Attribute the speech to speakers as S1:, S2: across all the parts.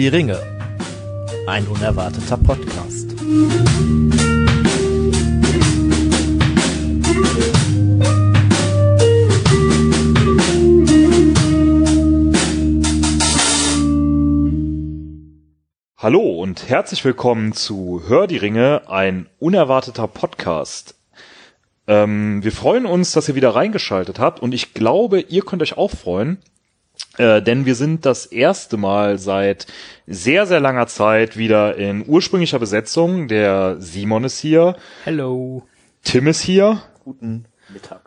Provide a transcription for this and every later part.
S1: Die Ringe. Ein unerwarteter Podcast.
S2: Hallo und herzlich willkommen zu Hör die Ringe, ein unerwarteter Podcast. Ähm, wir freuen uns, dass ihr wieder reingeschaltet habt und ich glaube, ihr könnt euch auch freuen, äh, denn wir sind das erste Mal seit sehr, sehr langer Zeit wieder in ursprünglicher Besetzung. Der Simon ist hier,
S3: Hello.
S2: Tim ist hier
S1: Guten Mittag.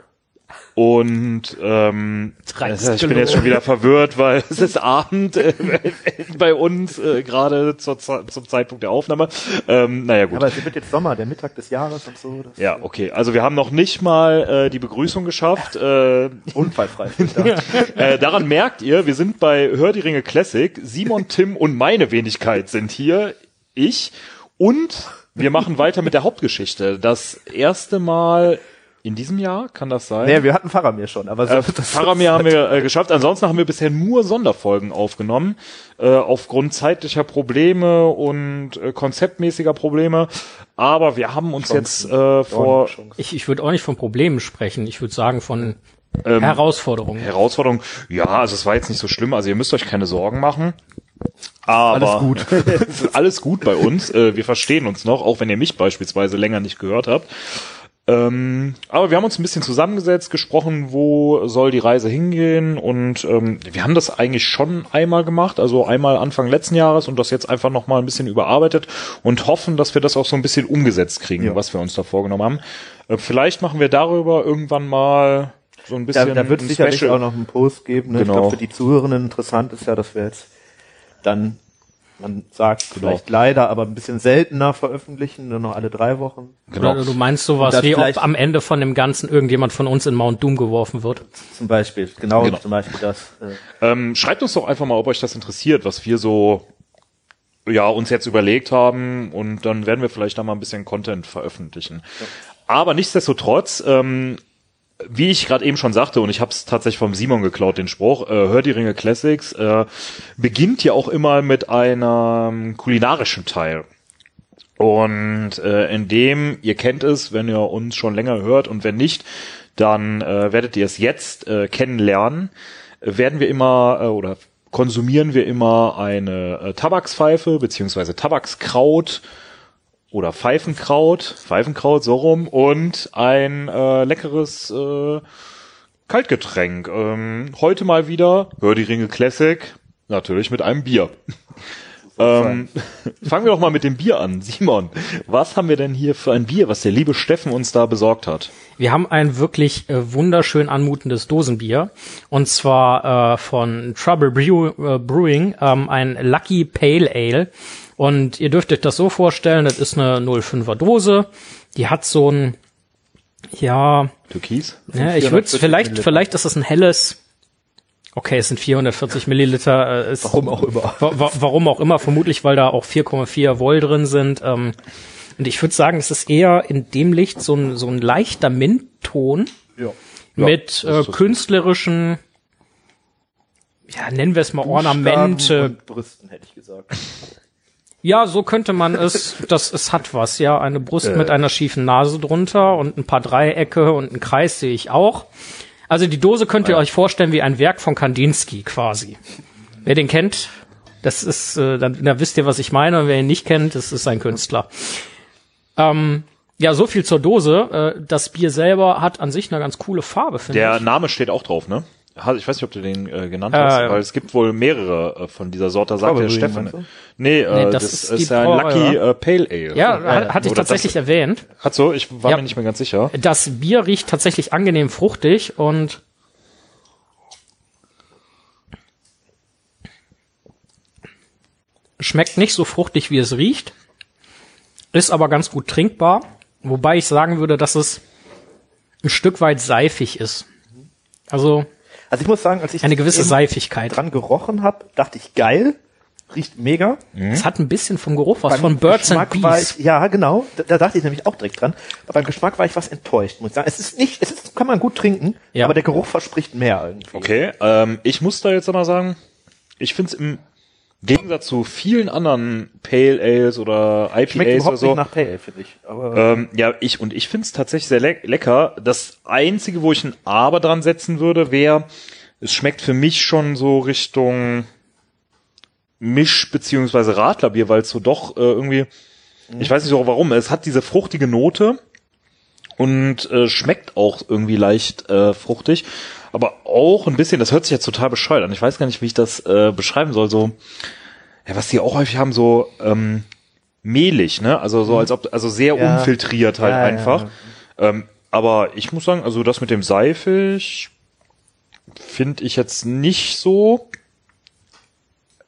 S2: Und ähm,
S3: reicht's
S2: ich bin jetzt schon wieder verwirrt, weil es ist Abend äh, bei uns äh, gerade zur, zum Zeitpunkt der Aufnahme. Ähm, naja gut.
S1: Aber es wird jetzt Sommer, der Mittag des Jahres und so. Das
S2: Ja, okay. Also wir haben noch nicht mal äh, die Begrüßung geschafft. Äh,
S1: Unfallfrei.
S2: äh, daran merkt ihr, wir sind bei Hör die Ringe Classic. Simon, Tim und meine Wenigkeit sind hier. Ich. Und wir machen weiter mit der Hauptgeschichte. Das erste Mal in diesem Jahr, kann das sein?
S1: nee, wir hatten Faramir schon, aber so
S2: Äh, Faramir haben wir äh, geschafft. Ansonsten haben wir bisher nur Sonderfolgen aufgenommen, äh, aufgrund zeitlicher Probleme und äh, konzeptmäßiger Probleme. Aber wir haben uns jetzt äh, vor
S3: Ich, ich würde auch nicht von Problemen sprechen. Ich würde sagen von
S2: Ähm,
S3: Herausforderungen.
S2: Herausforderungen. Ja, also es war jetzt nicht so schlimm. Also ihr müsst euch keine Sorgen machen. Aber
S1: Alles gut.
S2: es ist alles gut bei uns. Äh, wir verstehen uns noch, auch wenn ihr mich beispielsweise länger nicht gehört habt. Ähm, aber wir haben uns ein bisschen zusammengesetzt, gesprochen, wo soll die Reise hingehen und ähm, wir haben das eigentlich schon einmal gemacht, also einmal Anfang letzten Jahres und das jetzt einfach noch mal ein bisschen überarbeitet und hoffen, dass wir das auch so ein bisschen umgesetzt kriegen,
S1: Ja.
S2: was wir uns da vorgenommen haben. Äh, vielleicht machen wir darüber irgendwann mal so ein
S1: Da,
S2: bisschen
S1: da wird es sicherlich
S2: Special.
S1: auch noch einen Post geben. Ne?
S2: Genau.
S1: Ich glaube, für die Zuhörenden interessant ist ja, dass wir jetzt dann, man sagt
S2: Genau.
S1: vielleicht leider, aber ein bisschen seltener veröffentlichen, nur noch alle drei Wochen.
S2: Genau.
S3: Oder du meinst sowas wie, ob am Ende von dem Ganzen irgendjemand von uns in Mount Doom geworfen wird.
S1: Zum Beispiel. Genau,
S2: Genau.
S1: zum Beispiel das. Äh,
S2: Ähm, schreibt uns doch einfach mal, ob euch das interessiert, was wir so ja uns jetzt überlegt haben und dann werden wir vielleicht da mal ein bisschen Content veröffentlichen. Aber nichtsdestotrotz, ähm, wie ich gerade eben schon sagte, und ich habe es tatsächlich vom Simon geklaut, den Spruch, äh, Hör die Ringe Classics, äh, beginnt ja auch immer mit einem kulinarischen Teil. Und äh, in dem, ihr kennt es, wenn ihr uns schon länger hört und wenn nicht, dann äh, werdet ihr es jetzt äh, kennenlernen, werden wir immer äh, oder konsumieren wir immer eine äh, Tabakspfeife beziehungsweise Tabakskraut oder Pfeifenkraut, Pfeifenkraut so rum und ein äh, leckeres äh, Kaltgetränk. Ähm, heute mal wieder, hör die Ringe Classic, natürlich mit einem Bier. Ähm, fangen wir doch mal mit dem Bier an. Simon, was haben wir denn hier für ein Bier, was der liebe Steffen uns da besorgt hat?
S3: Wir haben ein wirklich äh, wunderschön anmutendes Dosenbier. Und zwar äh, von Trouble Brew, äh, Brewing, ähm, ein Lucky Pale Ale. Und ihr dürft euch das so vorstellen, das ist eine 05er Dose. Die hat so ein, ja,
S2: Türkis?
S3: Ja, ich
S1: 440
S3: würde vielleicht,
S1: Milliliter.
S3: vielleicht ist es ein helles. Okay, es sind 440 Milliliter. Äh, ist,
S1: Warum auch immer.
S3: Wa wa warum auch immer, vermutlich, weil da auch 4,4 Volt drin sind. Ähm, und ich würde sagen, es ist eher in dem Licht so ein, so ein leichter Mintton
S1: ja.
S3: mit äh,
S2: das.
S3: künstlerischen, ja, nennen wir es mal Ornamente.
S1: Brüsten, hätte ich gesagt.
S3: Ja, so könnte man es, das, es hat was, ja, eine Brust
S1: Äh.
S3: mit einer schiefen Nase drunter und ein paar Dreiecke und einen Kreis sehe ich auch. Also die Dose könnt ihr euch vorstellen wie ein Werk von Kandinsky quasi. Wer den kennt, das ist, äh, dann, dann wisst ihr, was ich meine. Und wer ihn nicht kennt, das ist ein Künstler. Ähm, ja, so viel zur Dose. Äh, das Bier selber hat an sich eine ganz coole Farbe, finde
S2: Der
S3: ich.
S2: Name steht auch drauf, ne? Ich weiß nicht, ob du den äh, genannt hast,
S3: Äh,
S2: weil es gibt wohl mehrere äh, von dieser Sorte, sagt der
S1: du?
S2: Nee, äh,
S3: Nee,
S2: das,
S3: das
S2: ist,
S3: ist
S2: ein Lucky
S3: ja.
S2: äh, Pale Ale.
S3: Ja, hat, hatte ich tatsächlich
S2: Das,
S3: erwähnt.
S2: hat so, ich war
S3: Ja.
S2: mir nicht mehr ganz sicher.
S3: Das Bier riecht tatsächlich angenehm fruchtig und schmeckt nicht so fruchtig, wie es riecht, ist aber ganz gut trinkbar, wobei ich sagen würde, dass es ein Stück weit seifig ist. Also
S1: Also ich muss sagen, als ich
S3: eine gewisse Seifigkeit.
S1: dran gerochen habe, dachte ich geil, riecht mega.
S3: Es hat ein bisschen vom Geruch was
S1: Beim
S3: von Birds and
S1: Geschmack war
S3: Bees.
S1: ich, ja, genau. Da, da dachte ich nämlich auch direkt dran. Aber beim Geschmack war ich was enttäuscht, muss ich sagen. Es ist nicht, es ist, kann man gut trinken,
S3: Ja.
S1: aber der Geruch verspricht mehr irgendwie.
S2: Okay, ähm, ich muss da jetzt aber sagen, ich find's im Gegensatz zu vielen anderen Pale Ales oder
S1: Schmeckt
S2: IPAs oder
S1: überhaupt
S2: so.
S1: nicht nach Pale Ale, finde ich. Aber
S2: Ähm, ja, ich und ich find's tatsächlich sehr le lecker. Das einzige, wo ich ein Aber dran setzen würde, wäre, es schmeckt für mich schon so Richtung Misch beziehungsweise Radlerbier, weil es so doch äh, irgendwie, ich weiß nicht so warum, es hat diese fruchtige Note und äh, schmeckt auch irgendwie leicht äh, fruchtig, aber auch ein bisschen, das hört sich jetzt total bescheuert an. Ich weiß gar nicht, wie ich das äh, beschreiben soll. So, ja, was die auch häufig haben, so ähm, mehlig, ne? Also so als ob, also sehr
S1: Ja.
S2: unfiltriert halt
S1: Ja, ja,
S2: einfach. Ähm, aber ich muss sagen, also das mit dem Seifig finde ich jetzt nicht so.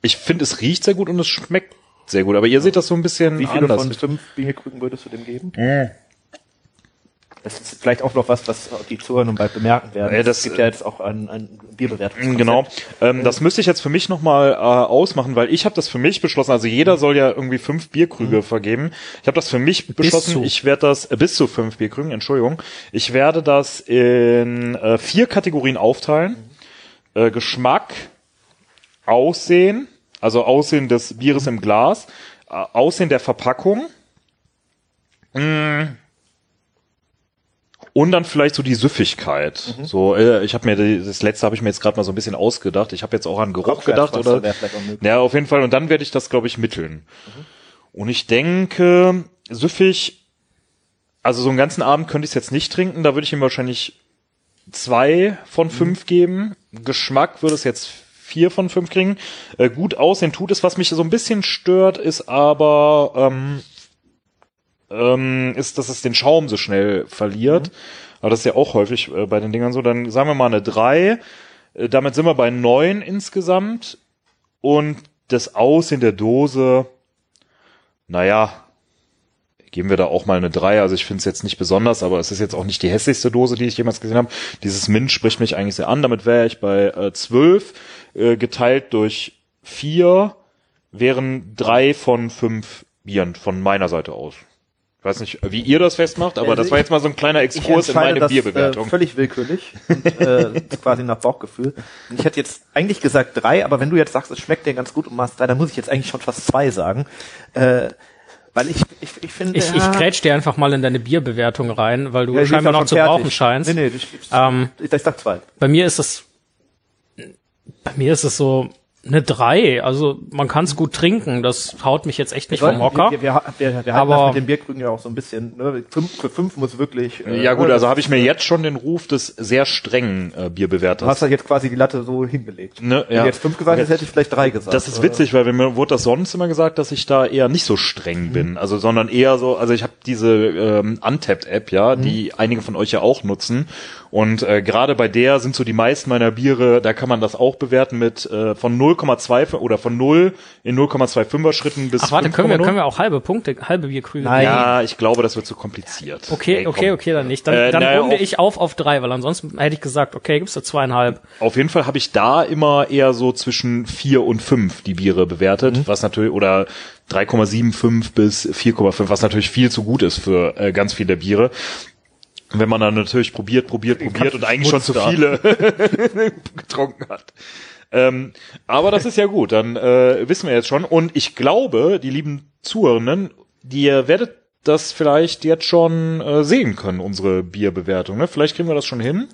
S2: Ich finde, es riecht sehr gut und es schmeckt sehr gut. Aber ihr seht das so ein bisschen
S1: wie viele
S2: anders.
S1: von fünf Bierkrügen würdest du dem geben? Das ist vielleicht auch noch was, was die Zuhörer nun bald bemerken werden.
S2: Ja, das-
S1: es gibt ja jetzt auch ein, ein Bierbewertungskonzept.
S2: Genau. Ähm, das müsste ich jetzt für mich nochmal äh, ausmachen, weil ich habe das für mich beschlossen. Also jeder soll ja irgendwie fünf Bierkrüge vergeben. Ich habe das für mich beschlossen. Ich werde das äh, bis zu fünf Bierkrügen. Entschuldigung. Ich werde das in äh, vier Kategorien aufteilen: äh, Geschmack, Aussehen, also Aussehen des Bieres im Glas, äh, Aussehen der Verpackung. Mm. Und dann vielleicht so die Süffigkeit. So, äh, ich habe mir die- das letzte habe ich mir jetzt gerade mal so ein bisschen ausgedacht. Ich habe jetzt auch an Geruch gedacht oder ja, auf jeden Fall. Und dann werde ich das, glaube ich, mitteln. Und ich denke, süffig, also so einen ganzen Abend könnte ich es jetzt nicht trinken. Da würde ich ihm wahrscheinlich zwei von fünf geben. Geschmack würde es jetzt vier von fünf kriegen. Äh, gut aussehen tut es. Was mich so ein bisschen stört, ist aber, ähm, ähm, ist, dass es den Schaum so schnell verliert. Aber das ist ja auch häufig äh, bei den Dingern so. Dann sagen wir mal eine drei. Äh, damit sind wir bei neun insgesamt. Und das Aussehen der Dose, naja, geben wir da auch mal eine 3. Also ich finde es jetzt nicht besonders, aber es ist jetzt auch nicht die hässlichste Dose, die ich jemals gesehen habe. Dieses Mint spricht mich eigentlich sehr an. Damit wäre ich bei äh, 12, äh, geteilt durch 4, wären drei von fünf Bieren von meiner Seite aus. Ich weiß nicht, wie ihr das festmacht, aber
S1: Also
S2: das war jetzt mal so ein kleiner
S1: Ich
S2: Exkurs in meine
S1: das
S2: Bierbewertung.
S1: Äh, völlig willkürlich und äh, quasi nach Bauchgefühl. Und ich hätte jetzt eigentlich gesagt drei, aber wenn du jetzt sagst, es schmeckt dir ganz gut und machst drei, dann muss ich jetzt eigentlich schon fast zwei sagen. Äh, weil ich, ich, ich finde.
S3: Ich, ich grätsch dir einfach mal in deine Bierbewertung rein, weil du
S1: Ja,
S3: scheinbar
S1: ja
S3: noch zu
S1: fertig.
S3: brauchen scheinst.
S1: Nee, nee, ich, ich,
S3: Ähm,
S1: ich, ich sag zwei.
S3: Bei mir ist es, bei mir ist es so eine drei. Also man kann es gut trinken. Das haut mich jetzt echt nicht vom Hocker.
S1: Wir, wir, wir, wir,
S3: Aber-
S1: das mit den Bierkrügen ja auch so ein bisschen. Ne? Fünf, für fünf muss wirklich. äh,
S2: ja gut,
S1: ne,
S2: also habe ich mir jetzt schon den Ruf des sehr strengen äh,
S1: Du
S2: Bierbewerters.
S1: hast ja jetzt quasi die Latte so hingelegt.
S2: Ne,
S1: Wenn
S2: ja.
S1: du jetzt fünf gesagt hättest, hätte ich vielleicht drei gesagt.
S2: Das ist witzig, weil mir wurde das sonst immer gesagt, dass ich da eher nicht so streng bin, also sondern eher so, also ich habe diese ähm, Untapped App, ja, die einige von euch ja auch nutzen und äh, gerade bei der sind so die meisten meiner Biere, da kann man das auch bewerten mit äh, von 0,2 oder von 0 in 0,25er Schritten bis
S3: Ach warte, können wir,
S2: 5,0.
S3: können wir auch halbe Punkte, halbe Bierkrüge?
S1: Nein.
S2: Ja, ich glaube, das wird zu kompliziert.
S3: Okay,
S2: Ey,
S3: okay, okay, dann nicht. Dann,
S2: Äh,
S3: dann
S2: naja,
S3: runde
S2: auf-
S3: ich auf auf drei, weil ansonsten hätte ich gesagt, okay, gibst du zweieinhalb.
S2: Auf jeden Fall habe ich da immer eher so zwischen 4 und 5 die Biere bewertet, was natürlich, oder 3,75 bis 4,5, was natürlich viel zu gut ist für äh, ganz viele Biere. Wenn man dann natürlich probiert, probiert, probiert und eigentlich schon zu viele getrunken hat. Ähm, aber das ist ja gut, dann äh, wissen wir jetzt schon. Und ich glaube, die lieben Zuhörenden, die ihr werdet das vielleicht jetzt schon äh, sehen können, unsere Bierbewertung. Ne? Vielleicht kriegen wir das schon hin.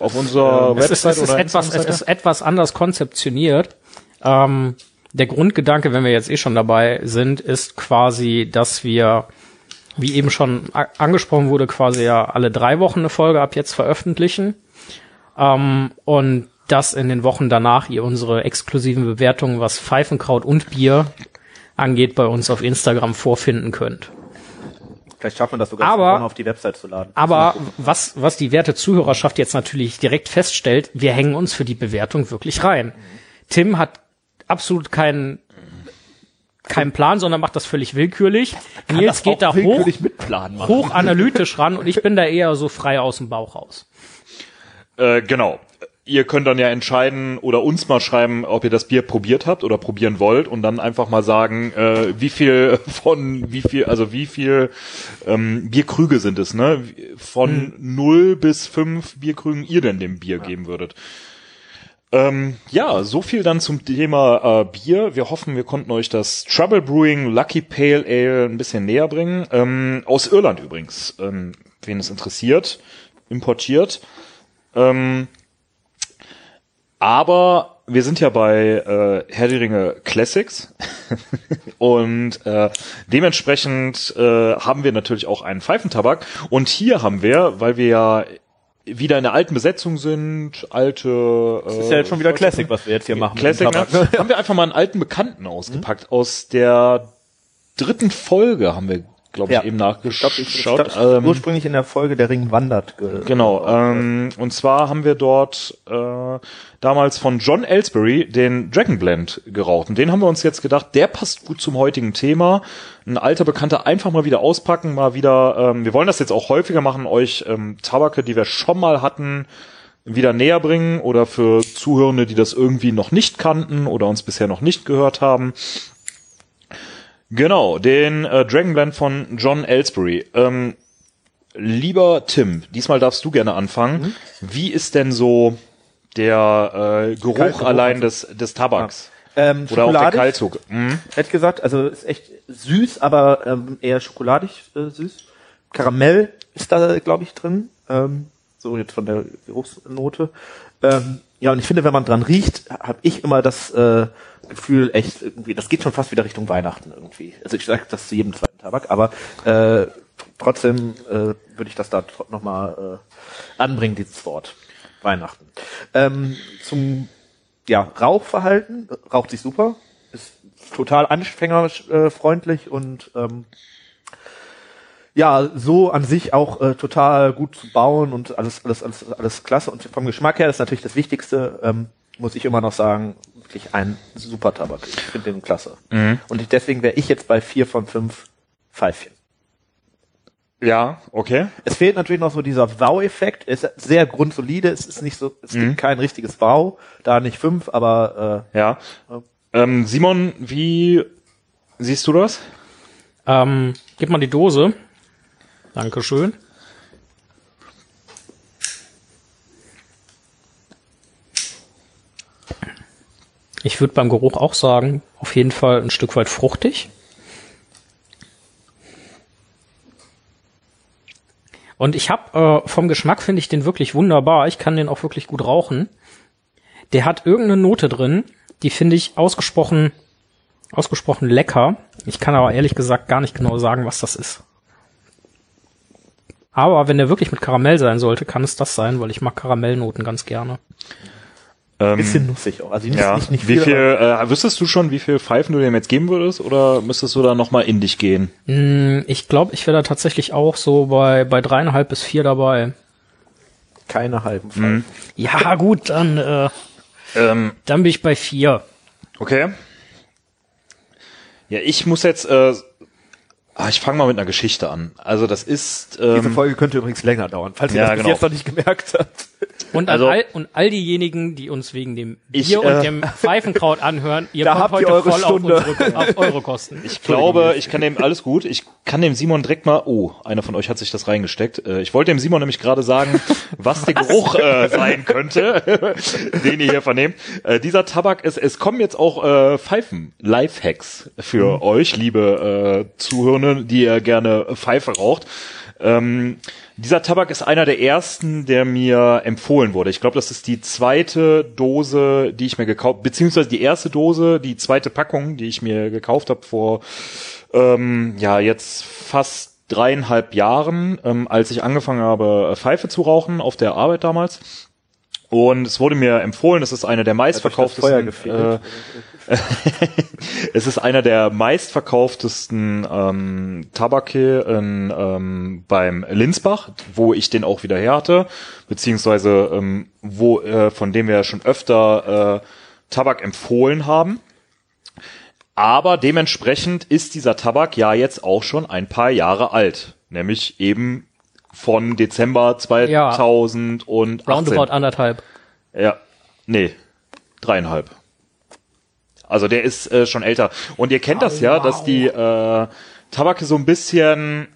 S2: Auf unserer
S3: Es ist,
S2: Website
S3: es ist
S2: oder
S3: etwas, es ist etwas anders konzeptioniert. Ähm, der Grundgedanke, wenn wir jetzt eh schon dabei sind, ist quasi, dass wir, wie eben schon angesprochen wurde, quasi ja alle drei Wochen eine Folge ab jetzt veröffentlichen. Ähm, und dass in den Wochen danach ihr unsere exklusiven Bewertungen, was Pfeifenkraut und Bier angeht, bei uns auf Instagram vorfinden könnt.
S1: Vielleicht schafft man das sogar,
S3: Aber-
S1: auf die Website zu laden.
S3: Aber was, was die werte Zuhörerschaft jetzt natürlich direkt feststellt, wir hängen uns für die Bewertung wirklich rein. Tim hat absolut keinen keinen Plan, sondern macht das völlig willkürlich. Nils geht da hoch,
S1: willkürlich mit Plan machen.
S3: hoch analytisch ran und ich bin da eher so frei aus dem Bauch raus.
S2: Äh, genau. Ihr könnt dann ja entscheiden oder uns mal schreiben, ob ihr das Bier probiert habt oder probieren wollt und dann einfach mal sagen, äh, wie viel von wie viel, also wie viel ähm, Bierkrüge sind es, ne? Von null bis fünf Bierkrügen ihr denn dem Bier geben würdet. Ähm, ja, so viel dann zum Thema äh, Bier. Wir hoffen, wir konnten euch das Trouble Brewing Lucky Pale Ale ein bisschen näher bringen. Ähm, aus Irland übrigens, ähm, wen es interessiert, importiert. Ähm, aber wir sind ja bei äh, Herr die Ringe Classics und äh, dementsprechend äh, haben wir natürlich auch einen Pfeifentabak und hier haben wir, weil wir ja wieder in der alten Besetzung sind, alte.
S1: Das ist ja jetzt schon wieder Classic, was wir jetzt hier machen.
S2: Classic, ne? haben wir einfach mal einen alten Bekannten ausgepackt. Mhm. Aus der dritten Folge haben wir, glaube ich, ja. eben nachgeschaut. Ich glaub, ich,
S1: ich glaub, ähm, ursprünglich in der Folge Der Ring wandert.
S2: Genau. Ähm, und zwar haben wir dort äh, damals von John Ellsbury den Dragon Blend geraucht. Und den haben wir uns jetzt gedacht, der passt gut zum heutigen Thema. Ein alter Bekannter einfach mal wieder auspacken, mal wieder, ähm, wir wollen das jetzt auch häufiger machen, euch ähm, Tabake, die wir schon mal hatten, wieder näher bringen oder für Zuhörende, die das irgendwie noch nicht kannten oder uns bisher noch nicht gehört haben. Genau, den äh, Dragon Blend von John Ellsbury. Ähm, lieber Tim, diesmal darfst du gerne anfangen. Mhm. Wie ist denn so der äh, Geruch allein des, des Tabaks.
S1: Ja. Ähm, Oder auch der Kaltzug. Mhm. Hätte gesagt, also ist echt süß, aber ähm, eher schokoladig äh, süß. Karamell ist da, glaube ich, drin. Ähm, so jetzt von der Geruchsnote. Ähm, ja, und ich finde, wenn man dran riecht, habe ich immer das äh, Gefühl, echt irgendwie, das geht schon fast wieder Richtung Weihnachten irgendwie. Also ich sage das zu jedem zweiten Tabak, aber äh, trotzdem äh, würde ich das da nochmal äh, anbringen, dieses Wort. Weihnachten. Ähm, zum ja, Rauchverhalten, raucht sich super, ist total anfängerfreundlich und ähm, ja, so an sich auch äh, total gut zu bauen und alles, alles, alles, alles klasse. Und vom Geschmack her ist natürlich das Wichtigste, ähm, muss ich immer noch sagen, wirklich ein super Tabak. Ich finde den klasse. Mhm. Und deswegen wäre ich jetzt bei vier von fünf Pfeifchen.
S2: Ja, okay.
S1: Es fehlt natürlich noch so dieser Wow-Effekt. Es ist sehr grundsolide. Es ist nicht so, es mhm. gibt kein richtiges Wow. Da nicht fünf, aber
S2: äh, ja. Äh, ähm, Simon, wie siehst du das?
S3: Ähm, gib mal die Dose. Dankeschön. Ich würde beim Geruch auch sagen, auf jeden Fall ein Stück weit fruchtig. Und ich habe äh, vom Geschmack finde ich den wirklich wunderbar. Ich kann den auch wirklich gut rauchen. Der hat irgendeine Note drin, die finde ich ausgesprochen ausgesprochen lecker. Ich kann aber ehrlich gesagt gar nicht genau sagen, was das ist. Aber wenn der wirklich mit Karamell sein sollte, kann es das sein, weil ich mag Karamellnoten ganz gerne.
S1: Ähm, bisschen nussig auch. Also
S2: nicht, ja. nicht, nicht viel. Wie viel äh, wüsstest du schon, wie viel Pfeifen du dem jetzt geben würdest oder müsstest du da nochmal in dich gehen?
S3: Mm, ich glaube, ich wäre da tatsächlich auch so bei, bei dreieinhalb bis vier dabei.
S1: Keine halben Pfeifen.
S3: Mhm. Ja, gut, dann, äh, ähm, dann bin ich bei vier.
S2: Okay. Ja, ich muss jetzt äh, Ah, ich fange mal mit einer Geschichte an. Also das ist.
S1: Ähm, Diese Folge könnte übrigens länger dauern, falls ihr ja, das genau. jetzt noch nicht gemerkt habt.
S3: Und, also, all, und all diejenigen, die uns wegen dem Bier ich, und äh, dem Pfeifenkraut anhören, ihr
S1: kommt heute eure voll Stunde.
S3: Auf, unsere, auf eure Kosten.
S2: Ich glaube, ich kann dem alles gut. Ich kann dem Simon direkt mal. Oh, einer von euch hat sich das reingesteckt. Äh, ich wollte dem Simon nämlich gerade sagen, was der Geruch äh, sein könnte, den ihr hier vernehmt. Äh, dieser Tabak ist. Es kommen jetzt auch äh, Pfeifen, Lifehacks für mhm. euch, liebe äh, Zuhörende, die ihr gerne Pfeife raucht. Ähm, dieser Tabak ist einer der ersten, der mir empfohlen wurde. Ich glaube, das ist die zweite Dose, die ich mir gekauft, beziehungsweise die erste Dose, die zweite Packung, die ich mir gekauft habe vor ähm, ja jetzt fast dreieinhalb Jahren, ähm, als ich angefangen habe, Pfeife zu rauchen auf der Arbeit damals. Und es wurde mir empfohlen, es ist eine der meistverkauftesten. Äh, es ist einer der meistverkauftesten ähm, Tabake in, ähm, beim Linsbach, wo ich den auch wieder her hatte, beziehungsweise ähm, wo äh, von dem wir schon öfter äh, Tabak empfohlen haben. Aber dementsprechend ist dieser Tabak ja jetzt auch schon ein paar Jahre alt, nämlich eben von Dezember 2018. Ja,
S3: roundabout anderthalb.
S2: Ja, nee, dreieinhalb. Also der ist äh, schon älter. Und ihr kennt oh, das ja, wow. dass die äh, Tabake so ein bisschen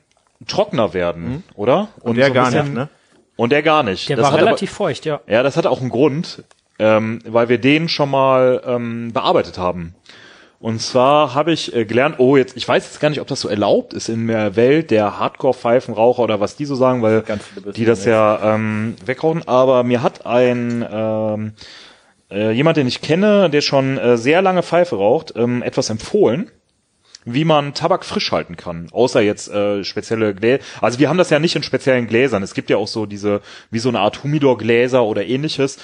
S2: trockener werden, mhm. oder?
S1: Und, und der so gar bisschen, nicht, ne?
S2: Und der gar nicht.
S3: Der das war relativ aber, feucht, ja.
S2: Ja, das hat auch einen Grund. ähm, weil wir den schon mal ähm, bearbeitet haben. Und zwar habe ich äh, gelernt, oh jetzt, ich weiß jetzt gar nicht, ob das so erlaubt ist in der Welt der Hardcore-Pfeifenraucher oder was die so sagen, weil die das ja ähm, wegrauchen. Aber mir hat ein ähm, äh, jemand, den ich kenne, der schon äh, sehr lange Pfeife raucht, ähm, etwas empfohlen wie man Tabak frisch halten kann, außer jetzt äh, spezielle Gläser. Also wir haben das ja nicht in speziellen Gläsern. Es gibt ja auch so diese, wie so eine Art Humidor-Gläser oder ähnliches.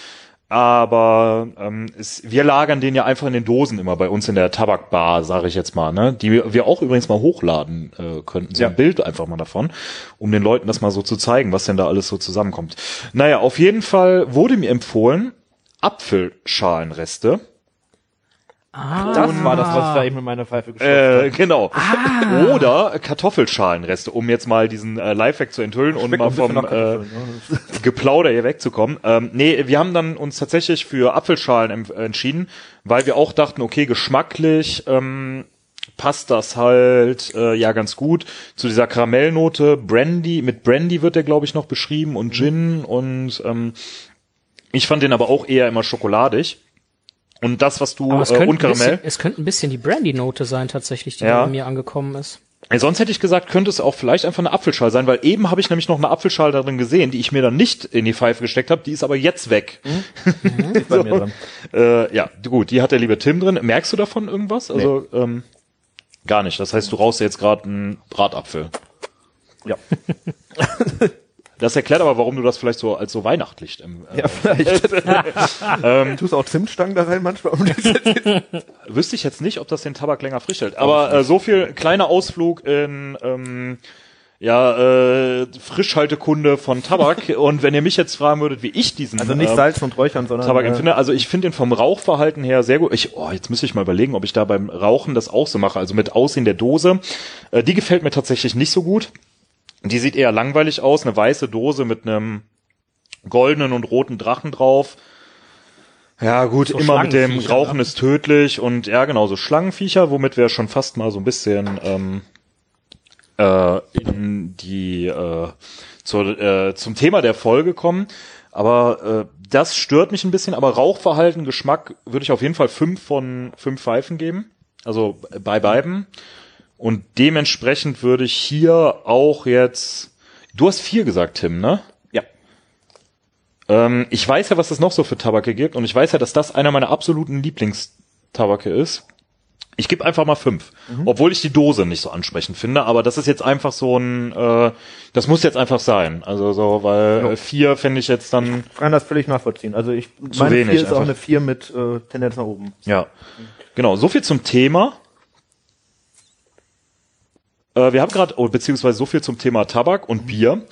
S2: Aber ähm, es, wir lagern den ja einfach in den Dosen immer bei uns in der Tabakbar, sage ich jetzt mal, ne? Die wir auch übrigens mal hochladen äh, könnten. So ja. ein Bild einfach mal davon, um den Leuten das mal so zu zeigen, was denn da alles so zusammenkommt. Naja, auf jeden Fall wurde mir empfohlen, Apfelschalenreste
S1: Ah. Das war das, was ich da eben in meiner Pfeife
S2: geschafft äh, Genau. Ah. Oder Kartoffelschalenreste, um jetzt mal diesen äh, Lifehack zu enthüllen und mal vom äh, Geplauder hier wegzukommen. Ähm, nee, wir haben dann uns tatsächlich für Apfelschalen entschieden, weil wir auch dachten, okay, geschmacklich ähm, passt das halt äh, ja ganz gut zu dieser Karamellnote. Brandy, mit Brandy wird der, glaube ich, noch beschrieben und Gin mhm. und ähm, ich fand den aber auch eher immer schokoladig. Und das, was du
S3: es äh, und Karamell. Bisschen, es könnte ein bisschen die Brandy-Note sein, tatsächlich, die ja. bei mir angekommen ist.
S2: Sonst hätte ich gesagt, könnte es auch vielleicht einfach eine Apfelschale sein, weil eben habe ich nämlich noch eine Apfelschale darin gesehen, die ich mir dann nicht in die Pfeife gesteckt habe, die ist aber jetzt weg. Mhm. so. äh, ja, gut, die hat der liebe Tim drin. Merkst du davon irgendwas? Also nee. ähm, gar nicht. Das heißt, du rauchst jetzt gerade einen Bratapfel.
S1: Ja.
S2: Das erklärt aber, warum du das vielleicht so als so weihnachtlich im,
S1: äh, Ja, vielleicht. ähm, Tust auch Zimtstangen da rein manchmal?
S2: Wüsste ich jetzt nicht, ob das den Tabak länger frisch hält. Aber äh, so viel kleiner Ausflug in ähm, ja, äh, Frischhaltekunde von Tabak. und wenn ihr mich jetzt fragen würdet, wie ich diesen
S1: also nicht Salz und Räuchern, sondern
S2: Tabak äh, empfinde, also ich finde den vom Rauchverhalten her sehr gut. Ich, oh, jetzt müsste ich mal überlegen, ob ich da beim Rauchen das auch so mache. Also mit Aussehen der Dose, äh, die gefällt mir tatsächlich nicht so gut. Die sieht eher langweilig aus, eine weiße Dose mit einem goldenen und roten Drachen drauf. Ja, gut, so immer mit dem Rauchen ne? ist tödlich und ja, genau, so Schlangenviecher, womit wir schon fast mal so ein bisschen ähm, äh, in die äh, zur, äh, zum Thema der Folge kommen. Aber äh, das stört mich ein bisschen, aber Rauchverhalten, Geschmack würde ich auf jeden Fall fünf von fünf Pfeifen geben. Also bei beiden. Und dementsprechend würde ich hier auch jetzt. Du hast vier gesagt, Tim, ne?
S1: Ja.
S2: Ähm, ich weiß ja, was es noch so für Tabake gibt und ich weiß ja, dass das einer meiner absoluten Lieblingstabake ist. Ich gebe einfach mal fünf, mhm. obwohl ich die Dose nicht so ansprechend finde, aber das ist jetzt einfach so ein, äh, das muss jetzt einfach sein. Also so, weil ja. vier finde ich jetzt dann.
S1: Ich kann das völlig nachvollziehen. Also ich meine
S2: wenig,
S1: vier ist einfach. auch eine vier mit äh, Tendenz nach oben.
S2: Ja, genau. So viel zum Thema. Äh, wir haben gerade, oh, beziehungsweise so viel zum Thema Tabak und Bier.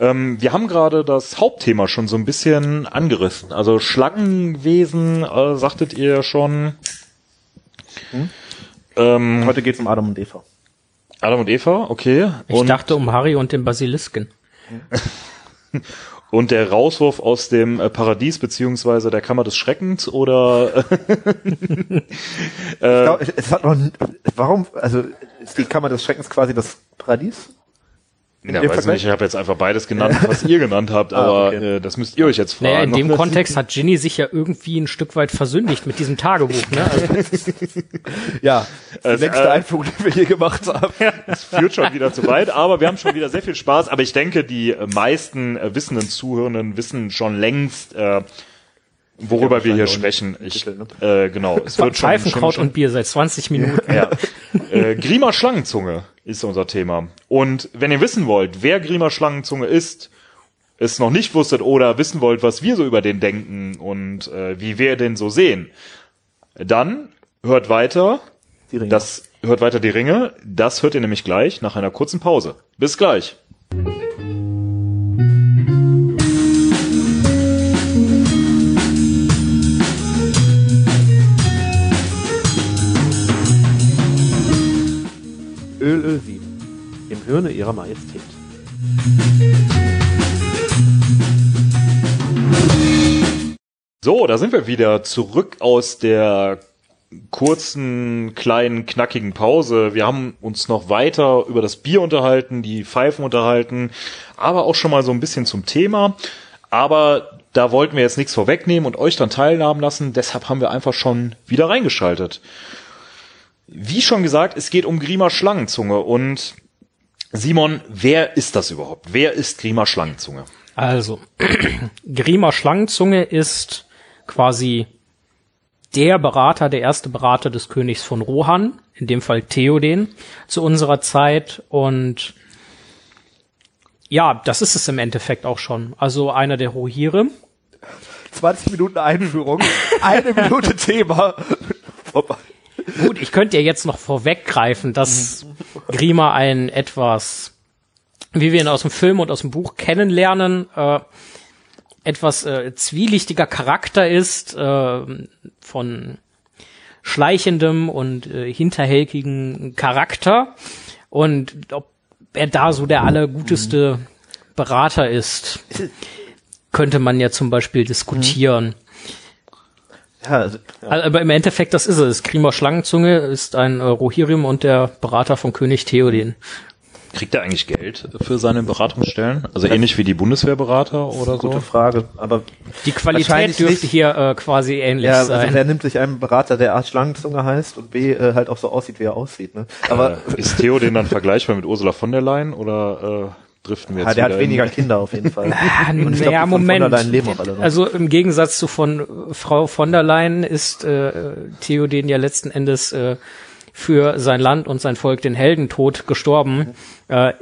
S2: Ähm, wir haben gerade das Hauptthema schon so ein bisschen angerissen. Also Schlangenwesen, äh, sagtet ihr schon.
S1: Hm? Ähm, Heute geht's um Adam und Eva.
S2: Adam und Eva, okay.
S3: Ich und dachte um Harry und den Basilisken.
S2: und der Rauswurf aus dem äh, Paradies beziehungsweise der Kammer des Schreckens oder
S1: äh, glaub, es hat noch warum also ist die Kammer des Schreckens quasi das Paradies?
S2: Ja, weiß nicht, ich habe jetzt einfach beides genannt, was ihr genannt habt, ah, aber okay. äh, das müsst ihr euch jetzt fragen. Naja,
S3: in dem Kontext hat Ginny sich ja irgendwie ein Stück weit versündigt mit diesem Tagebuch, ne? Also,
S1: ja, die also, längste äh, Einführung, die wir hier gemacht haben.
S2: Es führt schon wieder zu weit, aber wir haben schon wieder sehr viel Spaß. Aber ich denke, die meisten äh, wissenden Zuhörenden wissen schon längst, äh, worüber wir hier sprechen. Ich, ne? äh, genau.
S3: Es wird Pfeifenkraut schon, und Bier seit 20 Minuten.
S2: ja. Äh, Grima Schlangenzunge ist unser Thema. Und wenn ihr wissen wollt, wer Grima Schlangenzunge ist, es noch nicht wusstet oder wissen wollt, was wir so über den denken und äh, wie wir den so sehen, dann hört weiter. Die Ringe. Das hört weiter die Ringe. Das hört ihr nämlich gleich nach einer kurzen Pause. Bis gleich.
S1: Ölöl 7, im Hirne ihrer Majestät.
S2: So, da sind wir wieder zurück aus der kurzen, kleinen, knackigen Pause. Wir haben uns noch weiter über das Bier unterhalten, die Pfeifen unterhalten, aber auch schon mal so ein bisschen zum Thema. Aber da wollten wir jetzt nichts vorwegnehmen und euch dann teilhaben lassen. Deshalb haben wir einfach schon wieder reingeschaltet. Wie schon gesagt, es geht um Grima Schlangenzunge und Simon, wer ist das überhaupt? Wer ist Grima Schlangenzunge?
S3: Also, Grima Schlangenzunge ist quasi der Berater, der erste Berater des Königs von Rohan, in dem Fall Theoden, zu unserer Zeit und ja, das ist es im Endeffekt auch schon. Also einer der Rohire.
S1: 20 Minuten Einführung, eine Minute Thema.
S3: Gut, ich könnte ja jetzt noch vorweggreifen, dass Grima ein etwas, wie wir ihn aus dem Film und aus dem Buch kennenlernen, äh, etwas äh, zwielichtiger Charakter ist, äh, von schleichendem und äh, hinterhältigen Charakter. Und ob er da so der allerguteste Berater ist, könnte man ja zum Beispiel diskutieren.
S1: Ja, also, ja.
S3: Aber im Endeffekt, das ist es. Grima Schlangenzunge ist ein äh, Rohirrim und der Berater von König Theoden.
S2: Kriegt er eigentlich Geld für seine Beratungsstellen? Also ähnlich wie die Bundeswehrberater oder
S1: Gute
S2: so?
S1: Frage, aber
S3: Die Qualität dürfte
S1: nicht.
S3: hier äh, quasi ähnlich
S1: ja, also
S3: sein.
S1: wer nimmt sich einen Berater, der A Schlangenzunge heißt und B äh, halt auch so aussieht, wie er aussieht. Ne? Aber
S2: äh, ist Theo den dann vergleichbar mit Ursula von der Leyen oder äh, driften wir jetzt
S1: ja, der hat
S2: wieder in-
S1: weniger Kinder auf jeden Fall.
S3: Ah,
S1: Und ich glaub, von
S3: Moment. Also im Gegensatz zu von äh, Frau von der Leyen ist äh, Theoden ja letzten Endes äh, für sein Land und sein Volk den Heldentod gestorben. Äh,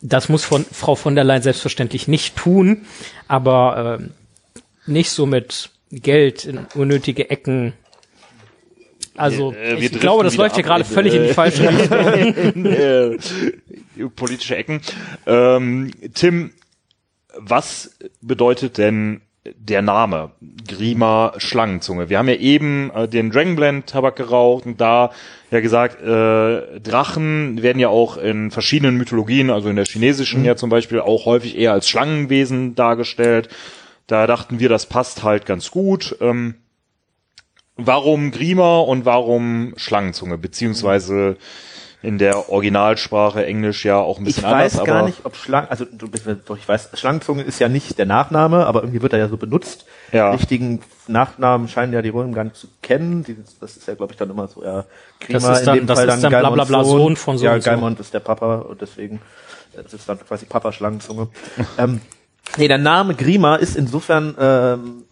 S3: das muss von Frau von der Leyen selbstverständlich nicht tun, aber äh, nicht so mit Geld in unnötige Ecken. Also
S2: Äh, wir
S3: ich glaube, das läuft hier
S2: ab
S3: gerade
S2: in,
S3: völlig in die falsche Richtung.
S2: Politische Ecken. Ähm, Tim, was bedeutet denn der Name Grima Schlangenzunge? Wir haben ja eben äh, den Dragonblend Tabak geraucht und da ja gesagt, äh, Drachen werden ja auch in verschiedenen Mythologien, also in der chinesischen ja zum Beispiel auch häufig eher als Schlangenwesen dargestellt. Da dachten wir, das passt halt ganz gut. Ähm, warum Grima und warum Schlangenzunge? Beziehungsweise in der Originalsprache Englisch ja auch ein
S1: Ich
S2: bisschen anders,
S1: weiß gar
S2: aber
S1: nicht, ob Schlang, also du bist mir- doch, ich weiß, Schlangenzunge ist ja nicht der Nachname, aber irgendwie wird er ja so benutzt.
S2: Ja.
S1: Richtigen Nachnamen scheinen ja die Römer gar nicht zu kennen. Die, das ist ja, glaube ich, dann immer so, ja, Grima
S3: Das ist dann-
S1: in dem
S3: das
S1: Fall
S3: ist dann
S1: Gaimonds
S3: blablabla Sohn von so
S1: Ja,
S3: und so.
S1: Gaimond ist der Papa und deswegen, das ist dann quasi Papa Schlangenzunge. ähm, nee, der Name Grima ist insofern, ähm,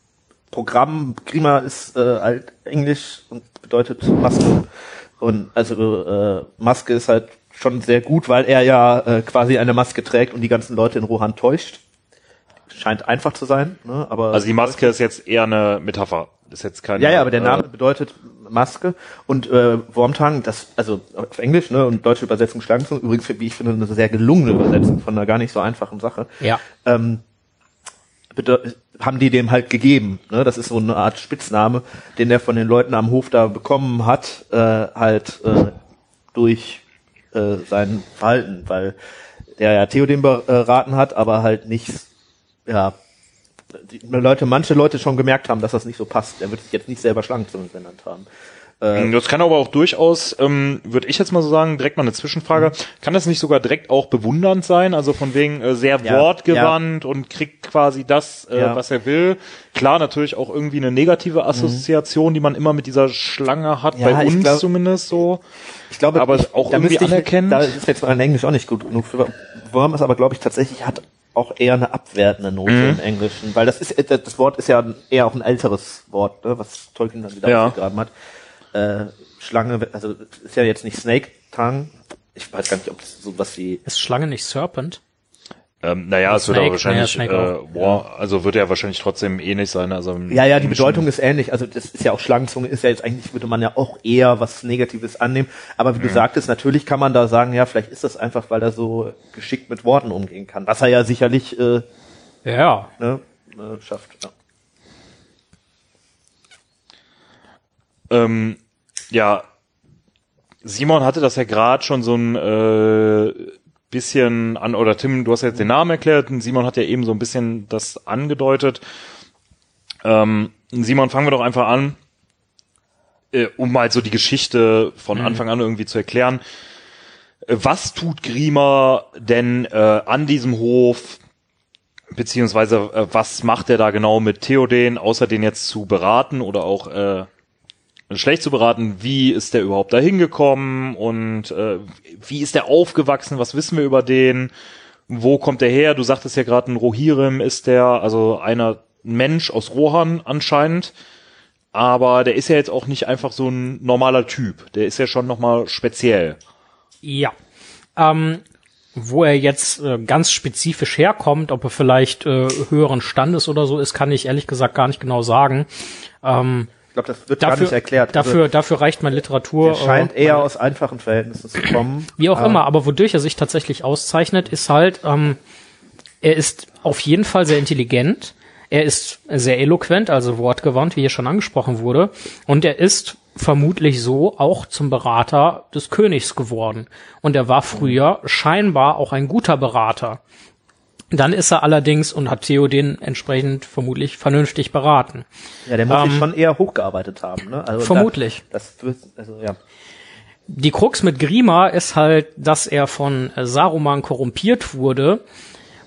S1: Programm, Grima ist äh, alt Englisch und bedeutet Maske. Und also äh, Maske ist halt schon sehr gut, weil er ja äh, quasi eine Maske trägt und die ganzen Leute in Rohan täuscht. Scheint einfach zu sein, ne? aber
S2: also die Maske ist jetzt eher eine Metapher. Das ist jetzt keine
S1: ja, ja, aber der Name
S2: äh,
S1: bedeutet Maske und äh, Wormtang, das also auf Englisch, ne, und deutsche Übersetzung Schlangenzunge, übrigens wie ich finde eine sehr gelungene Übersetzung von einer gar nicht so einfachen Sache.
S3: Ja.
S1: Ähm, haben die dem halt gegeben, ne? Das ist so eine Art Spitzname, den er von den Leuten am Hof da bekommen hat, äh, halt äh, durch äh, sein Verhalten, weil der ja Theoden beraten hat, aber halt nicht, ja, die Leute, manche Leute schon gemerkt haben, dass das nicht so passt. Er wird sich jetzt nicht selber Schlangenzunge genannt haben.
S2: Das kann aber auch durchaus, ähm, würde ich jetzt mal so sagen, direkt mal eine Zwischenfrage.
S1: Mhm.
S2: Kann das nicht sogar direkt auch bewundernd sein? Also von wegen äh, sehr
S1: Ja,
S2: wortgewandt und kriegt quasi das, äh,
S1: Ja.
S2: was er will. Klar, natürlich auch irgendwie eine negative Assoziation, die man immer mit dieser Schlange hat,
S1: Ja,
S2: bei uns
S1: glaub-
S2: zumindest so.
S1: Ich glaube,
S2: Aber
S1: ich,
S2: auch
S1: da
S2: irgendwie
S1: ich,
S2: anerkennen?
S1: Da ist jetzt mein Englisch auch nicht gut genug für. Worm ist aber, glaube ich, tatsächlich hat auch eher eine abwertende Note
S2: Mhm.
S1: im Englischen, weil das ist äh, das Wort ist ja eher auch ein älteres Wort, ne, was Tolkien dann wieder
S2: Ja.
S1: ausgegraben hat. Äh, Schlange, also ist ja jetzt nicht Snake Tongue. Ich weiß gar nicht, ob das sowas wie
S3: Ist Schlange nicht Serpent?
S2: Ähm, naja, es wird aber wahrscheinlich,
S3: naja, Snake
S2: äh, War, also wird ja wahrscheinlich trotzdem ähnlich sein. Also
S1: Ja, ja, die Bedeutung ist ähnlich. Also das ist ja auch Schlangenzunge, ist ja jetzt eigentlich, würde man ja auch eher was Negatives annehmen. Aber wie du sagtest, natürlich kann man da sagen, ja, vielleicht ist das einfach, weil er so geschickt mit Worten umgehen kann. Was er ja sicherlich äh,
S3: Ja.
S1: ne, äh, schafft. Ja.
S2: Ähm, ja, Simon hatte das ja gerade schon so ein äh, bisschen an, oder Tim, du hast ja jetzt den Namen erklärt, und Simon hat ja eben so ein bisschen das angedeutet. Ähm, Simon, fangen wir doch einfach an, äh, um mal so die Geschichte von Anfang an irgendwie zu erklären. Äh, Was tut Grima denn äh, an diesem Hof? beziehungsweise äh, was macht er da genau mit Theoden, außer den jetzt zu beraten oder auch äh, schlecht zu beraten, wie ist der überhaupt da hingekommen und äh, wie ist der aufgewachsen, was wissen wir über den, wo kommt der her? Du sagtest ja gerade, ein Rohirrim ist der, also einer Mensch aus Rohan anscheinend, aber der ist ja jetzt auch nicht einfach so ein normaler Typ, der ist ja schon nochmal speziell.
S3: Ja. Ähm, wo er jetzt äh, ganz spezifisch herkommt, ob er vielleicht äh, höheren Standes oder so ist, kann ich ehrlich gesagt gar nicht genau sagen. Ähm,
S1: Ich glaube, das wird
S3: dafür,
S1: gar nicht erklärt. Also,
S3: Dafür, dafür reicht meine Literatur.
S1: er scheint
S3: äh,
S1: eher aus einfachen Verhältnissen zu kommen.
S3: Wie auch
S1: Ah,
S3: immer, aber wodurch er sich tatsächlich auszeichnet, ist halt, ähm, er ist auf jeden Fall sehr intelligent, er ist sehr eloquent, also wortgewandt, wie hier schon angesprochen wurde, und er ist vermutlich so auch zum Berater des Königs geworden. Und er war früher scheinbar auch ein guter Berater. Dann ist er allerdings und hat Theoden entsprechend vermutlich vernünftig beraten.
S1: Ja, der muss sich
S3: ähm,
S1: schon eher hochgearbeitet haben. Ne? Also
S3: Vermutlich.
S1: Da, das wird, also ja.
S3: Die Krux mit Grima ist halt, dass er von Saruman korrumpiert wurde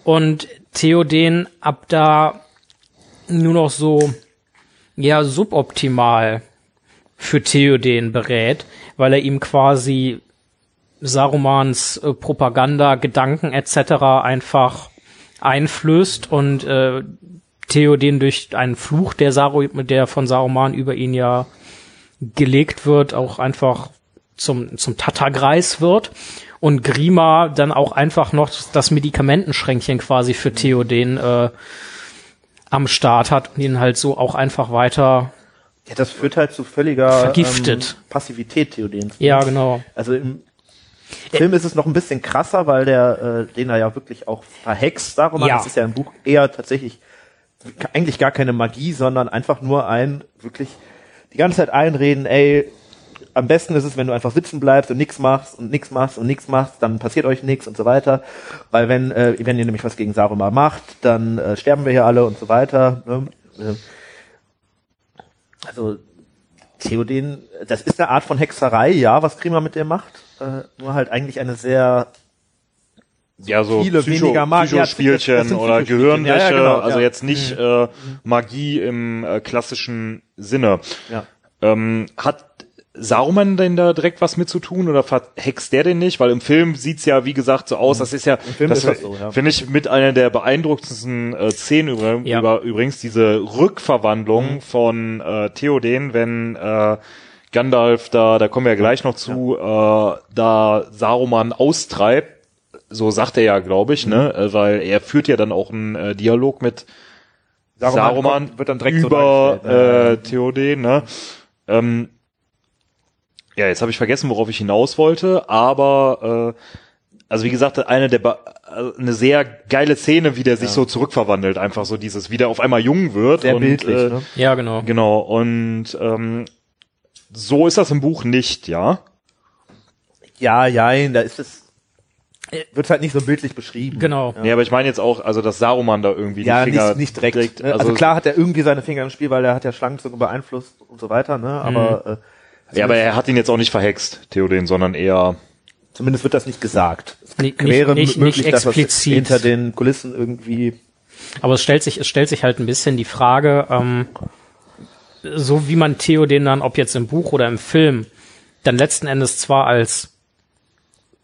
S3: und Theoden ab da nur noch so ja suboptimal für Theoden berät, weil er ihm quasi Sarumans äh, Propaganda, Gedanken etc. einfach einflößt und äh, Theoden durch einen Fluch, der, Saru der von Saruman über ihn ja gelegt wird, auch einfach zum, zum Tattergreis wird und Grima dann auch einfach noch das Medikamentenschränkchen quasi für Theoden äh, am Start hat und ihn halt so auch einfach weiter.
S1: ja, das führt halt zu völliger
S3: Vergiftet.
S1: Ähm, Passivität Theodens.
S3: Ja, genau.
S1: Also im Film ist es noch ein bisschen krasser, weil der, äh, den er ja wirklich auch verhext, darum
S3: Ja.
S1: das ist ja im Buch eher tatsächlich eigentlich gar keine Magie, sondern einfach nur ein wirklich die ganze Zeit einreden, ey, am besten ist es, wenn du einfach sitzen bleibst und nichts machst und nichts machst und nichts machst, dann passiert euch nichts und so weiter. Weil wenn, äh, wenn ihr nämlich was gegen Saruman macht, dann äh, sterben wir hier alle und so weiter. Ne? Äh, Also Theoden, das ist eine Art von Hexerei, ja, was Grima mit dem macht. Äh, nur halt eigentlich eine sehr
S2: Ja, so
S1: Viele
S2: Psycho,
S1: weniger Magie. Ja, das
S2: Psychospielchen oder. Gehirnwäsche,
S1: Ja, ja, genau,
S2: also
S1: ja.
S2: jetzt nicht äh, Magie im äh, klassischen Sinne.
S1: ja.
S2: Ähm, hat Saruman denn da direkt was mit zu tun oder verhext der den nicht? Weil im Film sieht's ja, wie gesagt, so aus. Das ist ja,
S1: Film
S2: das
S1: das so, ja.
S2: finde ich mit einer der beeindruckendsten äh, Szenen über,
S3: Ja.
S2: über übrigens diese Rückverwandlung von äh, Theoden, wenn äh, Gandalf da, da kommen wir ja gleich noch zu, äh, da Saruman austreibt. So sagt er ja, glaube ich, ne? Äh, Weil er führt ja dann auch einen äh, Dialog mit
S1: Saruman
S2: Saruman,
S1: kommt- wird dann direkt so
S2: über
S1: dargestellt,
S2: äh, Theoden, ne? Ähm, ja, jetzt habe ich vergessen, worauf ich hinaus wollte, aber äh, also wie gesagt, eine der Ba- also eine sehr geile Szene, wie der sich so zurückverwandelt, einfach so dieses, wie der auf einmal jung wird
S1: Sehr
S2: und
S1: bildlich,
S2: äh,
S1: ne?
S3: Ja, genau.
S2: genau und ähm, so ist das im Buch nicht, ja.
S1: Ja, ja, da ist es, wird halt nicht so bildlich beschrieben.
S3: Genau.
S2: Nee, aber ich meine jetzt auch, also dass Saruman da irgendwie
S1: Ja,
S2: die Finger
S1: nicht, nicht direkt. ne? also, klar hat er irgendwie seine Finger im Spiel, weil er hat ja Schlangenzunge beeinflusst und so weiter, ne? Aber äh,
S2: Ja, aber er hat ihn jetzt auch nicht verhext, Theoden, sondern eher
S1: zumindest wird das nicht gesagt. Es
S3: Nicht-
S1: wäre
S3: nicht-
S1: möglich,
S3: nicht
S1: dass das
S3: explizit.
S1: hinter den Kulissen irgendwie
S3: Aber es stellt sich, es stellt sich halt ein bisschen die Frage, ähm, so wie man Theoden dann, ob jetzt im Buch oder im Film, dann letzten Endes zwar als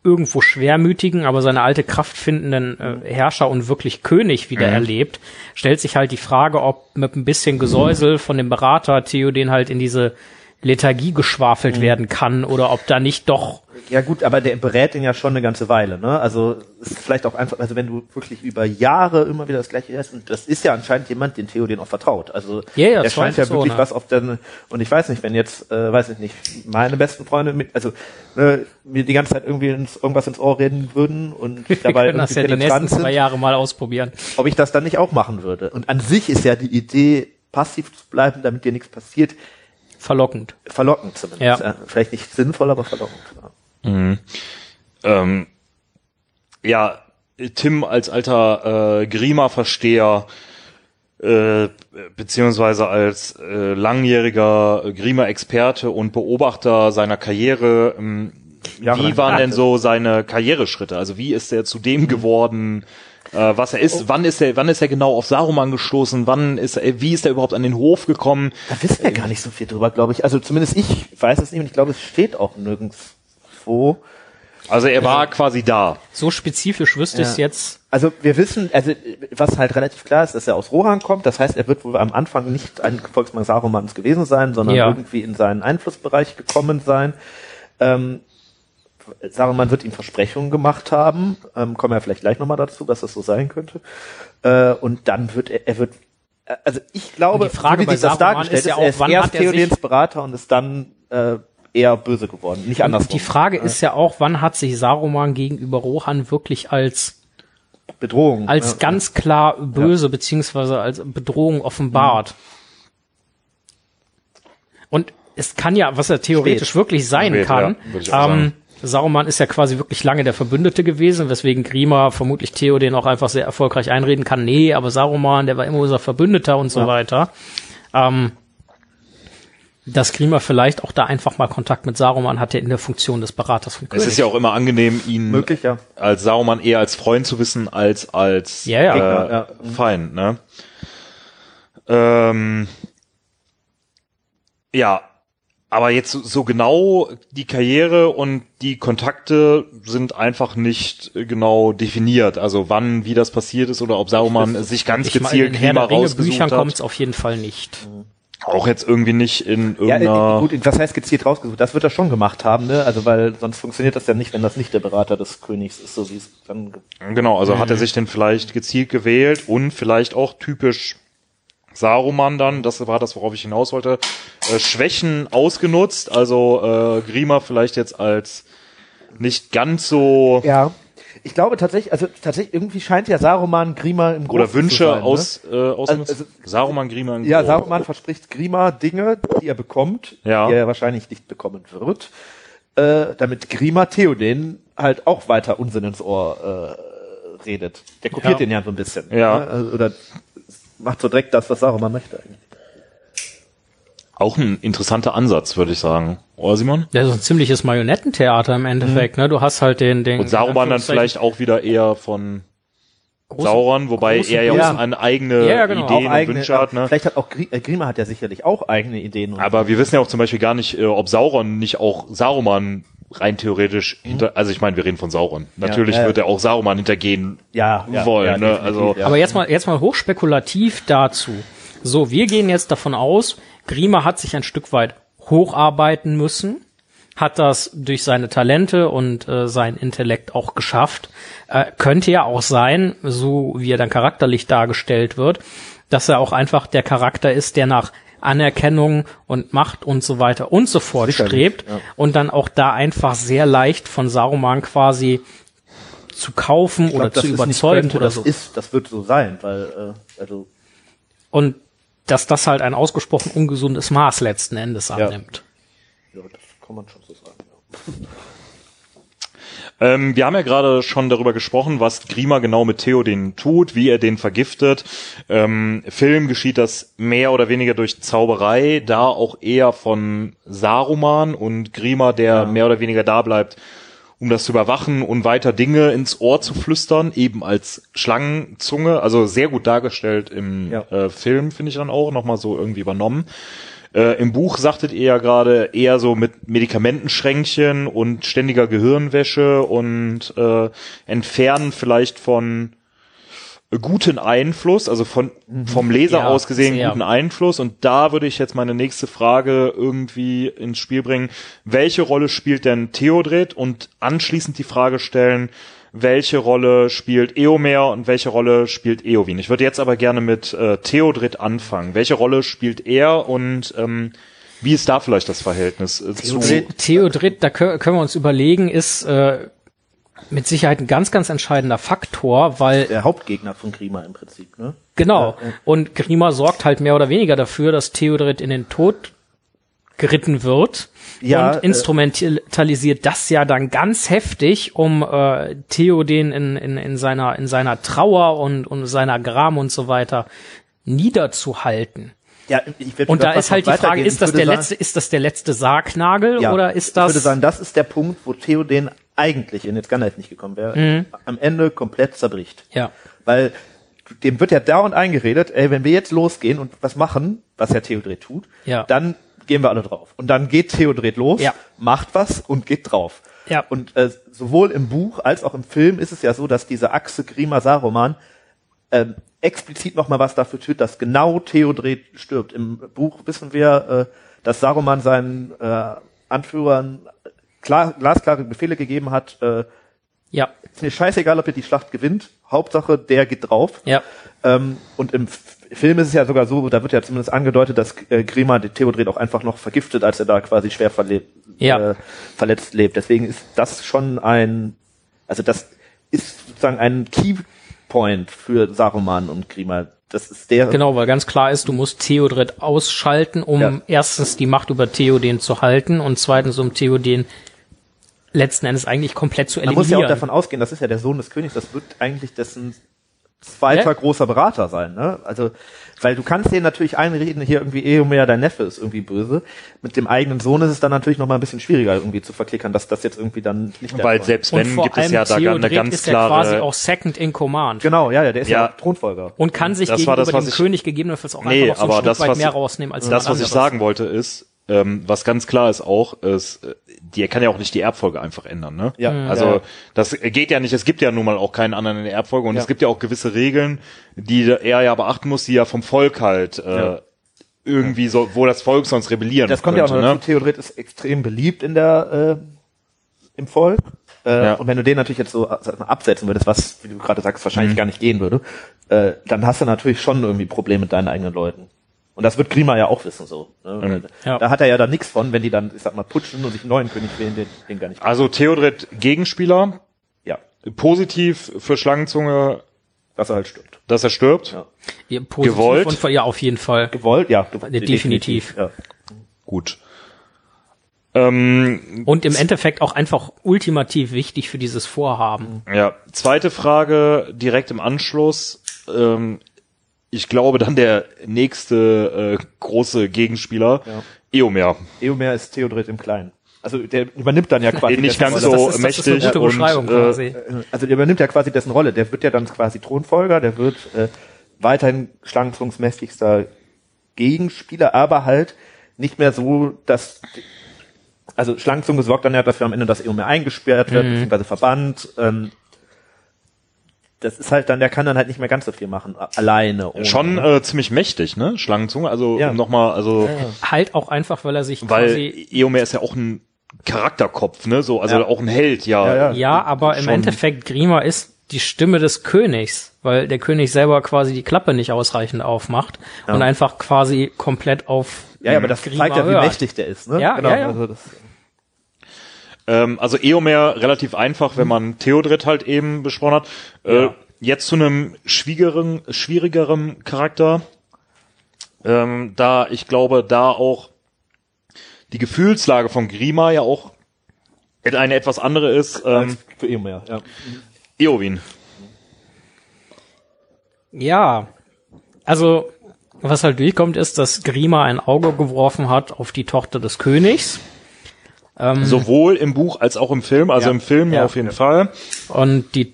S3: irgendwo schwermütigen, aber seine alte Kraft findenden äh, Herrscher und wirklich König wieder erlebt, stellt sich halt die Frage, ob mit ein bisschen Gesäusel von dem Berater Theoden halt in diese Lethargie geschwafelt werden kann oder ob da nicht doch
S1: Ja gut, aber der berät ihn ja schon eine ganze Weile, ne? Also es ist vielleicht auch einfach, also wenn du wirklich über Jahre immer wieder das gleiche hörst, und das ist ja anscheinend jemand, den Theo den auch vertraut. Also
S3: Ja, ja, das
S1: scheint ja
S3: so,
S1: wirklich
S3: ne?
S1: was auf den und ich weiß nicht, wenn jetzt, äh, weiß ich nicht, meine besten Freunde mit, also ne, mir die ganze Zeit irgendwie ins, irgendwas ins Ohr reden würden und dabei
S3: können das ja
S1: irgendwie
S3: die nächsten
S1: penetrant
S3: zwei
S1: sind,
S3: Jahre mal ausprobieren.
S1: ob ich das dann nicht auch machen würde. Und an sich ist ja die Idee, passiv zu bleiben, damit dir nichts passiert,
S3: Verlockend.
S1: verlockend zumindest.
S3: Ja.
S1: Ja. Vielleicht nicht sinnvoll, aber verlockend. Ja.
S2: Ähm, ja, Tim als alter äh, Grima-Versteher äh, beziehungsweise als äh, langjähriger Grima-Experte und Beobachter seiner Karriere ähm, wie waren denn so seine Karriereschritte? Also wie ist er zu dem geworden, äh, was er ist? Oh. Wann ist er, wann ist er genau auf Saruman gestoßen? Wann ist er, wie ist er überhaupt an den Hof gekommen?
S1: Da wissen wir gar nicht so viel drüber, glaube ich. Also zumindest ich weiß es nicht und ich glaube, es steht auch nirgendwo.
S2: Also er war also, quasi da.
S3: So spezifisch wüsste ja. ich es jetzt.
S1: Also wir wissen, also was halt relativ klar ist, dass er aus Rohan kommt. Das heißt, er wird wohl am Anfang nicht ein Volksmann Sarumans gewesen sein, sondern ja. irgendwie in seinen Einflussbereich gekommen sein. Ähm, Saruman wird ihm Versprechungen gemacht haben. Ähm, kommen wir vielleicht gleich nochmal dazu, was das so sein könnte. Äh, und dann wird er, er wird äh, also ich glaube,
S3: die Frage wie sich das dargestellt ist, ja auch,
S1: er ist erst Theodens Berater und ist dann äh, eher böse geworden, nicht anders.
S3: Die Frage ja. ist ja auch, wann hat sich Saruman gegenüber Rohan wirklich als
S1: Bedrohung,
S3: als ja. ganz klar böse beziehungsweise als Bedrohung offenbart. Mhm. Und es kann ja, was er theoretisch Spät. wirklich sein Spät, kann, ähm, Saruman ist ja quasi wirklich lange der Verbündete gewesen, weswegen Grima vermutlich Theo den auch einfach sehr erfolgreich einreden kann. Nee, aber Saruman, der war immer unser Verbündeter und so weiter. Ähm, dass Grima vielleicht auch da einfach mal Kontakt mit Saruman hatte in der Funktion des Beraters
S2: vom König. Es ist ja auch immer angenehm, ihn
S1: Möglich, ja.
S2: als Saruman eher als Freund zu wissen, als als
S3: ja, ja.
S2: Äh, ja. Feind. Ne? Ähm, ja, aber jetzt so genau die Karriere und die Kontakte sind einfach nicht genau definiert. Also wann, wie das passiert ist oder ob Saruman sich ganz gezielt
S3: Grima rausgesucht Büchern kommt es auf jeden Fall nicht. Mhm.
S2: Auch jetzt irgendwie nicht in irgendeiner... Ja,
S1: gut, was heißt gezielt rausgesucht? Das wird er schon gemacht haben, ne? Also weil sonst funktioniert das ja nicht, wenn das nicht der Berater des Königs ist, so wie es dann...
S2: Genau, also mhm. hat er sich denn vielleicht gezielt gewählt und vielleicht auch typisch Saruman dann, das war das, worauf ich hinaus wollte, äh, Schwächen ausgenutzt, also äh, Grima vielleicht jetzt als nicht ganz so...
S1: Ja ich glaube tatsächlich, also tatsächlich irgendwie scheint ja Saruman Grima im
S2: Großen Oder Wünsche zu sein, ne? aus, äh, aus also, also, Saruman Grima
S1: im Ja, Saruman verspricht Grima Dinge, die er bekommt, ja. die er wahrscheinlich nicht bekommen wird, äh, damit Grima Theoden halt auch weiter Unsinn ins Ohr äh, redet. Der kopiert ja. den ja so ein bisschen.
S2: Ja.
S1: Ne? Also, oder macht so direkt das, was Saruman möchte eigentlich.
S2: Auch ein interessanter Ansatz, würde ich sagen. Oder Simon?
S3: Ja, so ein ziemliches Marionettentheater im Endeffekt, mhm. ne? Du hast halt den, den.
S2: Und Saruman dann vielleicht auch wieder eher von große, Sauron, wobei er ja, auch eine eigene ja, genau. Ideen auch eigene, und Wünsche hat. Ne?
S1: Vielleicht hat auch äh, Grima hat ja sicherlich auch eigene Ideen.
S2: Aber wir wissen ja auch zum Beispiel gar nicht, äh, ob Sauron nicht auch Saruman rein theoretisch mhm. hinter, also ich meine, wir reden von Sauron. Natürlich ja, ja, wird er auch Saruman hintergehen
S1: ja,
S2: wollen. ne? Also,
S3: Aber jetzt mal, jetzt mal hochspekulativ dazu. So, wir gehen jetzt davon aus, Grima hat sich ein Stück weit hocharbeiten müssen, hat das durch seine Talente und äh, sein Intellekt auch geschafft. Äh, könnte ja auch sein, so wie er dann charakterlich dargestellt wird, dass er auch einfach der Charakter ist, der nach Anerkennung und Macht und so weiter und so fort Sicherlich, strebt ja. und dann auch da einfach sehr leicht von Saruman quasi zu kaufen glaub, oder zu überzeugen
S1: könnte,
S3: oder
S1: das
S3: so.
S1: Ist, das wird so sein, weil äh, also
S3: und dass das halt ein ausgesprochen ungesundes Maß letzten Endes annimmt.
S2: Ja, das kann man schon so sagen. Ja. Ähm, wir haben ja gerade schon darüber gesprochen, was Grima genau mit Theoden tut, wie er den vergiftet. Ähm, Film geschieht das mehr oder weniger durch Zauberei, da auch eher von Saruman und Grima, der ja. mehr oder weniger da bleibt, um das zu überwachen und weiter Dinge ins Ohr zu flüstern, eben als Schlangenzunge, also sehr gut dargestellt im ja. äh, Film, finde ich dann auch, nochmal so irgendwie übernommen. Äh, Im Buch sagtet ihr ja gerade eher so mit Medikamentenschränkchen und ständiger Gehirnwäsche und äh, Entfernen vielleicht von guten Einfluss, also von vom Leser ja, aus gesehen sehr. guten Einfluss. Und da würde ich jetzt meine nächste Frage irgendwie ins Spiel bringen. Welche Rolle spielt denn Theodred? Und anschließend die Frage stellen, welche Rolle spielt Eomer und welche Rolle spielt Eowyn. Ich würde jetzt aber gerne mit äh, Theodred anfangen. Welche Rolle spielt er und ähm, wie ist da vielleicht das Verhältnis äh,
S3: zu Theodred, da können wir uns überlegen, ist äh, mit Sicherheit ein ganz, ganz entscheidender Faktor, weil
S1: der Hauptgegner von Grima im Prinzip, ne?
S3: Genau. Ja, ja. Und Grima sorgt halt mehr oder weniger dafür, dass Theodred in den Tod geritten wird ja, und äh, instrumentalisiert das ja dann ganz heftig, um äh, Theoden in, in, in seiner in seiner Trauer und und seiner Gram und so weiter niederzuhalten.
S1: Ja, ich würd
S3: Und da ist halt die Frage, ist das
S1: würde
S3: der
S1: sagen-
S3: letzte, ist das der letzte Sargnagel
S1: Ja,
S3: oder ist
S1: Ich würde
S3: das?
S1: sagen, das ist der Punkt, wo Theoden eigentlich in jetzt Gandalf nicht gekommen wäre,
S3: Mhm.
S1: am Ende komplett zerbricht.
S3: ja.
S1: Weil dem wird ja dauernd eingeredet, ey, wenn wir jetzt losgehen und was machen, was ja Theodred tut,
S3: Ja.
S1: dann gehen wir alle drauf. Und dann geht Theodred los,
S3: Ja.
S1: macht was und geht drauf.
S3: Ja.
S1: Und äh, sowohl im Buch als auch im Film ist es ja so, dass diese Achse Grima Saruman ähm, explizit nochmal was dafür tut, dass genau Theodred stirbt. Im Buch wissen wir, äh, dass Saruman seinen äh, Anführern klar, glasklare Befehle gegeben hat, äh,
S3: Ja.
S1: ist mir scheißegal, ob ihr die Schlacht gewinnt. Hauptsache, der geht drauf.
S3: Ja.
S1: Ähm, und im Film ist es ja sogar so, da wird ja zumindest angedeutet, dass äh, Grima den Theodred auch einfach noch vergiftet, als er da quasi schwer verle
S3: Ja.
S1: äh, verletzt lebt. Deswegen ist das schon ein, also das ist sozusagen ein Keypoint für Saruman und Grima. Das ist der.
S3: Genau, weil ganz klar ist, du musst Theodred ausschalten, um
S1: Ja.
S3: erstens die Macht über Theoden zu halten und zweitens um Theoden letzten Endes eigentlich komplett zu
S1: Man
S3: eliminieren.
S1: muss ja auch davon ausgehen, das ist ja der Sohn des Königs, das wird eigentlich dessen zweiter
S3: Ja.
S1: großer Berater sein, ne? Also, weil du kannst denen natürlich einreden, hier irgendwie Eomer, dein Neffe ist irgendwie böse. Mit dem eigenen Sohn ist es dann natürlich noch mal ein bisschen schwieriger irgendwie zu verklickern, dass das jetzt irgendwie dann nicht der
S2: Weil
S1: Fall ist.
S2: selbst
S3: und
S2: wenn
S3: vor
S2: gibt es
S3: allem
S2: ja da eine ganz
S3: ist ja quasi
S2: klare.
S3: auch Second in Command.
S1: Genau, ja, ja, der ist ja,
S2: Ja.
S1: Thronfolger.
S3: Und kann sich
S2: Das
S3: gegenüber
S2: war das,
S3: dem
S2: ich-
S3: König gegebenenfalls auch
S2: Nee,
S3: einfach noch so ein
S2: aber
S3: Stück
S2: das,
S3: weit
S2: was,
S3: mehr rausnehmen als
S2: das, was ich sagen wollte, ist, ähm, was ganz klar ist auch, ist, äh, die kann ja auch nicht die Erbfolge einfach ändern, ne?
S1: Ja.
S2: Also
S1: Ja.
S2: das geht ja nicht, es gibt ja nun mal auch keinen anderen in der Erbfolge und
S1: Ja.
S2: es gibt ja auch gewisse Regeln, die er ja beachten muss, die ja vom Volk halt äh,
S1: Ja.
S2: irgendwie so, wo das Volk sonst rebellieren
S1: Das kommt ja auch
S2: könnte,
S1: noch
S2: ne?
S1: dazu, Theodred ist extrem beliebt in der, äh, im Volk. Äh,
S2: Ja.
S1: Und wenn du den natürlich jetzt so mal, absetzen würdest, was, wie du gerade sagst, wahrscheinlich
S2: Mhm.
S1: gar nicht gehen würde, äh, dann hast du natürlich schon irgendwie Probleme mit deinen eigenen Leuten. Und das wird Grima ja auch wissen, so. Ne?
S3: Ja.
S1: Da hat er ja dann nichts von, wenn die dann, ich sag mal, putschen und sich einen neuen König wählen, den, den gar nicht.
S2: Also Theodred Gegenspieler,
S1: Ja,
S2: positiv für Schlangenzunge,
S1: dass er halt stirbt.
S2: dass er stirbt.
S1: Ja.
S3: Ja, positiv
S2: Gewollt?
S3: Und, ja, auf jeden Fall.
S1: Gewollt, ja.
S3: definitiv.
S1: Ja.
S2: Gut. Ähm,
S3: Und im Endeffekt auch einfach ultimativ wichtig für dieses Vorhaben.
S2: Ja, zweite Frage direkt im Anschluss. Ähm, ich glaube dann der nächste äh, große Gegenspieler,
S1: Ja.
S2: Eomer.
S1: Eomer ist Theodred im Kleinen. Also der übernimmt dann ja quasi
S2: Nicht ganz
S1: Rolle.
S2: so
S3: das ist, das ist eine
S2: mächtig
S3: gute
S2: und,
S3: Beschreibung
S2: äh,
S3: quasi.
S1: also der übernimmt ja quasi dessen Rolle. Der wird ja dann quasi Thronfolger, der wird äh, weiterhin schlangenzungsmächtigster Gegenspieler, aber halt nicht mehr so, dass also Schlangenzunge sorgt dann ja dafür am Ende, dass Eomer eingesperrt wird, beziehungsweise verbannt. Ähm, das ist halt dann, der kann dann halt nicht mehr ganz so viel machen, alleine. Ohne,
S2: Schon äh, ziemlich mächtig, ne? Schlangenzunge. Also
S1: Ja.
S2: um nochmal, also
S3: Halt auch einfach, weil er sich
S2: weil
S3: quasi
S2: Eomer ist ja auch ein Charakterkopf, ne? So, also
S1: Ja.
S2: auch ein Held, ja.
S1: Ja, ja.
S3: Ja, aber im
S2: schon-
S3: Endeffekt Grima ist die Stimme des Königs, weil der König selber quasi die Klappe nicht ausreichend aufmacht und einfach quasi komplett auf
S1: ja, ja, aber das
S3: Grima
S1: zeigt ja, wie
S3: hört.
S1: mächtig der ist. Ne?
S3: Ja, ja, ja.
S1: Also das,
S2: Ähm, also Eomer relativ einfach, wenn man Theodred halt eben besprochen hat. Äh,
S1: Ja.
S2: Jetzt zu einem schwierigeren, schwierigeren Charakter. Ähm, da, ich glaube, da auch die Gefühlslage von Grima ja auch eine etwas andere ist. Ähm,
S1: als für Eomer, ja.
S2: Eowyn.
S3: Ja, also was halt durchkommt, ist, dass Grima ein Auge geworfen hat auf die Tochter des Königs.
S2: Sowohl im Buch als auch im Film. Also
S1: Ja.
S2: im Film ja,
S1: Ja.
S2: auf jeden Fall.
S3: Und die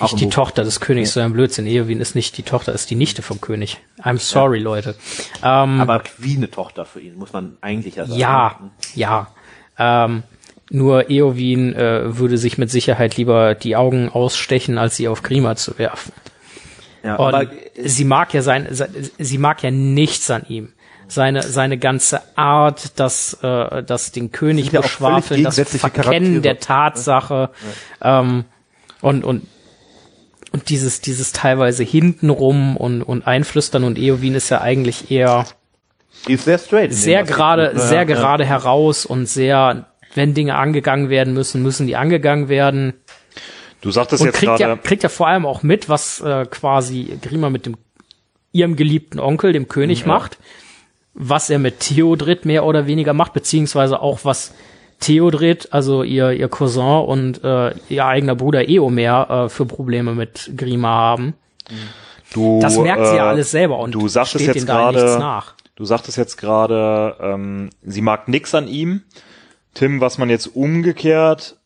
S1: Auch
S3: nicht
S1: im
S3: die
S1: Buch.
S3: Tochter des Königs, so ein Blödsinn. Eowyn ist nicht die Tochter, ist die Nichte vom König. I'm sorry, Leute. Ähm,
S1: Aber wie eine Tochter für ihn, muss man eigentlich ja sagen.
S3: ja, ja. Ähm, nur Eowyn äh, würde sich mit Sicherheit lieber die Augen ausstechen, als sie auf Grima zu werfen.
S1: ja
S3: Und
S1: aber
S3: sie mag ja sein, se- sie mag ja nichts an ihm. Seine, seine ganze Art, das, äh, das den König
S1: ja
S3: beschwafeln, das Verkennen
S1: Charaktere.
S3: der Tatsache, ähm, und, und, und dieses, dieses teilweise hintenrum und, und einflüstern und Eowyn ist ja eigentlich eher
S1: ist sehr straight.
S3: sehr gerade.
S1: Ja,
S3: sehr
S1: ja.
S3: gerade heraus und sehr, wenn Dinge angegangen werden müssen, müssen die angegangen werden.
S2: Du sagtest
S3: Und
S2: jetzt
S3: kriegt ja,
S2: gerade,
S3: kriegt ja vor allem auch mit, was äh, quasi Grima mit dem ihrem geliebten Onkel, dem König, macht, was er mit Theodred mehr oder weniger macht, beziehungsweise auch was Theodred, also ihr, ihr Cousin und äh, ihr eigener Bruder Eomer äh, für Probleme mit Grima haben.
S2: du,
S3: Das merkt sie ja
S2: äh,
S3: alles selber und
S2: du sagtest
S3: steht
S2: jetzt gerade,
S3: nach.
S2: Du sagtest jetzt gerade, ähm, sie mag nix an ihm. Tim, was man jetzt umgekehrt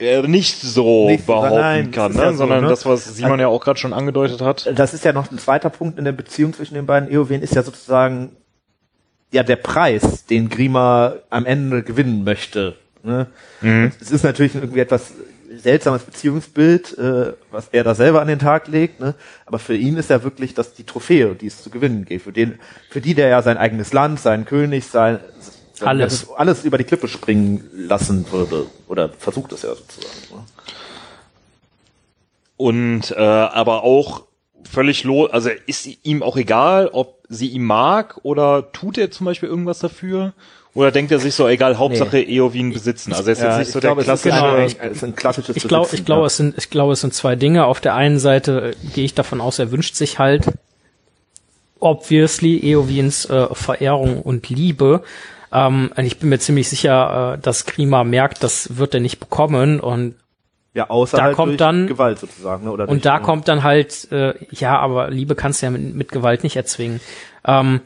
S2: nicht so
S1: Nicht so,
S2: behaupten
S1: nein,
S2: kann, ne?
S1: ja so,
S2: sondern
S1: ne?
S2: das, was Simon ja auch gerade schon angedeutet hat.
S1: Das ist ja noch ein zweiter Punkt in der Beziehung zwischen den beiden Eowyn, ist ja sozusagen ja der Preis, den Grima am Ende gewinnen möchte. Ne? Es ist natürlich irgendwie etwas seltsames Beziehungsbild, äh, was er da selber an den Tag legt, ne? aber für ihn ist ja wirklich das die Trophäe, die es zu gewinnen geht. Für den, für die der ja sein eigenes Land, seinen König, sein
S3: Alles.
S1: alles über die Klippe springen lassen würde oder versucht es ja sozusagen.
S2: Und äh, aber auch völlig los, also ist ihm auch egal, ob sie ihn mag oder tut er zum Beispiel irgendwas dafür? Oder denkt er sich so, egal, Hauptsache Eowyn besitzen? Also er ist jetzt nicht so der
S1: glaube, es ist
S2: klassische.
S1: eine- es ist ein klassisches
S3: Ich glaube, ich glaube,
S1: ja.
S3: es sind, ich glaube, es sind zwei Dinge. Auf der einen Seite äh, gehe ich davon aus, er wünscht sich halt obviously Eowins äh, Verehrung und Liebe. Ähm, und ich bin mir ziemlich sicher, äh, dass Grima merkt, das wird er nicht bekommen und
S1: Ja, außer
S3: Da
S1: halt
S3: kommt
S1: durch
S3: dann-
S1: Gewalt sozusagen. Ne? Oder durch,
S3: und da
S1: äh,
S3: kommt dann halt, äh, ja, aber Liebe kannst du ja mit, mit Gewalt nicht erzwingen. Ähm,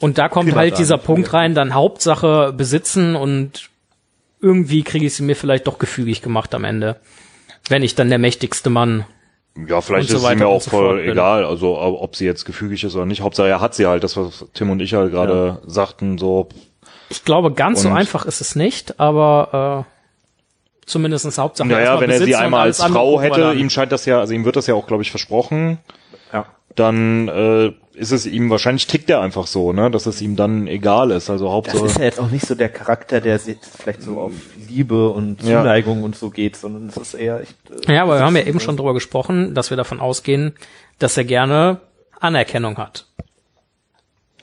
S3: und da kommt halt dieser Punkt rein, dann Hauptsache besitzen und irgendwie kriege ich sie mir vielleicht doch gefügig gemacht am Ende. Wenn ich dann der mächtigste Mann.
S2: Ja, vielleicht
S3: und so
S2: ist es mir auch
S3: so
S2: voll egal, also ob ob sie jetzt gefügig ist oder nicht. Hauptsache er hat sie halt, das was Tim und ich halt gerade sagten, so
S3: Ich glaube, ganz so
S2: Und-
S3: einfach ist es nicht, aber äh, zumindestens Hauptsache
S2: naja, wenn er sie einmal als Frau hätte,
S3: dann.
S2: ihm scheint das ja, also ihm wird das ja auch, glaube ich, versprochen,
S1: Ja.
S2: dann äh, ist es ihm, wahrscheinlich tickt er einfach so, ne, dass es ihm dann egal ist. Also
S1: Das
S2: Hauptsache.
S1: ist ja jetzt auch nicht so der Charakter, der jetzt vielleicht so auf Liebe und
S2: Ja.
S1: Zuneigung und so geht, sondern es ist eher echt. Äh,
S3: Ja, aber wir haben ja eben schon drüber gesprochen, dass wir davon ausgehen, dass er gerne Anerkennung hat.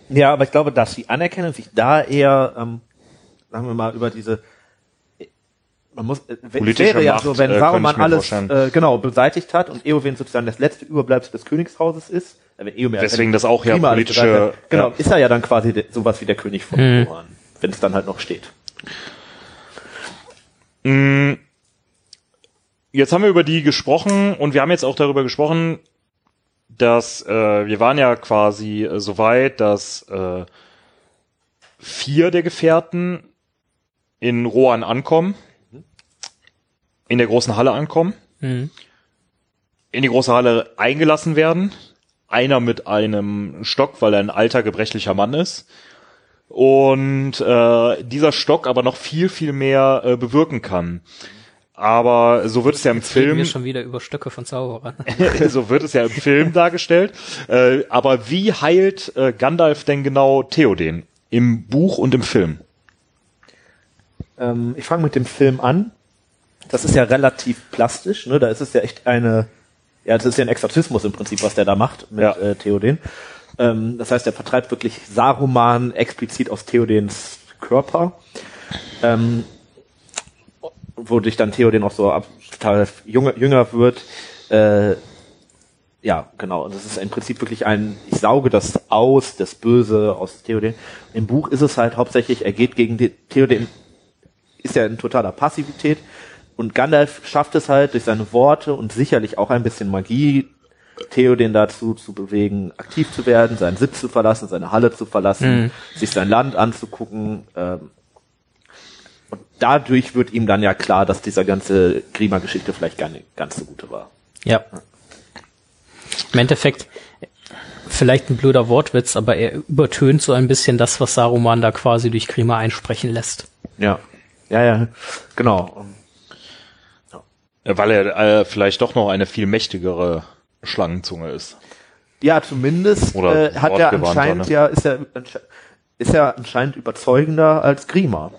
S1: Ja, aber ich glaube, dass die Anerkennung sich da eher, ähm, sagen wir mal, über diese man muss, äh,
S2: Politische
S1: wäre ja
S2: Macht,
S1: so, wenn
S2: äh,
S1: Saruman
S2: ich mir
S1: alles äh, genau beseitigt hat und Eowyn sozusagen das letzte Überbleibsel des Königshauses ist, äh, wenn Eowyn
S2: Deswegen das auch ja politische-
S1: hat, genau,
S2: ja.
S1: ist er ja dann quasi de, sowas wie der König von Rohan, wenn es dann halt noch steht.
S2: Mm, Jetzt haben wir über die gesprochen und wir haben jetzt auch darüber gesprochen, dass äh, wir waren ja quasi äh, so weit, dass äh, vier der Gefährten in Rohan ankommen, in der großen Halle ankommen,
S3: Mhm.
S2: in die große Halle eingelassen werden. Einer mit einem Stock, weil er ein alter, gebrechlicher Mann ist. Und äh, dieser Stock aber noch viel, viel mehr äh, bewirken kann. Aber so wird es ja im
S3: Reden
S2: Film,
S3: wir schon wieder über Stöcke von Zauberern.
S2: so wird es ja im Film dargestellt. Äh, aber wie heilt äh, Gandalf denn genau Theoden im Buch und im Film?
S1: Ähm, ich fange mit dem Film an. Das ist ja relativ plastisch, ne? Da ist es ja echt eine, ja, das ist ja ein Exorzismus im Prinzip, was der da macht mit
S2: Ja.
S1: äh, Theoden. Ähm, das heißt, er vertreibt wirklich Saruman explizit aus Theodens Körper. Ähm, wodurch dann Theoden auch so ab, total jünger, jünger wird. Äh, ja, genau. Und das ist im Prinzip wirklich ein, ich sauge das aus, das Böse aus Theoden. Im Buch ist es halt hauptsächlich, er geht gegen die, Theoden, ist ja in totaler Passivität. Und Gandalf schafft es halt durch seine Worte und sicherlich auch ein bisschen Magie, Theoden dazu zu bewegen, aktiv zu werden, seinen Sitz zu verlassen, seine Halle zu verlassen, sich sein Land anzugucken. Ähm, dadurch wird ihm dann ja klar, dass dieser ganze Grima-Geschichte vielleicht gar nicht ganz so gute war.
S3: Ja. Im Endeffekt, vielleicht ein blöder Wortwitz, aber er übertönt so ein bisschen das, was Saruman da quasi durch Grima einsprechen lässt.
S1: Ja. Ja, ja, genau.
S2: Weil er äh, vielleicht doch noch eine viel mächtigere Schlangenzunge ist.
S1: Ja, zumindest
S2: Oder
S1: äh, hat er anscheinend
S2: ne?
S1: ja, ist er, ist er anscheinend überzeugender als Grima.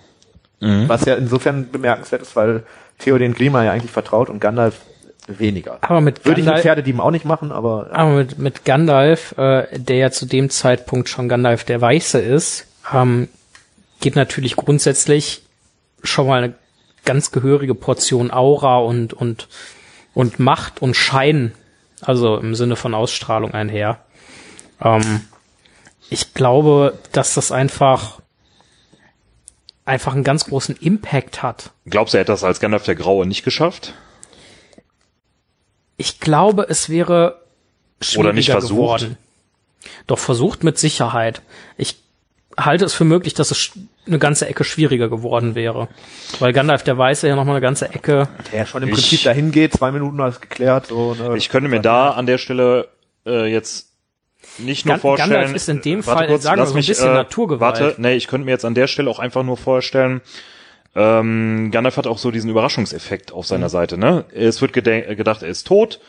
S2: Mhm.
S1: Was ja insofern bemerkenswert ist, weil Theoden Grima ja eigentlich vertraut und Gandalf weniger.
S3: Aber mit
S1: Würde ich mit
S3: Gandalf-
S1: Pferdedieben auch nicht machen, aber
S3: Aber mit, mit Gandalf, äh, der ja zu dem Zeitpunkt schon Gandalf der Weiße ist, ähm, geht natürlich grundsätzlich schon mal eine ganz gehörige Portion Aura und, und, und Macht und Schein, also im Sinne von Ausstrahlung einher. Ähm, ich glaube, dass das einfach, einfach einen ganz großen Impact hat.
S2: Glaubst du, er hätte das als Gandalf der Graue nicht geschafft?
S3: Ich glaube, es wäre schwieriger
S2: Oder nicht versucht?
S3: geworden. Doch versucht mit Sicherheit. Ich halte es für möglich, dass es eine ganze Ecke schwieriger geworden wäre. Weil Gandalf der Weiße ja nochmal eine ganze Ecke.
S1: Der schon im
S2: Ich-
S1: Prinzip dahin geht, zwei Minuten alles geklärt. So, ne?
S2: Ich könnte mir da an der Stelle äh, jetzt nicht nur
S3: Gan-
S2: vorstellen.
S3: Gandalf ist in dem Fall,
S2: kurz,
S3: sagen wir so, ein
S2: mich,
S3: bisschen
S2: äh,
S3: Naturgewalt.
S2: Warte, nee, ich könnte mir jetzt an der Stelle auch einfach nur vorstellen, ähm, Gandalf hat auch so diesen Überraschungseffekt auf
S3: Mhm.
S2: seiner Seite, ne? Es wird gedacht, er ist tot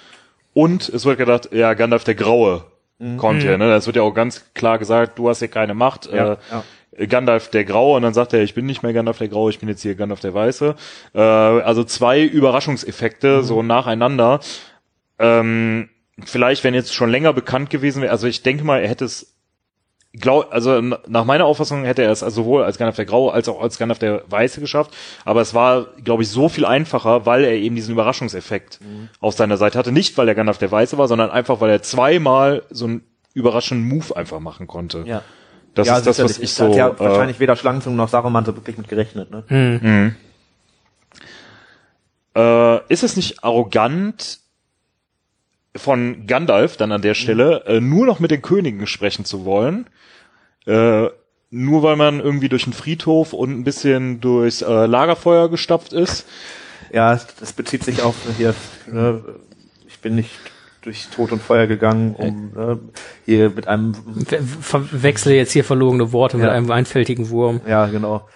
S2: und es wird gedacht, ja, Gandalf der Graue
S3: Mhm.
S2: kommt hier, ne? Das wird ja auch ganz klar gesagt, du hast hier keine Macht.
S1: Ja,
S2: äh,
S1: ja.
S2: Gandalf der Graue und dann sagt er, ich bin nicht mehr Gandalf der Graue, ich bin jetzt hier Gandalf der Weiße. Äh, also zwei Überraschungseffekte
S1: Mhm.
S2: so nacheinander. Ähm, vielleicht, wenn jetzt schon länger bekannt gewesen wäre, also ich denke mal, er hätte es, glaub, also nach meiner Auffassung hätte er es also sowohl als Gandalf der Graue als auch als Gandalf der Weiße geschafft. Aber es war, glaube ich, so viel einfacher, weil er eben diesen Überraschungseffekt auf seiner Seite hatte. Nicht, weil er Gandalf der Weiße war, sondern einfach, weil er zweimal so einen überraschenden Move einfach machen konnte.
S1: ja.
S2: Das
S1: ja,
S2: ist das, was ich so.
S1: hat ja
S2: äh,
S1: wahrscheinlich weder Schlangenzunge noch Saruman so wirklich mit gerechnet. Ne?
S2: Äh, ist es nicht arrogant von Gandalf dann an der Stelle, äh, nur noch mit den Königen sprechen zu wollen? Äh, nur weil man irgendwie durch den Friedhof und ein bisschen durchs äh, Lagerfeuer gestapft ist?
S1: Ja, das bezieht sich auf hier, ne, ich bin nicht durch Tod und Feuer gegangen, um ne, hier mit einem,
S3: Verwechsle jetzt hier verlogene Worte mit
S1: Ja.
S3: einem einfältigen Wurm.
S1: ja genau.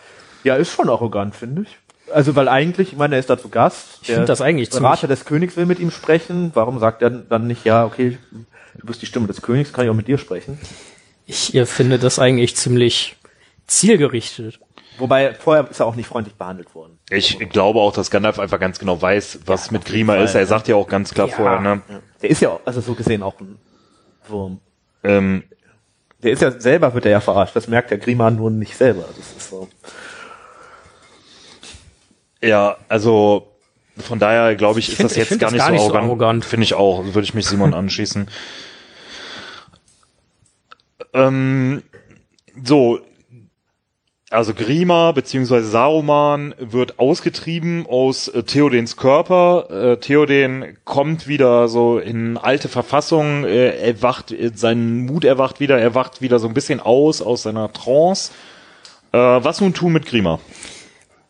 S1: Ja, ist schon arrogant, finde ich. Also weil eigentlich, ich meine, er ist da zu Gast.
S3: Ich finde das eigentlich ziemlich-
S1: Berater des Königs will mit ihm sprechen. Warum sagt er dann nicht, ja, okay, du bist die Stimme des Königs, kann ich auch mit dir sprechen?
S3: Ich finde das eigentlich ziemlich zielgerichtet.
S1: Wobei vorher ist er auch nicht freundlich behandelt worden.
S2: Ich glaube auch, dass Gandalf einfach ganz genau weiß, was mit Grima ist. Er sagt ja auch ganz klar
S3: Ja.
S2: vorher, ne?
S1: Der ist ja, auch- also so gesehen auch ein Wurm.
S2: Ähm,
S1: Der ist ja selber wird er ja verarscht. Das merkt der Grima nur nicht selber. Das ist so.
S2: Ja, also von daher glaube ich, ist
S3: find-
S2: das
S3: ich
S2: jetzt gar,
S3: das
S2: nicht,
S3: gar
S2: so
S3: nicht so
S2: arrogant.
S3: arrogant.
S2: Finde ich auch. Würde ich mich Simon anschließen. ähm, so, also Grima beziehungsweise Saruman wird ausgetrieben aus äh, Theodens Körper. Äh, Theoden kommt wieder so in alte Verfassung, äh, er wacht, äh, sein Mut erwacht wieder, er wacht wieder so ein bisschen aus aus seiner Trance. Äh, was nun tun mit Grima?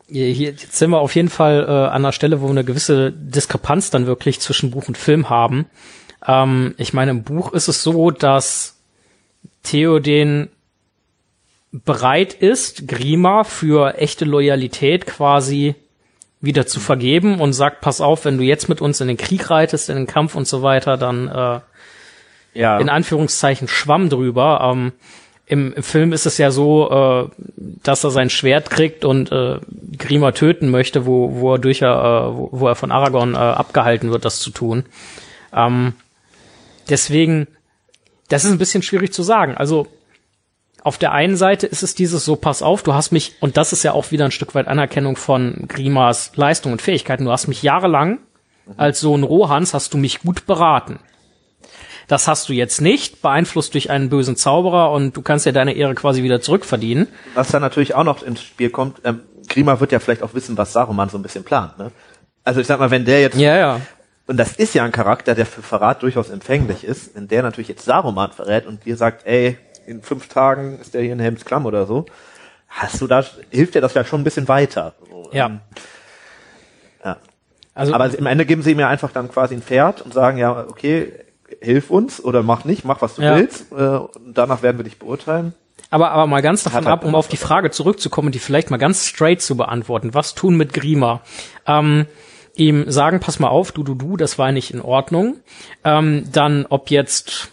S3: Hier, jetzt sind wir auf jeden Fall äh, an einer Stelle, wo wir eine gewisse Diskrepanz dann wirklich zwischen Buch und Film haben. Ähm, ich meine, im Buch ist es so, dass Theoden bereit ist, Grima für echte Loyalität quasi wieder zu vergeben und sagt, pass auf, wenn du jetzt mit uns in den Krieg reitest, in den Kampf und so weiter, dann äh,
S1: Ja.
S3: in Anführungszeichen Schwamm drüber. Ähm, im, Im Film ist es ja so, äh, dass er sein Schwert kriegt und äh, Grima töten möchte, wo, wo er durch, äh, wo, wo er von Aragorn äh, abgehalten wird, das zu tun. Ähm, deswegen, das ist ein bisschen schwierig zu sagen. Also auf der einen Seite ist es dieses so, pass auf, du hast mich, und das ist ja auch wieder ein Stück weit Anerkennung von Grimas Leistung und Fähigkeiten, du hast mich jahrelang als Sohn Rohans hast du mich gut beraten. Das hast du jetzt nicht, beeinflusst durch einen bösen Zauberer und du kannst ja deine Ehre quasi wieder zurückverdienen.
S1: Was dann natürlich auch noch ins Spiel kommt, ähm, Grima wird ja vielleicht auch wissen, was Saruman so ein bisschen plant. Ne? Also ich sag mal, wenn der jetzt,
S3: Ja, ja.
S1: und das ist ja ein Charakter, der für Verrat durchaus empfänglich ist, wenn der natürlich jetzt Saruman verrät und dir sagt, ey, in fünf Tagen ist der hier in Helmsklamm oder so, hast du da, hilft dir das ja schon ein bisschen weiter. So,
S3: Ja.
S1: ähm, ja.
S3: Also,
S1: Aber am Ende geben sie ihm ja einfach dann quasi ein Pferd und sagen, ja, okay, hilf uns oder mach nicht, mach was du
S3: Ja.
S1: willst, äh, und danach werden wir dich beurteilen.
S3: aber, aber mal ganz davon
S1: Hat
S3: ab, um auf die Frage zurückzukommen, die vielleicht mal ganz straight zu beantworten. Was tun mit Grima? Ähm, ihm sagen, pass mal auf, du, du, du, das war nicht in Ordnung. Ähm, dann, ob jetzt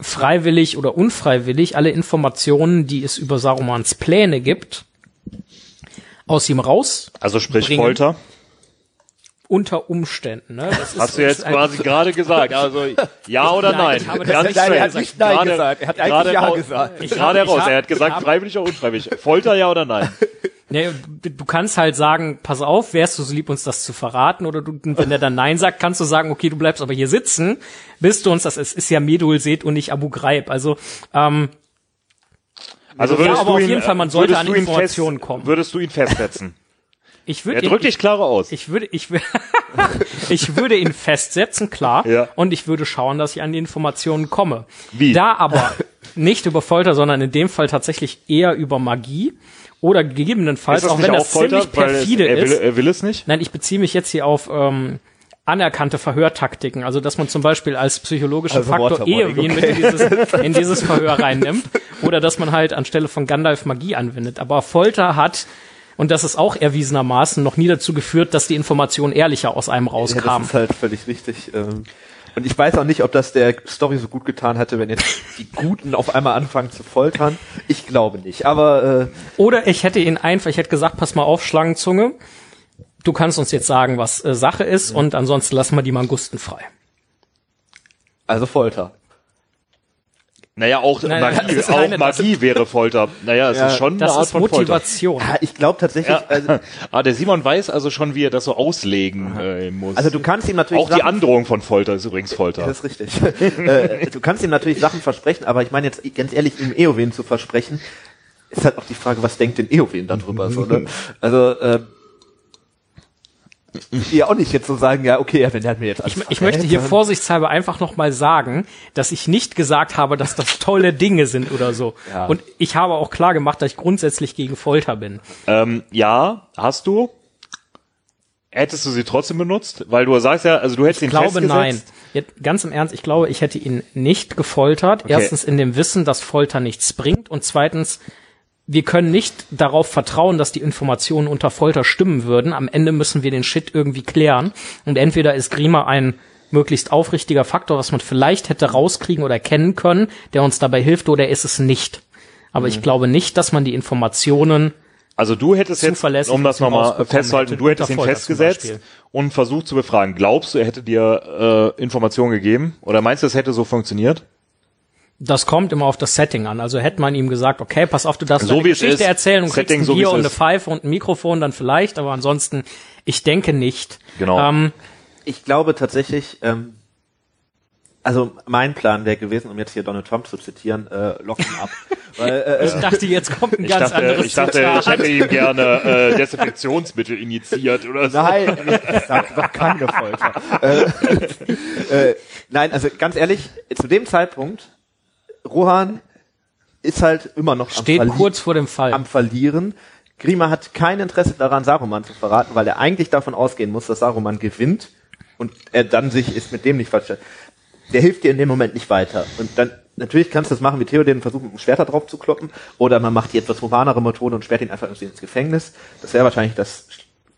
S3: freiwillig oder unfreiwillig, alle Informationen, die es über Sarumans Pläne gibt, aus ihm raus,
S2: Also sprich
S3: Bringen.
S2: Folter.
S3: Unter Umständen. Ne? Das
S2: Hast du jetzt quasi gerade gesagt. Also ja oder
S3: Nein,
S2: nein?
S3: habe
S2: Ganz
S3: nicht- nein, er hat
S1: nicht Nein
S2: Gerade-
S1: gesagt. Er hat eigentlich
S2: gerade
S1: Ja gesagt.
S3: Ich
S2: Gerade
S3: hab-
S2: raus. Er hat gesagt,
S3: hab-
S2: freiwillig oder unfreiwillig. Folter ja oder nein?
S3: Nee, du kannst halt sagen, pass auf, wärst du so lieb, uns das zu verraten? Oder du, wenn er dann Nein sagt, kannst du sagen, okay, du bleibst aber hier sitzen, bis du uns das, es ist ja Medul Seth und nicht Abu Ghraib. Also, ähm,
S2: Also
S3: Ja,
S2: würdest
S3: aber
S2: du
S3: auf
S2: ihn,
S3: jeden Fall, man
S2: äh,
S3: sollte an Informationen
S2: fest,
S3: kommen.
S2: Würdest du ihn festsetzen?
S3: Ich
S2: Er
S3: würde
S2: drückt dich klarer aus.
S3: ich würde, ich würde, ich würde ihn festsetzen, klar.
S2: Ja.
S3: Und ich würde schauen, dass ich an die Informationen komme.
S2: Wie?
S3: Da aber nicht über Folter, sondern in dem Fall tatsächlich eher über Magie. Oder gegebenenfalls, auch wenn
S2: auch
S3: das
S2: Folter?
S3: ziemlich
S2: Weil es-
S3: perfide
S2: er will,
S3: ist.
S2: er will es nicht?
S3: Nein, ich beziehe mich jetzt hier auf ähm, anerkannte Verhörtaktiken. Also, dass man zum Beispiel als psychologischen
S1: Also
S3: Faktor
S1: Waterboarding,
S3: Ehewin mit in dieses, in dieses Verhör reinnimmt. Oder dass man halt anstelle von Gandalf Magie anwendet. Aber Folter hat, und das ist auch erwiesenermaßen, noch nie dazu geführt, dass die Informationen ehrlicher aus einem
S1: Ja, das
S3: rauskamen.
S1: ist halt völlig richtig. ähm. Und ich weiß auch nicht, ob das der Story so gut getan hätte, wenn jetzt die Guten auf einmal anfangen zu foltern. Ich glaube nicht. Aber äh,
S3: Oder ich hätte ihn einfach, ich hätte gesagt, pass mal auf, Schlangenzunge. Du kannst uns jetzt sagen, was äh, Sache ist, und ansonsten lassen wir die Mangusten frei.
S1: also Folter.
S2: Naja, auch
S3: Nein,
S2: Magie, auch
S3: eine-
S2: Magie wäre Folter. Naja, es
S1: Ja,
S2: ist schon
S3: Das
S2: eine Art
S3: ist
S2: von Folter.
S3: Motivation.
S1: Ja, ich glaube tatsächlich,
S2: Ja.
S1: also,
S2: ah, der Simon weiß also schon, wie er das so auslegen äh, muss.
S1: also du kannst ihm natürlich
S2: auch die
S1: Sachen-
S2: Androhung von Folter ist übrigens Folter.
S1: Das ist richtig. äh, du kannst ihm natürlich Sachen versprechen, aber ich meine jetzt ganz ehrlich, ihm Eowyn zu versprechen, ist halt auch die Frage, was denkt denn Eowyn darüber? so, ne? Also äh, ja auch nicht jetzt so sagen, ja okay, wenn der hat mir jetzt alles
S3: Ich, ich möchte hier vorsichtshalber einfach nochmal sagen, dass ich nicht gesagt habe, dass das tolle Dinge sind oder so.
S1: Ja.
S3: Und ich habe auch klar gemacht, dass ich grundsätzlich gegen Folter bin.
S2: Ähm, ja, hast du. Hättest du sie trotzdem benutzt? Weil du sagst ja, also du hättest ihn
S3: Ich glaube
S2: festgesetzt.
S3: nein. Jetzt, ganz im Ernst, ich glaube, ich hätte ihn nicht gefoltert. Erstens in dem Wissen, dass Folter nichts bringt und zweitens, wir können nicht darauf vertrauen, dass die Informationen unter Folter stimmen würden. Am Ende müssen wir den Shit irgendwie klären und entweder ist Grima ein möglichst aufrichtiger Faktor, was man vielleicht hätte rauskriegen oder kennen können, der uns dabei hilft, oder ist es nicht. Aber
S2: Mhm.
S3: ich glaube nicht, dass man die Informationen
S2: Also du hättest jetzt,
S3: Zuverlässig
S2: um das nochmal festzuhalten, du hättest ihn festgesetzt und versucht zu befragen. Glaubst du, er hätte dir äh, Informationen gegeben? Oder meinst du, es hätte so funktioniert?
S3: Das kommt immer auf das Setting an. Also hätte man ihm gesagt, okay, pass auf, du darfst
S2: So es
S3: Geschichte
S2: ist.
S3: erzählen und
S2: Setting
S3: kriegst ein
S2: so wie
S3: Bier
S2: es
S3: und eine. Pfeife und ein Mikrofon, dann vielleicht, aber ansonsten, ich denke nicht.
S2: Genau.
S3: Ähm,
S1: Ich glaube tatsächlich, ähm, also mein Plan wäre gewesen, um jetzt hier Donald Trump zu zitieren, äh, lock ihn ab. Weil, äh,
S3: ich dachte, jetzt kommt ein
S2: Ich
S3: ganz
S2: dachte,
S3: anderes
S2: ich dachte,
S3: Zitat.
S2: ich hätte ihm gerne äh, Desinfektionsmittel initiiert oder so.
S1: Nein, ich sag doch keine Folter. äh, äh, nein, also ganz ehrlich, zu dem Zeitpunkt, Rohan ist halt immer noch
S3: Steht
S1: am,
S3: kurz vor dem Fall.
S1: am Verlieren. Grima hat kein Interesse daran, Saruman zu verraten, weil er eigentlich davon ausgehen muss, dass Saruman gewinnt und er dann sich ist mit dem nicht verstellt. Der hilft dir in dem Moment nicht weiter. Und dann, natürlich kannst du das machen wie Theoden, versuchen, mit dem Schwert da drauf zu kloppen, oder man macht die etwas humanere Methode und sperrt ihn einfach ins Gefängnis. Das wäre wahrscheinlich das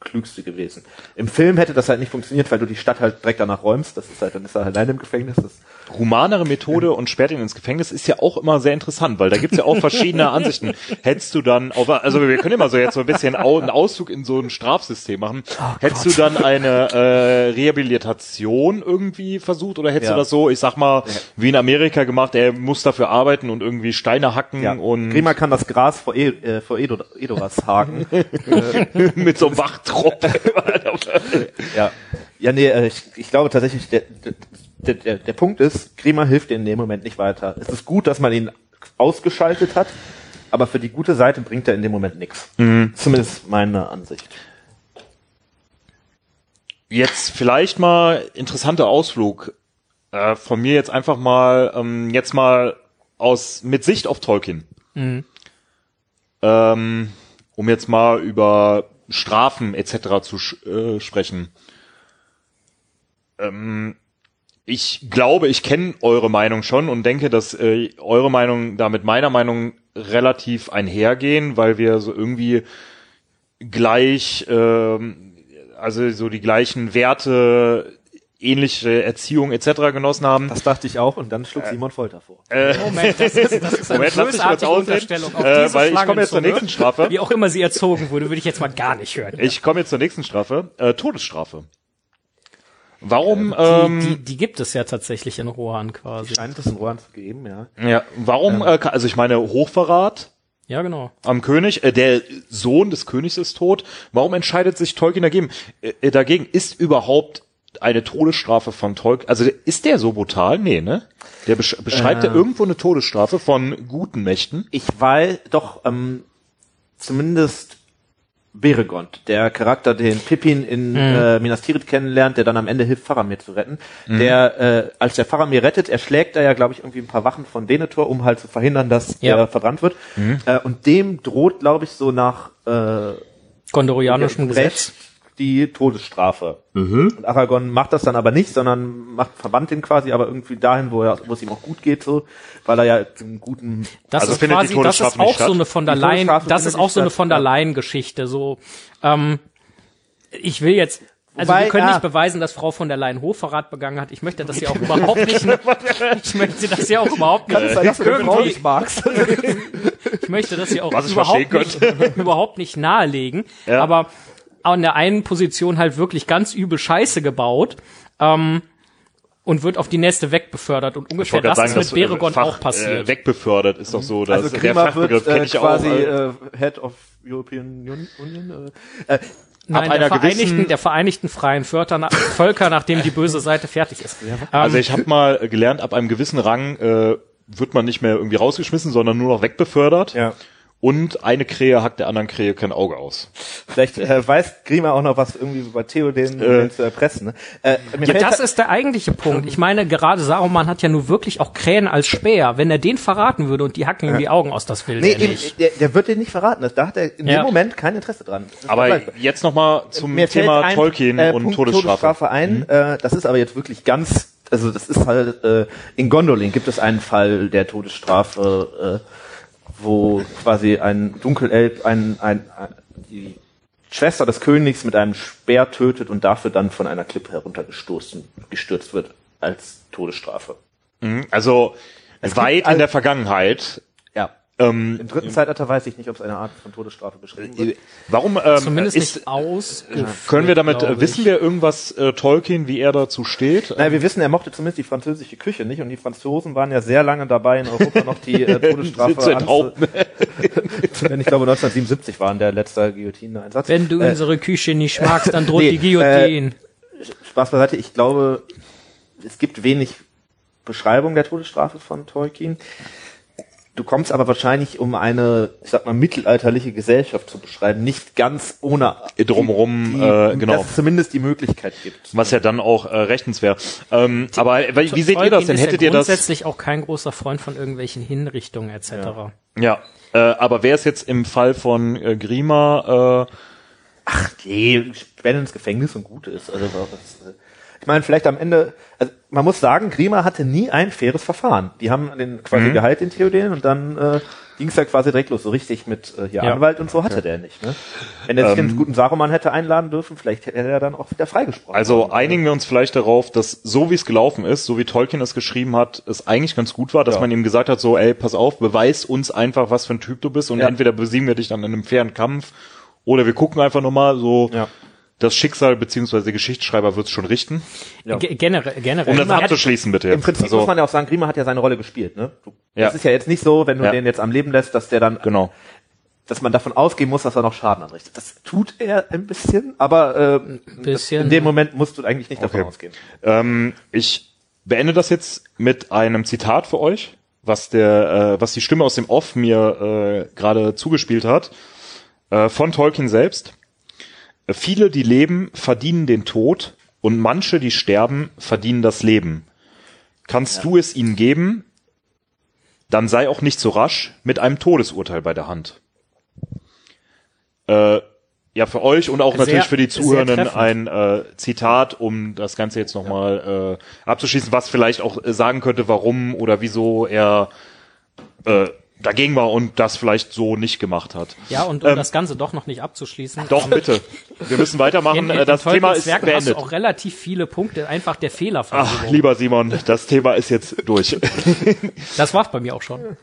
S1: Klügste gewesen. Im Film hätte das halt nicht funktioniert, weil du die Stadt halt direkt danach räumst. Das ist halt, dann ist er alleine im Gefängnis. Das
S2: Humanere Methode und sperrt ihn ins Gefängnis ist ja auch immer sehr interessant, weil da gibt's ja auch verschiedene Ansichten. Hättest du dann, auf, also wir können immer so jetzt so ein bisschen einen Ausflug in so ein Strafsystem machen. hättest du dann eine äh, Rehabilitation irgendwie versucht oder hättest
S1: Ja.
S2: du das so, ich sag mal, wie in Amerika gemacht, er muss dafür arbeiten und irgendwie Steine hacken
S1: Ja,
S2: und
S1: Grima kann das Gras vor, e äh, vor Edo Edoras haken.
S2: mit so einem Wachtrupp.
S1: ja. Ja, nee, äh, ich, ich glaube tatsächlich, der, der, der, der Punkt ist, Grima hilft dir in dem Moment nicht weiter. Es ist gut, dass man ihn ausgeschaltet hat, aber für die gute Seite bringt er in dem Moment nichts. Zumindest meine Ansicht.
S2: Jetzt vielleicht mal interessanter Ausflug äh, von mir jetzt einfach mal ähm, jetzt mal aus mit Sicht auf Tolkien. Ähm, um jetzt mal über Strafen etc. zu äh, sprechen. Ähm, ich glaube, ich kenne eure Meinung schon und denke, dass äh, eure Meinung da mit meiner Meinung relativ einhergehen, weil wir so irgendwie gleich, ähm, also so die gleichen Werte, ähnliche Erziehung etc. genossen haben.
S1: Das dachte ich auch und dann schlug Simon Folter vor.
S3: Moment, das ist, das ist eine
S2: Moment,
S3: bösartige Unterstellung auf
S2: äh,
S3: diese
S2: weil ich komme jetzt zur nächsten Strafe.
S3: Wie auch immer sie erzogen wurde, würde ich jetzt mal gar nicht hören.
S2: Ich komme jetzt zur nächsten Strafe. Äh, Todesstrafe. Warum,
S3: die,
S2: ähm,
S3: die, die gibt es ja tatsächlich in Rohan quasi.
S1: Scheint es in Rohan zu geben, ja.
S2: ja, warum, äh, ka- also ich meine, Hochverrat
S3: Ja, genau.
S2: am König, äh, der Sohn des Königs ist tot. Warum entscheidet sich Tolkien dagegen? Äh, dagegen ist überhaupt eine Todesstrafe von Tolkien, also ist der so brutal? Nee, ne? Der besch beschreibt
S1: Äh.
S2: ja irgendwo eine Todesstrafe von guten Mächten.
S1: Ich weiß doch, ähm, zumindest Beregond, der Charakter, den Pippin in
S3: Mhm.
S1: äh, Minas Tirith kennenlernt, der dann am Ende hilft, Faramir zu retten.
S3: Mhm.
S1: Der, äh, als der Faramir rettet, erschlägt er ja, glaube ich, irgendwie ein paar Wachen von Denethor, um halt zu verhindern, dass
S3: Ja.
S1: er verbrannt wird. Äh, und dem droht, glaube ich, so nach äh,
S3: Gondorianischem
S1: Recht
S3: Gesetz.
S1: Die Todesstrafe. Und Aragorn macht das dann aber nicht, sondern macht verbannt ihn quasi, aber irgendwie dahin, wo er, wo es ihm auch gut geht, so, weil er ja einen guten
S3: Das
S2: Also
S3: ist quasi, das ist
S2: nicht
S3: auch so eine von der Leyen, das ist auch so eine
S1: nicht
S3: von der
S1: statt,
S3: Leyen Geschichte, so, ähm, ich will jetzt, also
S1: Wobei,
S3: wir können
S1: ja.
S3: nicht beweisen, dass Frau von der Leyen Hochverrat begangen hat. Ich möchte das ja auch überhaupt nicht, ich möchte das ja auch überhaupt nicht, irgendwie-
S1: magst.
S3: ich möchte das ja auch überhaupt nicht, überhaupt nicht nahelegen,
S2: Ja.
S3: aber an der einen Position halt wirklich ganz übel Scheiße gebaut, ähm, und wird auf die nächste wegbefördert und ungefähr das
S2: gerade
S3: ist
S2: sagen,
S3: mit
S2: äh,
S3: Beregond
S2: Fach,
S3: auch passiert.
S2: Äh, wegbefördert ist doch so, dass
S1: Also
S2: der
S1: Grima
S2: Fachbegriff
S1: wird
S2: kenne
S1: äh,
S2: ich
S1: quasi
S2: auch. Äh,
S1: äh, Head of European Un- Union. Äh, äh,
S3: Nein,
S2: einer
S3: der Vereinigten,
S2: gewissen-
S3: der Vereinigten Freien Völker, na- Völker, nachdem die böse Seite fertig ist. Ähm,
S2: also ich habe mal gelernt, ab einem gewissen Rang äh, wird man nicht mehr irgendwie rausgeschmissen, sondern nur noch wegbefördert.
S1: ja.
S2: Und eine Krähe hackt der anderen Krähe kein Auge aus.
S1: Vielleicht äh, weiß Grima auch noch was irgendwie bei Theoden
S2: Äh.
S1: den zu erpressen. Ne? Äh,
S3: ja, das
S1: da-
S3: ist der eigentliche Punkt. Ich meine, gerade Saruman hat ja nur wirklich auch Krähen als Speer. Wenn er den verraten würde und die hacken ihm die Augen aus, das will
S1: Nee,
S3: er
S1: eben,
S3: nicht.
S1: der, der wird den nicht verraten. Das, da hat er in
S3: Ja.
S1: dem Moment kein Interesse dran.
S2: Aber jetzt nochmal zum
S1: Mir
S2: Thema
S1: ein,
S2: Tolkien
S1: äh,
S2: und
S1: Punkt
S2: Todesstrafe.
S1: ein. Äh, das ist aber jetzt wirklich ganz, also das ist halt, äh, in Gondolin gibt es einen Fall der Todesstrafe, äh, wo quasi ein Dunkelelb ein, ein, ein die Schwester des Königs mit einem Speer tötet und dafür dann von einer Klippe heruntergestoßen, gestürzt wird als Todesstrafe.
S2: Mhm. Also
S1: Es
S2: weit in der Vergangenheit. Ähm,
S1: Im dritten Zeitalter weiß ich nicht, ob es eine Art von Todesstrafe beschrieben wird.
S2: warum ähm,
S3: Zumindest
S2: ist,
S3: nicht ausgeführt,
S2: können wir damit, äh, wissen wir irgendwas äh, Tolkien, wie er dazu steht?
S1: Naja, wir wissen, er mochte zumindest die französische Küche nicht und die Franzosen waren ja sehr lange dabei, in Europa noch die äh, Todesstrafe
S2: Zu enthaupten.
S1: Ich glaube, 1977 war der letzte Guillotine-Einsatz.
S3: Wenn du
S1: äh,
S3: unsere Küche nicht magst, dann droht
S1: nee,
S3: die Guillotine.
S1: Spaß beiseite, ich glaube, es gibt wenig Beschreibung der Todesstrafe von Tolkien. Du kommst aber wahrscheinlich, um eine, ich sag mal, mittelalterliche Gesellschaft zu beschreiben, nicht ganz ohne
S2: Drumherum,
S1: die,
S2: äh, genau.
S1: dass es zumindest die Möglichkeit gibt.
S2: Was ja dann auch äh, rechtens wäre. Ähm, aber äh, wie seht ihr das denn? Hättet
S3: ja
S2: ihr das?
S3: grundsätzlich auch kein großer Freund von irgendwelchen Hinrichtungen etc.
S2: Ja. Äh, aber wäre es jetzt im Fall von äh, Grima, äh,
S1: Nee, wenn ins Gefängnis und gut ist. Also was, äh, ich meine, vielleicht am Ende, also man muss sagen, Grima hatte nie ein faires Verfahren. Die haben den quasi Gehalt in Theoden und dann äh, ging es ja quasi direkt los. So richtig mit äh, hier
S3: Ja.
S1: Anwalt und so hatte der nicht. Ne? Wenn er sich den guten Saruman hätte einladen dürfen, vielleicht hätte er dann auch wieder freigesprochen.
S2: also einigen wir uns vielleicht darauf, dass so wie es gelaufen ist, so wie Tolkien es geschrieben hat, es eigentlich ganz gut war, dass
S1: Ja.
S2: man ihm gesagt hat, so, ey, pass auf, beweis uns einfach, was für ein Typ du bist und
S1: Ja.
S2: entweder besiegen wir dich dann in einem fairen Kampf oder wir gucken einfach nochmal so,
S1: Ja.
S2: Das Schicksal beziehungsweise Geschichtsschreiber wird es schon richten.
S1: Ja.
S3: Ge- Generell, generell.
S2: Um das
S3: Man hat-
S2: abzuschließen, bitte.
S1: Im Prinzip
S2: also,
S1: muss man ja auch sagen, Grima hat ja seine Rolle gespielt. Ne? Du,
S2: Ja.
S1: Das ist ja jetzt nicht so, wenn du
S2: Ja.
S1: den jetzt am Leben lässt, dass der dann
S2: genau.
S1: dass man davon ausgehen muss, dass er noch Schaden anrichtet. Das tut er ein bisschen, aber äh,
S3: bisschen,
S1: in dem Moment musst du eigentlich nicht davon
S2: Okay.
S1: ausgehen.
S2: Ähm, ich beende das jetzt mit einem Zitat für euch, was der, äh, was die Stimme aus dem Off mir äh, gerade zugespielt hat, äh, von Tolkien selbst. Viele, die leben, verdienen den Tod und manche, die sterben, verdienen das Leben. Kannst du es ihnen geben, dann sei auch nicht so rasch mit einem Todesurteil bei der Hand. Äh, ja, für euch und auch
S3: Sehr-
S2: natürlich für die Zuhörenden ein äh, Zitat, um das Ganze jetzt nochmal äh, abzuschließen, was vielleicht auch äh, sagen könnte, warum oder wieso er äh, dagegen war und das vielleicht so nicht gemacht hat.
S3: Ja, und um
S2: Ähm,
S3: das Ganze doch noch nicht abzuschließen.
S2: Doch,
S3: ähm,
S2: bitte. Wir müssen weitermachen.
S3: in, in,
S2: Äh, das
S3: in
S2: Thema
S3: Tolkiens
S2: ist
S3: hast
S2: beendet.
S3: du auch relativ viele Punkte, einfach der
S2: Ach,
S3: Fehlerversuchung.
S2: lieber Simon, das Thema ist jetzt durch.
S3: Das war's bei mir auch schon.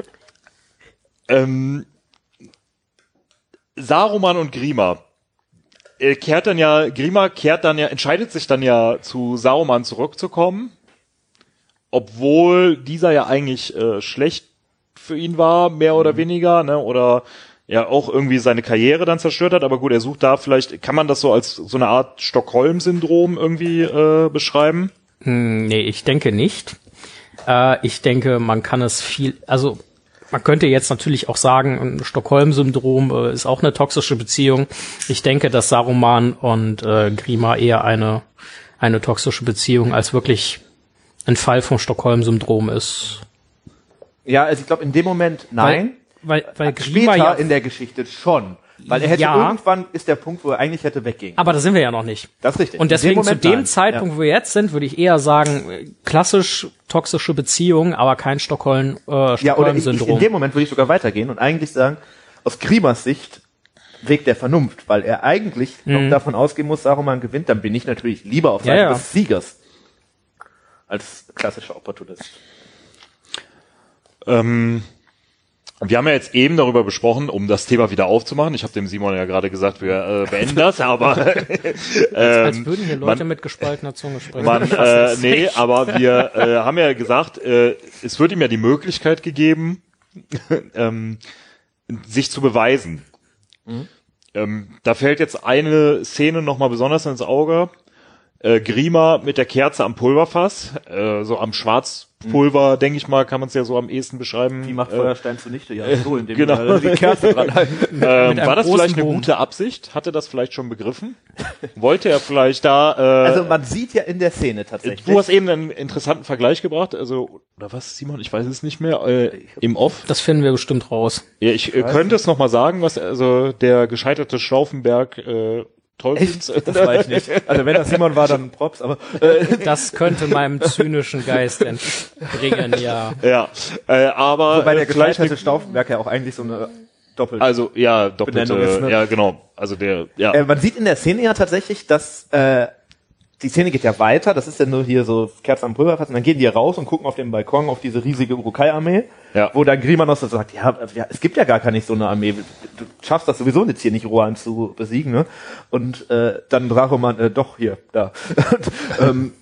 S2: ähm, Saruman und Grima. Er kehrt dann ja, Grima kehrt dann ja, entscheidet sich dann ja zu Saruman zurückzukommen, obwohl dieser ja eigentlich äh, schlecht für ihn war, mehr oder weniger, ne, oder ja auch irgendwie seine Karriere dann zerstört hat, aber gut, er sucht da vielleicht, kann man das so als so eine Art Stockholm-Syndrom irgendwie äh, beschreiben?
S3: Hm, nee, ich denke nicht. Äh, ich denke, man kann es viel, also Man könnte jetzt natürlich auch sagen, ein Stockholm-Syndrom äh, ist auch eine toxische Beziehung. Ich denke, dass Saruman und äh, Grima eher eine, eine toxische Beziehung als wirklich ein Fall vom Stockholm-Syndrom ist.
S1: Ja, also ich glaube in dem Moment nein.
S3: Weil, weil, weil Grima
S1: Später
S3: ja,
S1: in der Geschichte schon. Weil er hätte
S3: Ja.
S1: irgendwann ist der Punkt, wo er eigentlich hätte weggehen.
S3: aber da sind wir ja noch nicht.
S1: Das ist richtig.
S3: Und deswegen
S1: dem
S3: zu dem
S1: nein.
S3: Zeitpunkt,
S1: Ja.
S3: wo wir jetzt sind, würde ich eher sagen, äh, klassisch toxische Beziehung, aber kein Stockholm, äh,
S1: Ja, oder ich, ich, in dem Moment würde ich sogar weitergehen und eigentlich sagen, aus Grimas Sicht Weg der Vernunft, weil er eigentlich noch davon ausgehen muss, Saruman gewinnt, dann bin ich natürlich lieber auf
S3: Mhm.
S1: Seite
S3: ja.
S1: des Siegers als klassischer Opportunist.
S2: Ähm, wir haben ja jetzt eben darüber besprochen, um das Thema wieder aufzumachen. Ich habe dem Simon ja gerade gesagt, wir äh, beenden das, aber
S3: als würden hier Leute
S2: man-
S3: mit gespaltener Zunge sprechen.
S2: man, äh, nee, aber wir äh, haben ja gesagt, äh, es wird ihm ja die Möglichkeit gegeben, ähm, sich zu beweisen. Ähm, da fällt jetzt eine Szene nochmal besonders ins Auge. Äh, Grima mit der Kerze am Pulverfass, äh, so am Schwarzpulver, denke ich mal, kann man es ja so am ehesten beschreiben.
S1: Wie macht
S2: äh,
S1: Feuerstein zunichte? Ja, so, indem
S2: genau.
S1: genau. die Kerze dran.
S2: Ähm, war das vielleicht eine
S3: Bogen.
S2: gute Absicht? Hatte das vielleicht schon begriffen? Wollte er vielleicht da? Äh,
S1: Also man sieht ja in der Szene tatsächlich.
S2: du hast eben einen interessanten Vergleich gebracht, also oder was, Simon? Ich weiß es nicht mehr. Äh, Im Off.
S3: das finden wir bestimmt raus.
S2: Ja, ich äh, könnte es noch mal sagen, was also der gescheiterte Stauffenberg äh, Tolkiens.
S1: Echt? Das weiß ich nicht. Also wenn das Simon war, dann Props, aber äh,
S3: Das könnte meinem zynischen Geist entbringen, ja.
S2: ja, äh, aber
S1: wobei der
S2: eine,
S1: Stauffenberg ja auch eigentlich so eine doppelte
S2: also ja doppelte,
S1: Benennung ist, ne?
S2: ja genau, also der ja
S1: Äh, man sieht in der Szene ja tatsächlich, dass äh, die Szene geht ja weiter. Das ist ja nur hier so Kerze am Pulverfass. Und dann gehen die raus und gucken auf den Balkon auf diese riesige Urukai-Armee.
S2: Ja.
S1: Wo dann Grima noch so sagt, ja, ja, es gibt ja gar keine so eine Armee. Du schaffst das sowieso jetzt hier nicht, Rohan zu besiegen. Ne? Und äh, dann Drachoman, äh, doch, hier, da. und, ähm,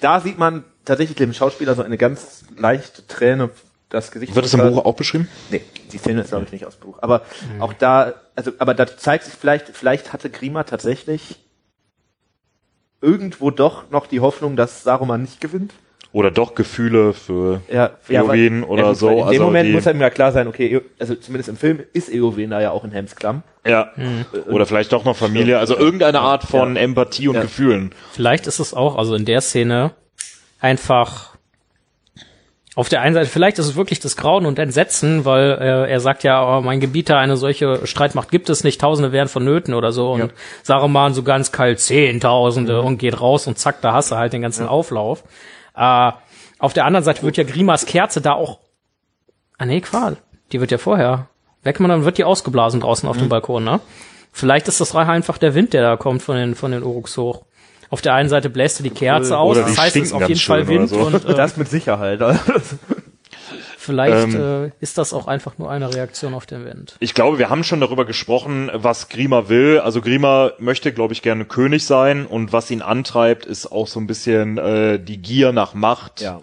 S1: da sieht man tatsächlich dem Schauspieler so eine ganz leichte Träne das Gesicht.
S2: wird es im Buch auch beschrieben?
S1: Nee, die Szene ist glaube ich nicht aus dem Buch. Aber auch da, also, aber da zeigt sich vielleicht, vielleicht hatte Grima tatsächlich irgendwo doch noch die Hoffnung, dass Saruman nicht gewinnt.
S2: Oder doch Gefühle für
S1: Ja,
S2: Eowyn
S1: weil-
S2: oder
S1: gut,
S2: so,
S1: In dem
S2: also
S1: Moment
S2: die-
S1: muss einem ja klar sein, okay, also zumindest im Film ist Eowyn da ja auch in Helms Klamm.
S2: ja oder vielleicht doch noch Familie, also irgendeine Art von Empathie und
S1: Ja.
S2: Gefühlen.
S3: Vielleicht ist es auch, also in der Szene, einfach auf der einen Seite, vielleicht ist es wirklich das Grauen und Entsetzen, weil äh, er sagt ja, oh, mein Gebieter, eine solche Streitmacht gibt es nicht, Tausende wären vonnöten oder so. Und Saruman so ganz kalt, Zehntausende und geht raus und zack, da hast du halt den ganzen Auflauf. Äh, auf der anderen Seite wird ja Grimas Kerze da auch. Ah nee, Qual. Die wird ja vorher. Weg man, dann wird die ausgeblasen draußen auf dem Balkon, ne? Vielleicht ist das einfach der Wind, der da kommt von den, von den Uruks hoch. Auf der einen Seite bläst du die Kerze aus,
S2: Oder die
S3: das heißt, es ist auf jeden Fall Wind
S2: so.
S3: und äh,
S1: Das mit Sicherheit.
S3: vielleicht
S2: Ähm.
S3: äh, ist das auch einfach nur eine Reaktion auf den Wind.
S2: Ich glaube, wir haben schon darüber gesprochen, was Grima will. Also Grima möchte, glaube ich, gerne König sein und was ihn antreibt, ist auch so ein bisschen äh, die Gier nach Macht,
S1: ja.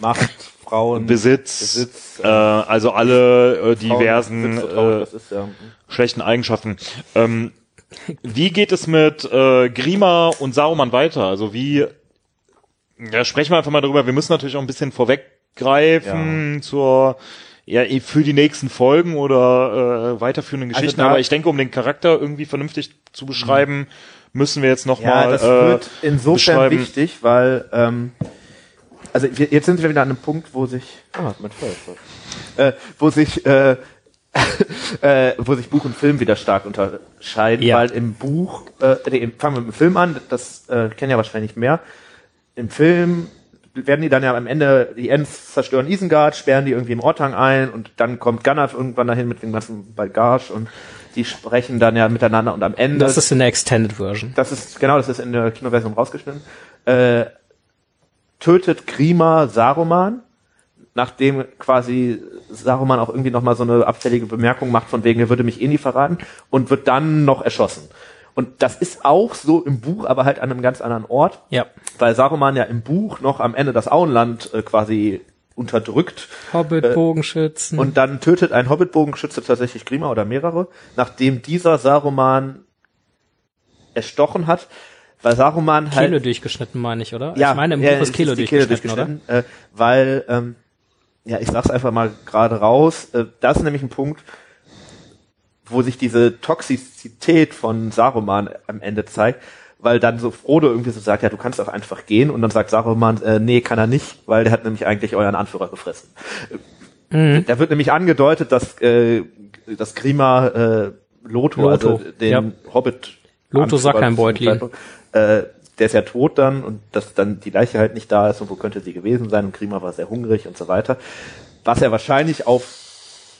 S1: Macht, Frauen,
S2: Besitz,
S1: Besitz,
S2: äh, also alle äh, diversen
S1: Besitz,
S2: äh,
S1: das ist ja.
S2: schlechten Eigenschaften. Ähm, wie geht es mit äh, Grima und Saruman weiter? Also wie, ja, sprechen wir einfach mal darüber. Wir müssen natürlich auch ein bisschen vorweggreifen zur, ja, eh, für die nächsten Folgen oder äh, weiterführenden
S1: Also
S2: Geschichten.
S1: da-
S2: Aber ich denke, um den Charakter irgendwie vernünftig zu beschreiben, müssen wir jetzt noch
S1: Ja, das
S2: äh,
S1: wird insofern wichtig, weil ähm, also jetzt sind wir wieder an einem Punkt, wo sich ah, mein Feuerzeug. äh, wo sich äh, äh, wo sich Buch und Film wieder stark unterscheiden,
S3: Ja.
S1: weil im Buch, äh, nee, fangen wir mit dem Film an, das äh, kennen ja wahrscheinlich mehr. Im Film werden die dann ja am Ende, die Ents zerstören Isengard, sperren die irgendwie im Ortang ein und dann kommt Gandalf irgendwann dahin mit dem ganzen Bagage und die sprechen dann ja miteinander und am Ende
S3: Das ist in der Extended Version.
S1: das ist, genau, das ist in der Kinoversion rausgeschnitten, äh, tötet Grima Saruman, nachdem quasi Saruman auch irgendwie nochmal so eine abfällige Bemerkung macht, von wegen, er würde mich eh nie verraten, und wird dann noch erschossen. Und das ist auch so im Buch, aber halt an einem ganz anderen Ort,
S3: Ja.
S1: weil Saruman ja im Buch noch am Ende das Auenland äh, quasi unterdrückt
S3: Hobbit, Bogenschützen.
S1: und dann tötet ein Hobbitbogenschütze tatsächlich Grima oder mehrere, nachdem dieser Saruman erstochen hat, weil Saruman halt
S3: Kehle durchgeschnitten, meine ich, oder?
S1: ja,
S3: ich meine, im
S1: ja,
S3: Buch ist Kehle
S1: die
S3: durchgeschnitten, oder?
S1: äh, weil ähm, ja, ich sag's einfach mal gerade raus, äh, das ist nämlich ein Punkt, wo sich diese Toxizität von Saruman am Ende zeigt, weil dann so Frodo irgendwie so sagt, ja, du kannst auch einfach gehen und dann sagt Saruman, äh, nee, kann er nicht, weil der hat nämlich eigentlich euren Anführer gefressen. Mhm. Da wird nämlich angedeutet, dass, äh, dass Grima äh, Loto,
S3: Loto,
S1: also den
S3: ja.
S1: Hobbit
S3: Loto sagt kein Beutlin.
S1: Äh, der ist ja tot dann und dass dann die Leiche halt nicht da ist und wo könnte sie gewesen sein und Grima war sehr hungrig und so weiter. Was er wahrscheinlich auf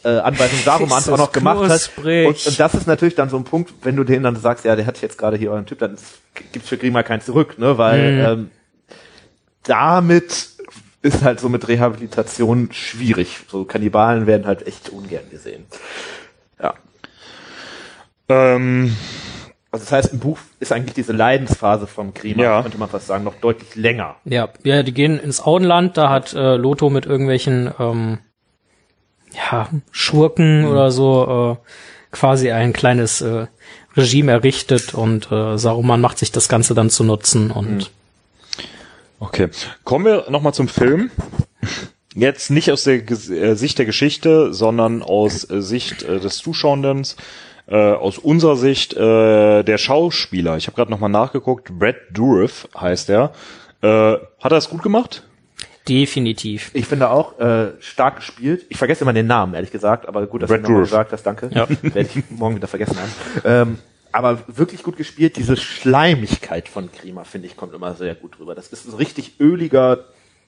S1: äh, Anweisung Sarumans auch noch gemacht hat. Und, und das ist natürlich dann so ein Punkt, wenn du denen dann sagst, ja, der hat jetzt gerade hier euren Typ, dann gibt's für Grima kein zurück, ne? Weil
S3: Mhm.
S1: ähm, damit ist halt so mit Rehabilitation schwierig. So Kannibalen werden halt echt ungern gesehen. Ja.
S2: Ähm,
S1: Also das heißt, im Buch ist eigentlich diese Leidensphase vom Grima,
S2: Ja.
S1: könnte man fast sagen, noch deutlich länger.
S3: Ja, ja, die gehen ins Auenland, da hat äh, Loto mit irgendwelchen ähm, ja, Schurken oder so äh, quasi ein kleines äh, Regime errichtet und äh, Saruman macht sich das Ganze dann zu nutzen und
S2: okay. Kommen wir nochmal zum Film. Jetzt nicht aus der Ges- äh, Sicht der Geschichte, sondern aus äh, Sicht äh, des Zuschauenden, äh, aus unserer Sicht äh, der Schauspieler. Ich habe gerade nochmal nachgeguckt. Brad Dourif heißt er. Äh, hat er es gut gemacht?
S3: definitiv.
S1: Ich finde auch äh, stark gespielt. Ich vergesse immer den Namen, ehrlich gesagt, aber gut, dass
S2: Brad
S1: du nochmal gesagt hast, danke.
S3: Ja.
S1: Werde ich morgen wieder vergessen haben. Ähm, aber wirklich gut gespielt. Diese Schleimigkeit von Grima, finde ich, kommt immer sehr gut rüber. Das ist ein richtig öliger,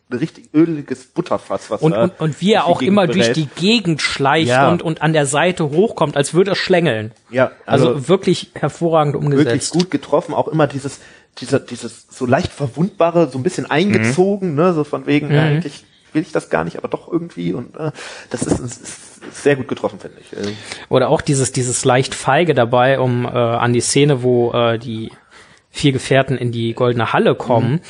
S1: ein richtig öliges Butterfass, was
S3: Und,
S1: da
S3: und, und wie er auch immer
S1: Gegend
S3: durch
S1: berät.
S3: die Gegend schleicht
S1: Ja.
S3: und, und an der Seite hochkommt, als würde er schlängeln.
S1: Ja,
S3: Also,
S1: also,
S3: wirklich hervorragend umgesetzt.
S1: wirklich gut getroffen. Auch immer dieses, dieser, dieses so leicht verwundbare, so ein bisschen eingezogen, ne, so von wegen, ja, eigentlich will ich das gar nicht, aber doch irgendwie und äh, das ist, ist, sehr gut getroffen, finde ich. Äh,
S3: Oder auch dieses, dieses leicht feige dabei, um äh, an die Szene, wo äh, die vier Gefährten in die goldene Halle kommen,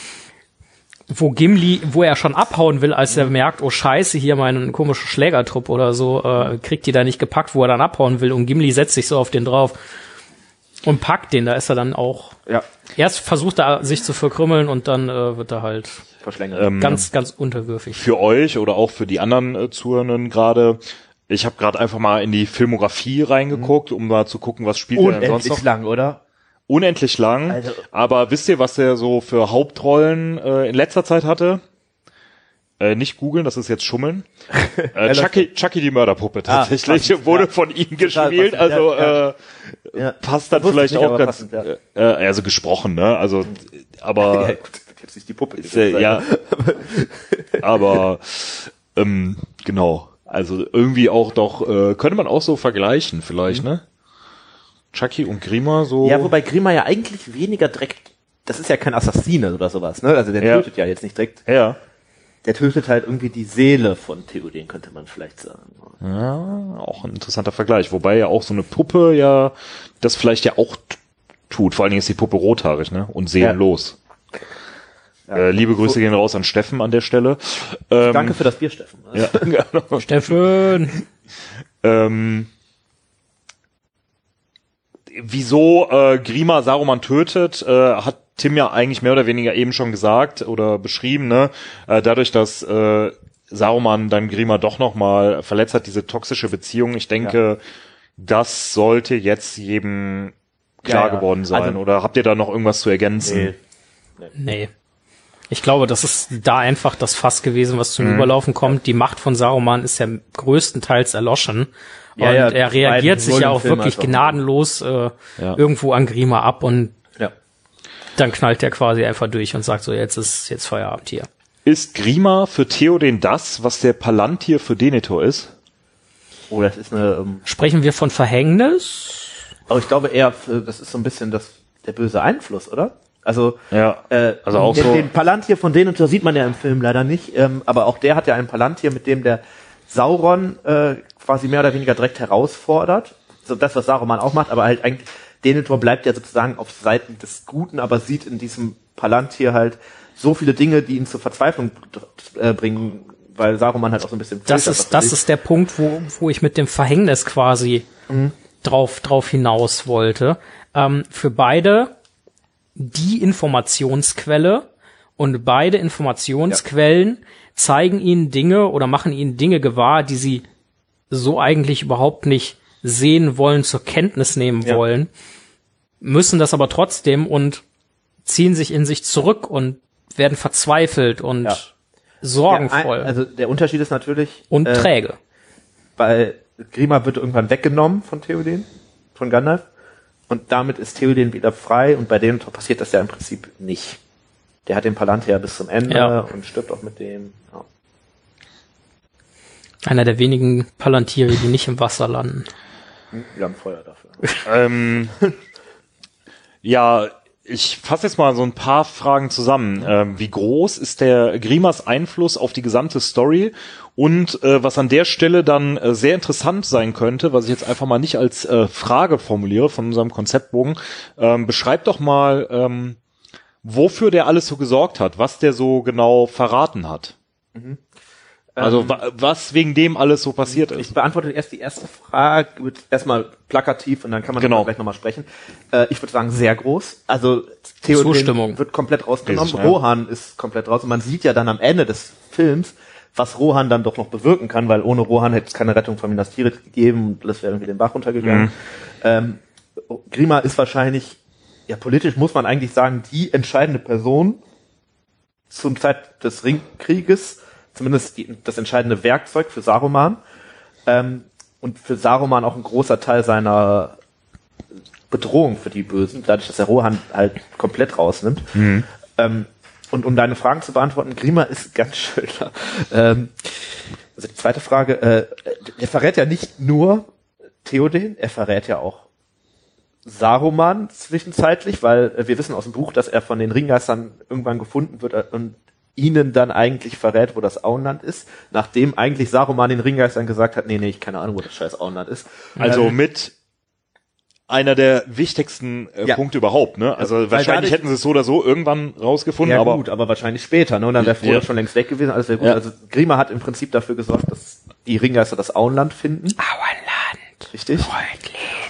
S3: wo Gimli, wo er schon abhauen will, als er merkt, oh scheiße, hier mein komischer Schlägertrupp oder so, äh, kriegt die da nicht gepackt, wo er dann abhauen will und Gimli setzt sich so auf den drauf und packt den, da ist er dann auch.
S1: ja,
S3: Erst versucht er sich zu verkrümmeln und dann äh, wird er halt
S1: verschlängelt.
S2: Ähm,
S3: ganz, ganz unterwürfig.
S2: für euch oder auch für die anderen äh, Zuhörenden gerade. Ich habe gerade einfach mal in die Filmografie reingeguckt, um mal zu gucken, was spielt er denn sonst noch.
S1: lang, oder?
S2: Unendlich lang.
S1: Also-
S2: aber wisst ihr, was er so für Hauptrollen äh, in letzter Zeit hatte? Äh, nicht googeln, das ist jetzt Schummeln. Äh, Chucky, Chucky die Mörderpuppe tatsächlich
S1: passend,
S2: wurde
S1: ja.
S2: von ihm gespielt, also
S1: ja,
S2: Äh,
S1: Ja.
S2: passt dann vielleicht
S1: ich nicht,
S2: auch ganz,
S1: passend, ja.
S2: äh, also gesprochen, ne? Also, aber
S1: ja, gut, jetzt nicht die Puppe.
S2: ist, äh, ja, aber ähm, genau, also irgendwie auch doch äh, könnte man auch so vergleichen vielleicht, ne? Chucky und Grima so.
S1: Ja, wobei Grima ja eigentlich weniger direkt, das ist ja kein Assassine oder sowas, ne? Also der
S2: Ja.
S1: tötet ja jetzt nicht direkt,
S2: ja.
S1: der tötet halt irgendwie die Seele von Theoden, könnte man vielleicht sagen.
S2: Ja, auch ein interessanter Vergleich. Wobei ja auch so eine Puppe ja das vielleicht ja auch tut. Vor allen Dingen ist die Puppe rothaarig, ne? Und seelenlos. Äh, liebe Grüße gehen raus an Steffen an der Stelle. Ähm,
S1: Danke für das Bier, Steffen.
S2: Ja.
S3: Steffen!
S2: ähm, wieso äh, Grima Saruman tötet, äh, hat Tim ja eigentlich mehr oder weniger eben schon gesagt oder beschrieben, ne? Äh, dadurch, dass äh, Saruman dann Grima doch nochmal verletzt hat, diese toxische Beziehung. Ich denke, das sollte jetzt jedem klar
S1: Ja, ja.
S2: geworden sein.
S1: Also-
S2: oder habt ihr da noch irgendwas zu ergänzen?
S1: Nee.
S3: Nee. Ich glaube, das ist da einfach das Fass gewesen, was
S1: Mhm.
S3: zum Überlaufen kommt. Die Macht von Saruman ist ja größtenteils erloschen.
S1: Ja,
S3: und
S1: ja,
S3: er reagiert sich ja auch wirklich gnadenlos äh,
S2: Ja.
S3: irgendwo an Grima ab und
S1: Ja.
S3: dann knallt er quasi einfach durch und sagt so, jetzt ist jetzt Feierabend hier.
S2: Ist Grima für Theoden das, was der Palantir für Denethor ist?
S1: Oh, das ist eine, ähm,
S3: Sprechen wir von Verhängnis?
S1: aber ich glaube eher, äh, das ist so ein bisschen das, der böse Einfluss, oder? Also,
S2: Ja.
S1: äh,
S2: Also auch
S1: den,
S2: so-
S1: den Palantir von denen sieht man ja im Film leider nicht, ähm, aber auch der hat ja einen Palantir, mit dem der Sauron äh, quasi mehr oder weniger direkt herausfordert. So das, was Saruman auch macht, aber halt eigentlich, Denethor bleibt ja sozusagen auf Seiten des Guten, aber sieht in diesem Palantir halt so viele Dinge, die ihn zur Verzweiflung äh, bringen, weil Saruman halt auch so ein bisschen
S3: Das ist, das ist der Punkt, wo, wo ich mit dem Verhängnis quasi drauf, drauf hinaus wollte. Ähm, für beide die Informationsquelle Und beide Informationsquellen zeigen ihnen Dinge oder machen ihnen Dinge gewahr, die sie so eigentlich überhaupt nicht sehen wollen, zur Kenntnis nehmen
S1: Ja.
S3: wollen, müssen das aber trotzdem und ziehen sich in sich zurück und werden verzweifelt und
S1: Ja.
S3: sorgenvoll
S1: ein- also der Unterschied ist natürlich
S3: und
S1: äh,
S3: träge.
S1: bei Grima wird irgendwann weggenommen von Theoden, von Gandalf. Und damit ist Theoden wieder frei und bei dem passiert das ja im Prinzip nicht. Der hat den Palantir bis zum Ende
S3: Ja.
S1: und stirbt auch mit dem. Ja.
S3: Einer der wenigen Palantiere, die nicht im Wasser landen.
S1: Wir haben Feuer dafür.
S2: Ähm, ja, ich fasse jetzt mal so ein paar Fragen zusammen. Ähm, wie groß ist der Grimas Einfluss auf die gesamte Story? Und äh, was an der Stelle dann äh, sehr interessant sein könnte, was ich jetzt einfach mal nicht als äh, Frage formuliere von unserem Konzeptbogen, ähm, beschreib doch mal, ähm, wofür der alles so gesorgt hat, was der so genau verraten hat. Also wa was wegen dem alles so passiert ist.
S1: Ich beantworte erst die erste Frage, wird erstmal plakativ und dann kann man
S2: Genau.
S1: gleich nochmal sprechen. Äh, ich würde sagen, sehr groß. Also
S3: Zustimmung.
S1: wird komplett rausgenommen.
S2: Ist, ja.
S1: Rohan ist komplett raus und man sieht ja dann am Ende des Films, was Rohan dann doch noch bewirken kann, weil ohne Rohan hätte es keine Rettung von Minas Tirith gegeben und das wäre irgendwie den Bach runtergegangen. Ähm, Grima ist wahrscheinlich, ja politisch muss man eigentlich sagen, die entscheidende Person zum Zeit des Ringkrieges, zumindest die, das entscheidende Werkzeug für Saruman ähm, und für Saruman auch ein großer Teil seiner Bedrohung für die Bösen, dadurch, dass er Rohan halt komplett rausnimmt. Ähm, und um deine Fragen zu beantworten, Grima ist ganz schön. Ähm, also die zweite Frage, äh, der verrät ja nicht nur Theoden, er verrät ja auch Saruman zwischenzeitlich, weil äh, wir wissen aus dem Buch, dass er von den Ringgeistern irgendwann gefunden wird äh, und ihnen dann eigentlich verrät, wo das Auenland ist, nachdem eigentlich Saruman den Ringgeistern gesagt hat, nee, nee, ich keine Ahnung, wo das scheiß Auenland ist.
S2: Also
S1: Ähm,
S2: mit einer der wichtigsten äh,
S1: Ja.
S2: Punkte überhaupt, ne? Also
S1: Weil
S2: wahrscheinlich
S1: dadurch-
S2: hätten sie es so oder so irgendwann rausgefunden,
S1: ja
S2: aber
S1: gut, aber wahrscheinlich später, ne? Und dann wäre Frodo
S2: Ja.
S1: schon längst weg gewesen, alles wäre gut.
S2: Ja.
S1: Also Grima hat im Prinzip dafür gesorgt, dass die Ringgeister das Auenland finden.
S3: Auenland.
S1: Richtig.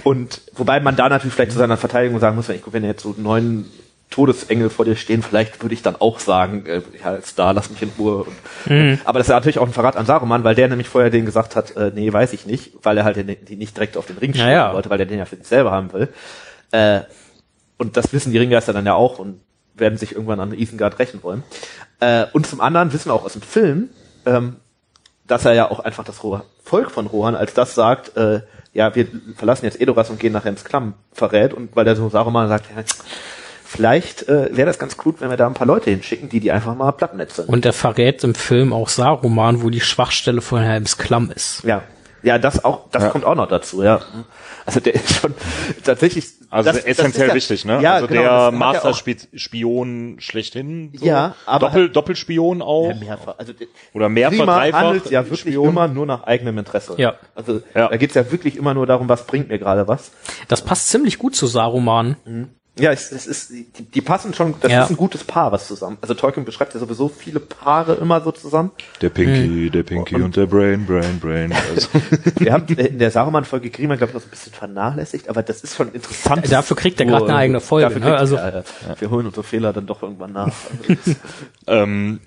S1: Und wobei man da natürlich vielleicht zu seiner Verteidigung sagen muss, wenn ich wenn jetzt so neun Todesengel vor dir stehen, vielleicht würde ich dann auch sagen, äh, ja, ist da, lass mich in Ruhe. Und, Aber das ist ja natürlich auch ein Verrat an Saruman, weil der nämlich vorher denen gesagt hat, äh, nee, weiß ich nicht, weil er halt den, die nicht direkt auf den Ring schieben
S3: ja.
S1: wollte, weil er den ja für sich selber haben will. Äh, und das wissen die Ringgeister dann ja auch und werden sich irgendwann an Isengard rächen wollen. Äh, und zum anderen wissen wir auch aus dem Film, ähm, dass er ja auch einfach das Volk von Rohan als das sagt, äh, ja, wir verlassen jetzt Edoras und gehen nach Rems Klamm verrät und weil der so Saruman sagt, ja, vielleicht äh, wäre das ganz gut, wenn wir da ein paar Leute hinschicken, die die einfach mal plattnetzeln.
S3: Und er verrät im Film auch Saruman, wo die Schwachstelle von Helms Klamm ist.
S1: ja, ja, das auch, das kommt auch noch dazu, ja. Also der ist schon tatsächlich.
S2: also
S1: das- das
S2: essentiell
S1: ist ja-
S2: wichtig, ne?
S1: Ja,
S2: also
S1: genau,
S2: der
S1: das ja
S2: Master-Spion schlechthin. So.
S1: Ja, aber-
S2: Doppel, Doppelspion auch.
S1: Ja, mehrfach. Also der-
S2: Oder mehrfach,
S1: Grima
S2: dreifach
S1: handelt ja wirklich
S2: Spion.
S1: immer nur nach eigenem Interesse.
S3: Ja.
S1: Also
S2: Ja.
S1: da geht's ja wirklich immer nur darum, was bringt mir gerade was.
S3: Das passt ziemlich gut zu Saruman.
S1: Ja, es, es ist, die, die passen schon, das
S3: Ja.
S1: ist ein gutes Paar, was zusammen. Also Tolkien beschreibt ja sowieso viele Paare immer so zusammen.
S2: Der Pinky, der Pinky und, der Brain, Brain, Brain. Also,
S1: Wir haben in der Saruman-Folge Grima, glaube ich, noch so ein bisschen vernachlässigt, aber das ist schon interessant.
S3: Dafür kriegt er gerade eine eigene Folge,
S1: Dafür
S3: ne?
S1: kriegt,
S3: Also-
S1: ja, ja. Wir holen unsere Fehler dann doch irgendwann nach. Also
S2: ähm,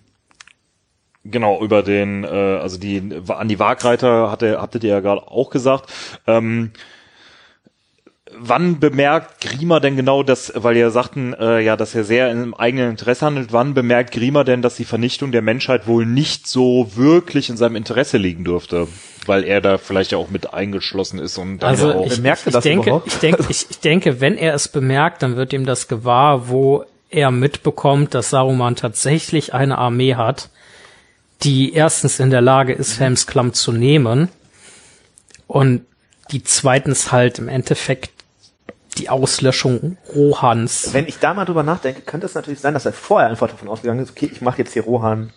S2: genau, über den, äh, also die, an die Wagreiter hatte, hattet ihr ja gerade auch gesagt. Ähm, wann bemerkt Grima denn genau das, weil ihr sagten, äh, ja, dass er sehr im eigenen Interesse handelt, wann bemerkt Grima denn, dass die Vernichtung der Menschheit wohl nicht so wirklich in seinem Interesse liegen dürfte? Weil er da vielleicht ja auch mit eingeschlossen ist und dann ja
S3: Also
S2: auch.
S3: ich,
S1: Bemerkt
S3: ich
S1: das
S3: denke,
S1: überhaupt?
S3: ich denke, ich, ich denke, wenn er es bemerkt, dann wird ihm das gewahr, wo er mitbekommt, dass Saruman tatsächlich eine Armee hat, die erstens in der Lage ist, Helms Klamm zu nehmen und die zweitens halt im Endeffekt die Auslöschung Rohans.
S1: Wenn ich da mal drüber nachdenke, könnte es natürlich sein, dass er vorher einfach davon ausgegangen ist, okay, ich mache jetzt hier Rohan,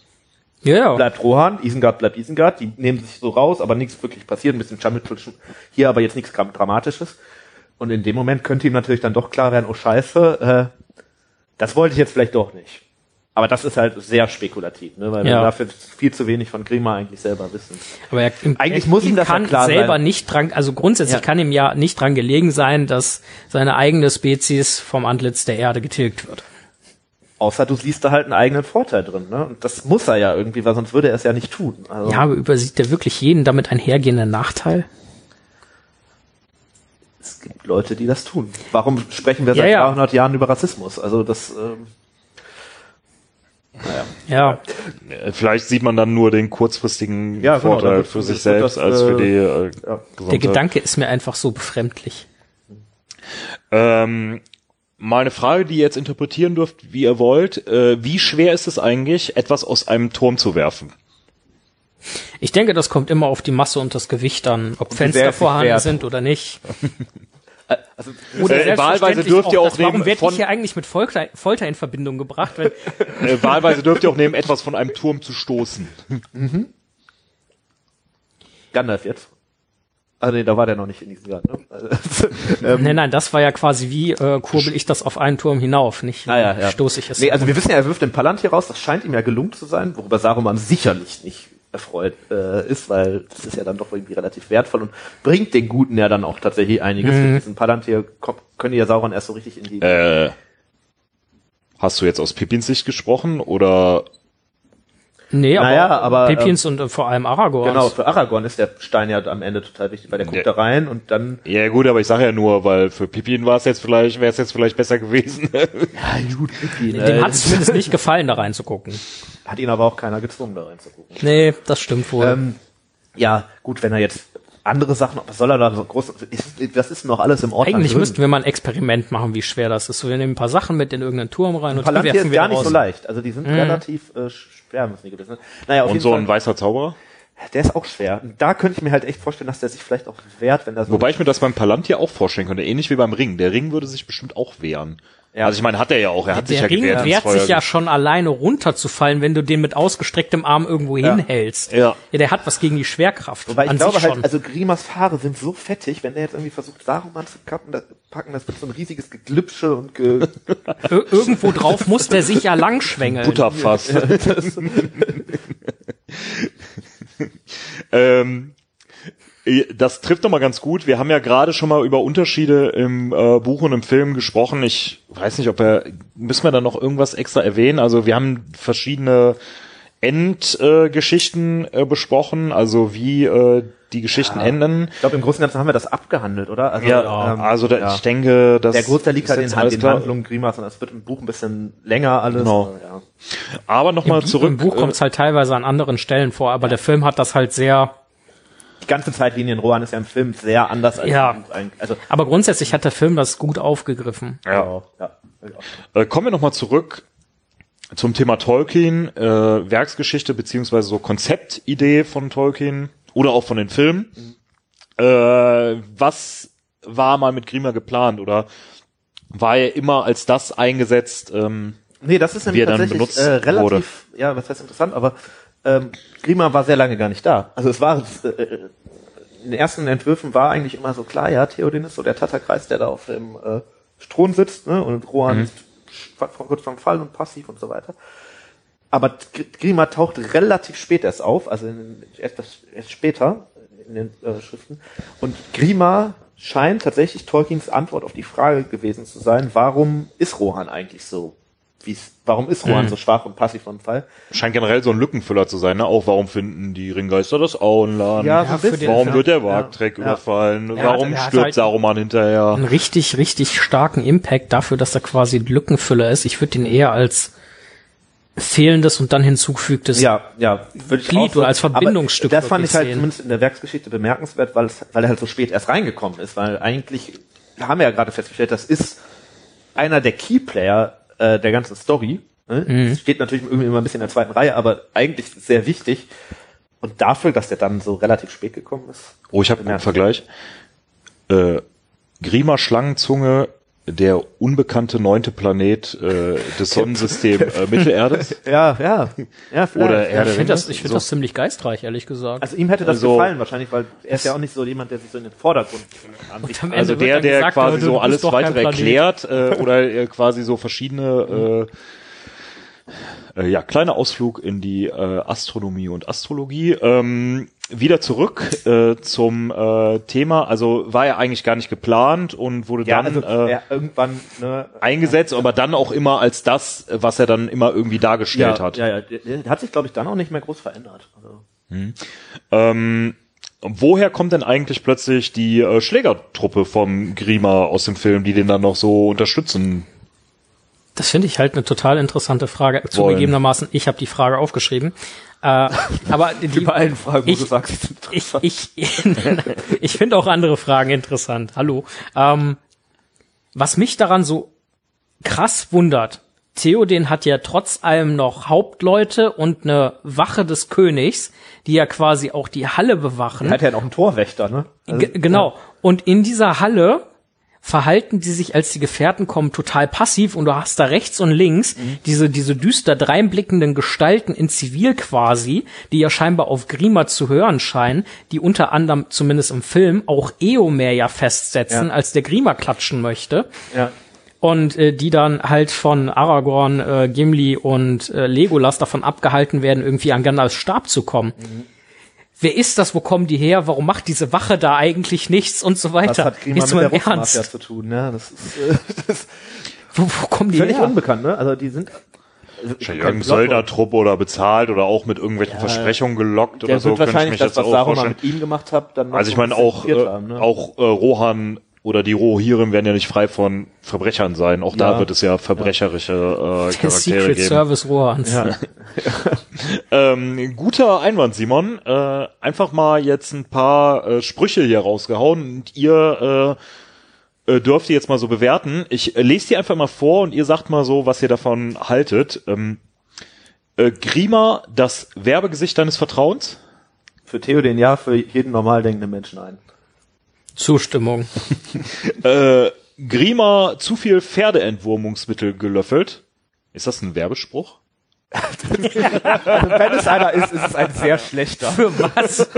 S3: Ja, ja.
S1: bleibt Rohan, Isengard bleibt Isengard, die nehmen sich so raus, aber nichts wirklich passiert, ein bisschen Scharmützel, hier aber jetzt nichts Dram- Dramatisches. Und in dem Moment könnte ihm natürlich dann doch klar werden, oh scheiße, äh, das wollte ich jetzt vielleicht doch nicht. Aber das ist halt sehr spekulativ, ne? weil
S3: Ja.
S1: wir dafür viel zu wenig von Grima eigentlich selber wissen.
S3: Aber er,
S1: Eigentlich
S3: er,
S1: muss ihm das ja
S3: kann
S1: klar
S3: selber
S1: sein.
S3: nicht dran, also grundsätzlich
S1: Ja.
S3: kann ihm ja nicht dran gelegen sein, dass seine eigene Spezies vom Antlitz der Erde getilgt wird.
S1: Außer du siehst da halt einen eigenen Vorteil drin, ne? Und das muss er ja irgendwie, weil sonst würde er es ja nicht tun. Also,
S3: Ja, aber übersieht der wirklich jeden damit einhergehenden Nachteil?
S1: Es gibt Leute, die das tun. Warum sprechen wir
S3: Ja,
S1: seit
S3: ja.
S1: 300 Jahren über Rassismus? Also das, ähm,
S3: Ja,
S2: Äh, Vielleicht sieht man dann nur den kurzfristigen
S1: Ja, genau,
S2: Vorteil
S1: wird-
S2: für sich selbst
S1: das,
S2: als für
S1: äh,
S2: die äh,
S1: ja.
S3: der Gedanke ist mir einfach so befremdlich.
S2: Ähm, mal eine Frage, die ihr jetzt interpretieren dürft, wie ihr wollt. Äh, wie schwer ist es eigentlich, etwas aus einem Turm zu werfen?
S3: Ich denke, das kommt immer auf die Masse und das Gewicht an, ob Fenster vorhanden
S1: wert.
S3: sind oder nicht.
S1: also
S3: Oder
S2: Äh, wahlweise dürft ihr auch
S3: das, Warum
S2: nehmen
S3: werde
S2: von-
S3: ich hier eigentlich mit Folter, Folter in Verbindung gebracht? Wenn,
S2: Äh, wahlweise dürft ihr auch nehmen, etwas von einem Turm zu stoßen.
S1: Gandalf jetzt. Also nee, da war der noch nicht in diesem Jahr, ne? Ähm,
S3: nein, nein, das war ja quasi wie, äh, kurbel ich das auf einen Turm hinauf, nicht
S1: Ah, ja, ja.
S3: stoße ich es.
S1: Nee, also wir wissen ja, er wirft den Palantir raus, das scheint ihm ja gelungen zu sein, worüber Saruman sicherlich nicht erfreut äh, ist, weil das ist ja dann doch irgendwie relativ wertvoll und bringt den Guten ja dann auch tatsächlich einiges.
S3: Mhm.
S1: Mit diesem Palantir können die ja Sauron erst so richtig in die...
S2: Äh, hast du jetzt aus Pippins Sicht gesprochen oder
S3: nee, aber,
S1: Naja, aber,
S3: Pepins und äh, vor allem Aragorn.
S1: Genau, für Aragorn ist der Stein ja am Ende total wichtig, weil der guckt
S2: Der-
S1: da rein und dann...
S2: Ja gut, aber ich sage ja nur, weil für Pippin war es jetzt vielleicht, wäre es jetzt vielleicht besser gewesen.
S1: Ja, gut, Pippin,
S3: Dem
S1: äh,
S3: hat es zumindest nicht gefallen, da reinzugucken.
S1: hat ihn aber auch keiner gezwungen, da reinzugucken.
S3: Nee, das stimmt wohl.
S1: Ähm, ja, gut, wenn er jetzt andere Sachen, was soll er da so groß, ist, das ist noch alles im Ordnung.
S3: Eigentlich
S1: drin.
S3: müssten wir mal ein Experiment machen, wie schwer das ist. So, wir nehmen ein paar Sachen mit in irgendeinen Turm rein und dann
S1: Palantir
S3: werfen
S1: ist
S3: wir
S1: gar nicht
S3: raus.
S1: so leicht. Also die sind relativ äh, schwer, müssen die gewesen. Naja, auf
S2: Und
S1: jeden
S2: so
S1: Fall,
S2: ein weißer Zauberer?
S1: Der ist auch schwer. Und Da könnte ich mir halt echt vorstellen, dass der sich vielleicht auch wehrt, wenn da so...
S2: Wobei ich mir das beim Palantir auch vorstellen könnte, ähnlich wie beim Ring. Der Ring würde sich bestimmt auch wehren.
S1: Ja.
S2: Also ich meine, hat er ja auch. Er hat sich
S3: Der
S2: ja
S3: Ring
S2: gewehrt. ins
S3: wehrt
S2: Feuer
S3: sich ja schon alleine runterzufallen, wenn du den mit ausgestrecktem Arm irgendwo hinhältst.
S2: Ja.
S3: ja, der hat was gegen die Schwerkraft.
S1: Wobei ich
S3: an
S1: glaube
S3: sich
S1: halt,
S3: schon.
S1: also Grimas Haare sind so fettig, wenn der jetzt irgendwie versucht, Saruman zu kappen, das, packen, das wird so ein riesiges Geglüpsche und ge
S3: Ir- irgendwo drauf muss der sich ja langschwängeln.
S2: Butterfass. ähm, das trifft doch mal ganz gut. Wir haben ja gerade schon mal über Unterschiede im äh, Buch und im Film gesprochen. Ich weiß nicht, ob wir, müssen wir da noch irgendwas extra erwähnen? Also wir haben verschiedene Endgeschichten äh, äh, besprochen, also wie äh, die Geschichten enden.
S1: Ich glaube, im Großen und Ganzen haben wir das abgehandelt, oder? Also,
S2: Ja,
S1: ähm,
S2: also da,
S1: ja.
S2: ich denke, dass
S1: der Großteil liegt halt in,
S2: klar.
S1: Handlungen Grimas und es wird im Buch ein bisschen länger alles.
S2: Genau.
S1: aber Ja.
S2: Aber nochmal zurück.
S3: Im Buch
S2: äh,
S3: kommt es halt teilweise an anderen Stellen vor, aber der Film hat das halt sehr.
S1: Die ganze Zeitlinie in Rohan ist ja im Film sehr anders als
S3: Ja.
S1: im Buch eigentlich. Also,
S3: Aber grundsätzlich hat der Film das gut aufgegriffen.
S2: ja.
S1: ja.
S2: Äh, kommen wir nochmal zurück zum Thema Tolkien, äh, Werksgeschichte beziehungsweise so Konzeptidee von Tolkien oder auch von den Filmen. Äh, was war mal mit Grima geplant oder war er immer als das eingesetzt? Ähm,
S1: Nee, das ist nämlich tatsächlich
S2: benutzt
S1: äh, relativ,
S2: wurde.
S1: ja, was heißt interessant, aber ähm, Grima war sehr lange gar nicht da. Also es war äh, in den ersten Entwürfen war eigentlich immer so klar, ja, Theoden ist so der Tatterkreis, der da auf dem äh, Thron sitzt, ne? Und Rohan
S2: Mhm.
S1: ist kurz vorm Fall und passiv und so weiter. Aber Gr- Grima taucht relativ spät erst auf, also in, erst, erst später in den äh, Schriften. Und Grima scheint tatsächlich Tolkiens Antwort auf die Frage gewesen zu sein, warum ist Rohan eigentlich so? Wie's, warum ist Rohan so schwach und passiv vom Fall?
S2: scheint generell so ein Lückenfüller zu sein, ne? Auch warum finden die Ringgeister das Auenland?
S1: Ja,
S3: Ja, den-
S2: warum
S3: ja.
S2: wird der
S1: Ja.
S2: Wagträg
S1: Ja.
S2: überfallen?
S3: Er
S2: warum
S3: hat- hat
S2: stirbt
S3: halt-
S2: Saruman hinterher?
S3: Einen richtig, richtig starken Impact dafür, dass er quasi ein Lückenfüller ist. Ich würde ihn eher als fehlendes und dann hinzugefügtes
S1: Ja, ja, würde ich
S3: Glied
S1: auch so-
S3: oder als Verbindungsstück
S1: Aber das fand ich halt
S3: sehen.
S1: zumindest in der Werksgeschichte bemerkenswert, weil, es, weil er halt so spät erst reingekommen ist, weil eigentlich haben wir ja gerade festgestellt, das ist einer der Keyplayer äh, der ganzen Story. Ne?
S3: Mhm.
S1: Steht natürlich irgendwie immer ein bisschen in der zweiten Reihe, aber eigentlich sehr wichtig. Und dafür, dass der dann so relativ spät gekommen ist.
S2: Oh, ich habe einen Vergleich. Äh, Grima Schlangenzunge, der unbekannte neunte Planet äh, des Sonnensystems äh, Mittelerdes.
S1: Ja, ja, ja, vielleicht.
S2: Oder Erde.
S3: Ich finde das, ich
S2: So.
S3: finde das ziemlich geistreich, ehrlich gesagt.
S1: Also ihm hätte das
S2: Also-
S1: gefallen wahrscheinlich, weil er ist ja auch nicht so jemand, der sich so in den Vordergrund
S3: Ende
S2: Also der, der
S3: gesagt,
S2: quasi so alles
S3: Planet.
S2: erklärt äh, oder äh, quasi so verschiedene äh, äh, ja kleine Ausflug in die äh, Astronomie und Astrologie. Ähm, wieder zurück äh, zum äh, Thema. Also war ja eigentlich gar nicht geplant und wurde
S1: Ja,
S2: dann
S1: also
S2: äh,
S1: er irgendwann ne,
S2: eingesetzt, aber dann auch immer als das, was er dann immer irgendwie dargestellt
S1: ja,
S2: hat.
S1: Ja, ja, der, der hat sich glaube ich dann auch nicht mehr groß verändert. Also,
S2: Ähm, woher kommt denn eigentlich plötzlich die äh, Schlägertruppe vom Grima aus dem Film, die den dann noch so unterstützen?
S3: Das finde ich halt eine total interessante Frage. Zugegebenermaßen, ich habe die Frage aufgeschrieben. Äh, aber die,
S1: bei allen Fragen, wo
S3: ich,
S1: du sagst,
S3: ich,
S1: interessant.
S3: ich, ich finde auch andere Fragen interessant. Hallo. Ähm, was mich daran so krass wundert, Theoden hat ja trotz allem noch Hauptleute und eine Wache des Königs, die ja quasi auch die Halle bewachen.
S1: er hat ja noch einen Torwächter, ne? Also,
S3: genau. Und in dieser Halle verhalten die sich, als die Gefährten kommen, total passiv und du hast da rechts und links diese, diese düster dreinblickenden Gestalten in Zivil quasi, die ja scheinbar auf Grima zu hören scheinen, die unter anderem, zumindest im Film, auch Eomer ja festsetzen,
S1: Ja.
S3: als der Grima klatschen möchte.
S1: Ja.
S3: Und äh, die dann halt von Aragorn, äh, Gimli und äh, Legolas davon abgehalten werden, irgendwie an Gandalfs Stab zu kommen. Wer ist das? Wo kommen die her? Warum macht diese Wache da eigentlich nichts und so
S1: Was
S3: weiter?
S1: hat Grima
S3: Jetzt
S1: mit der Russmafia
S3: Ernst.
S1: zu tun? Ne? Das ist, äh, das
S3: Wo, wo kommen die
S1: völlig
S3: her?
S1: unbekannt, ne? Also die sind also,
S2: irgendein Söldnertruppe oder bezahlt oder auch mit irgendwelchen Versprechungen gelockt
S1: Der
S2: oder so.
S1: wird
S2: könnte ich
S1: wahrscheinlich
S2: mich
S1: das,
S2: jetzt
S1: was
S2: auch
S1: Saruman
S2: vorstellen.
S1: mit ihm gemacht hat, dann
S2: Also ich meine auch, äh,
S1: haben, ne?
S2: auch äh, Rohan oder die Rohirrim werden ja nicht frei von Verbrechern sein. Auch da
S1: Ja.
S2: wird es ja verbrecherische äh,
S3: Der
S2: Charaktere
S3: Secret
S2: geben.
S3: Service Rohans.
S1: Ja.
S2: Ähm, guter Einwand, Simon. Äh, einfach mal jetzt ein paar äh, Sprüche hier rausgehauen und ihr äh, äh, dürft die jetzt mal so bewerten. Ich äh, lese die einfach mal vor und ihr sagt mal so, was ihr davon haltet. Ähm, äh, Grima, das Werbegesicht deines Vertrauens?
S1: Für Theoden ja, für jeden normal denkenden Menschen ein.
S3: Zustimmung.
S2: Äh, Grima, zu viel Pferdeentwurmungsmittel gelöffelt. Ist das ein Werbespruch?
S1: Wenn es einer ist, ist es ein sehr schlechter.
S3: Für was?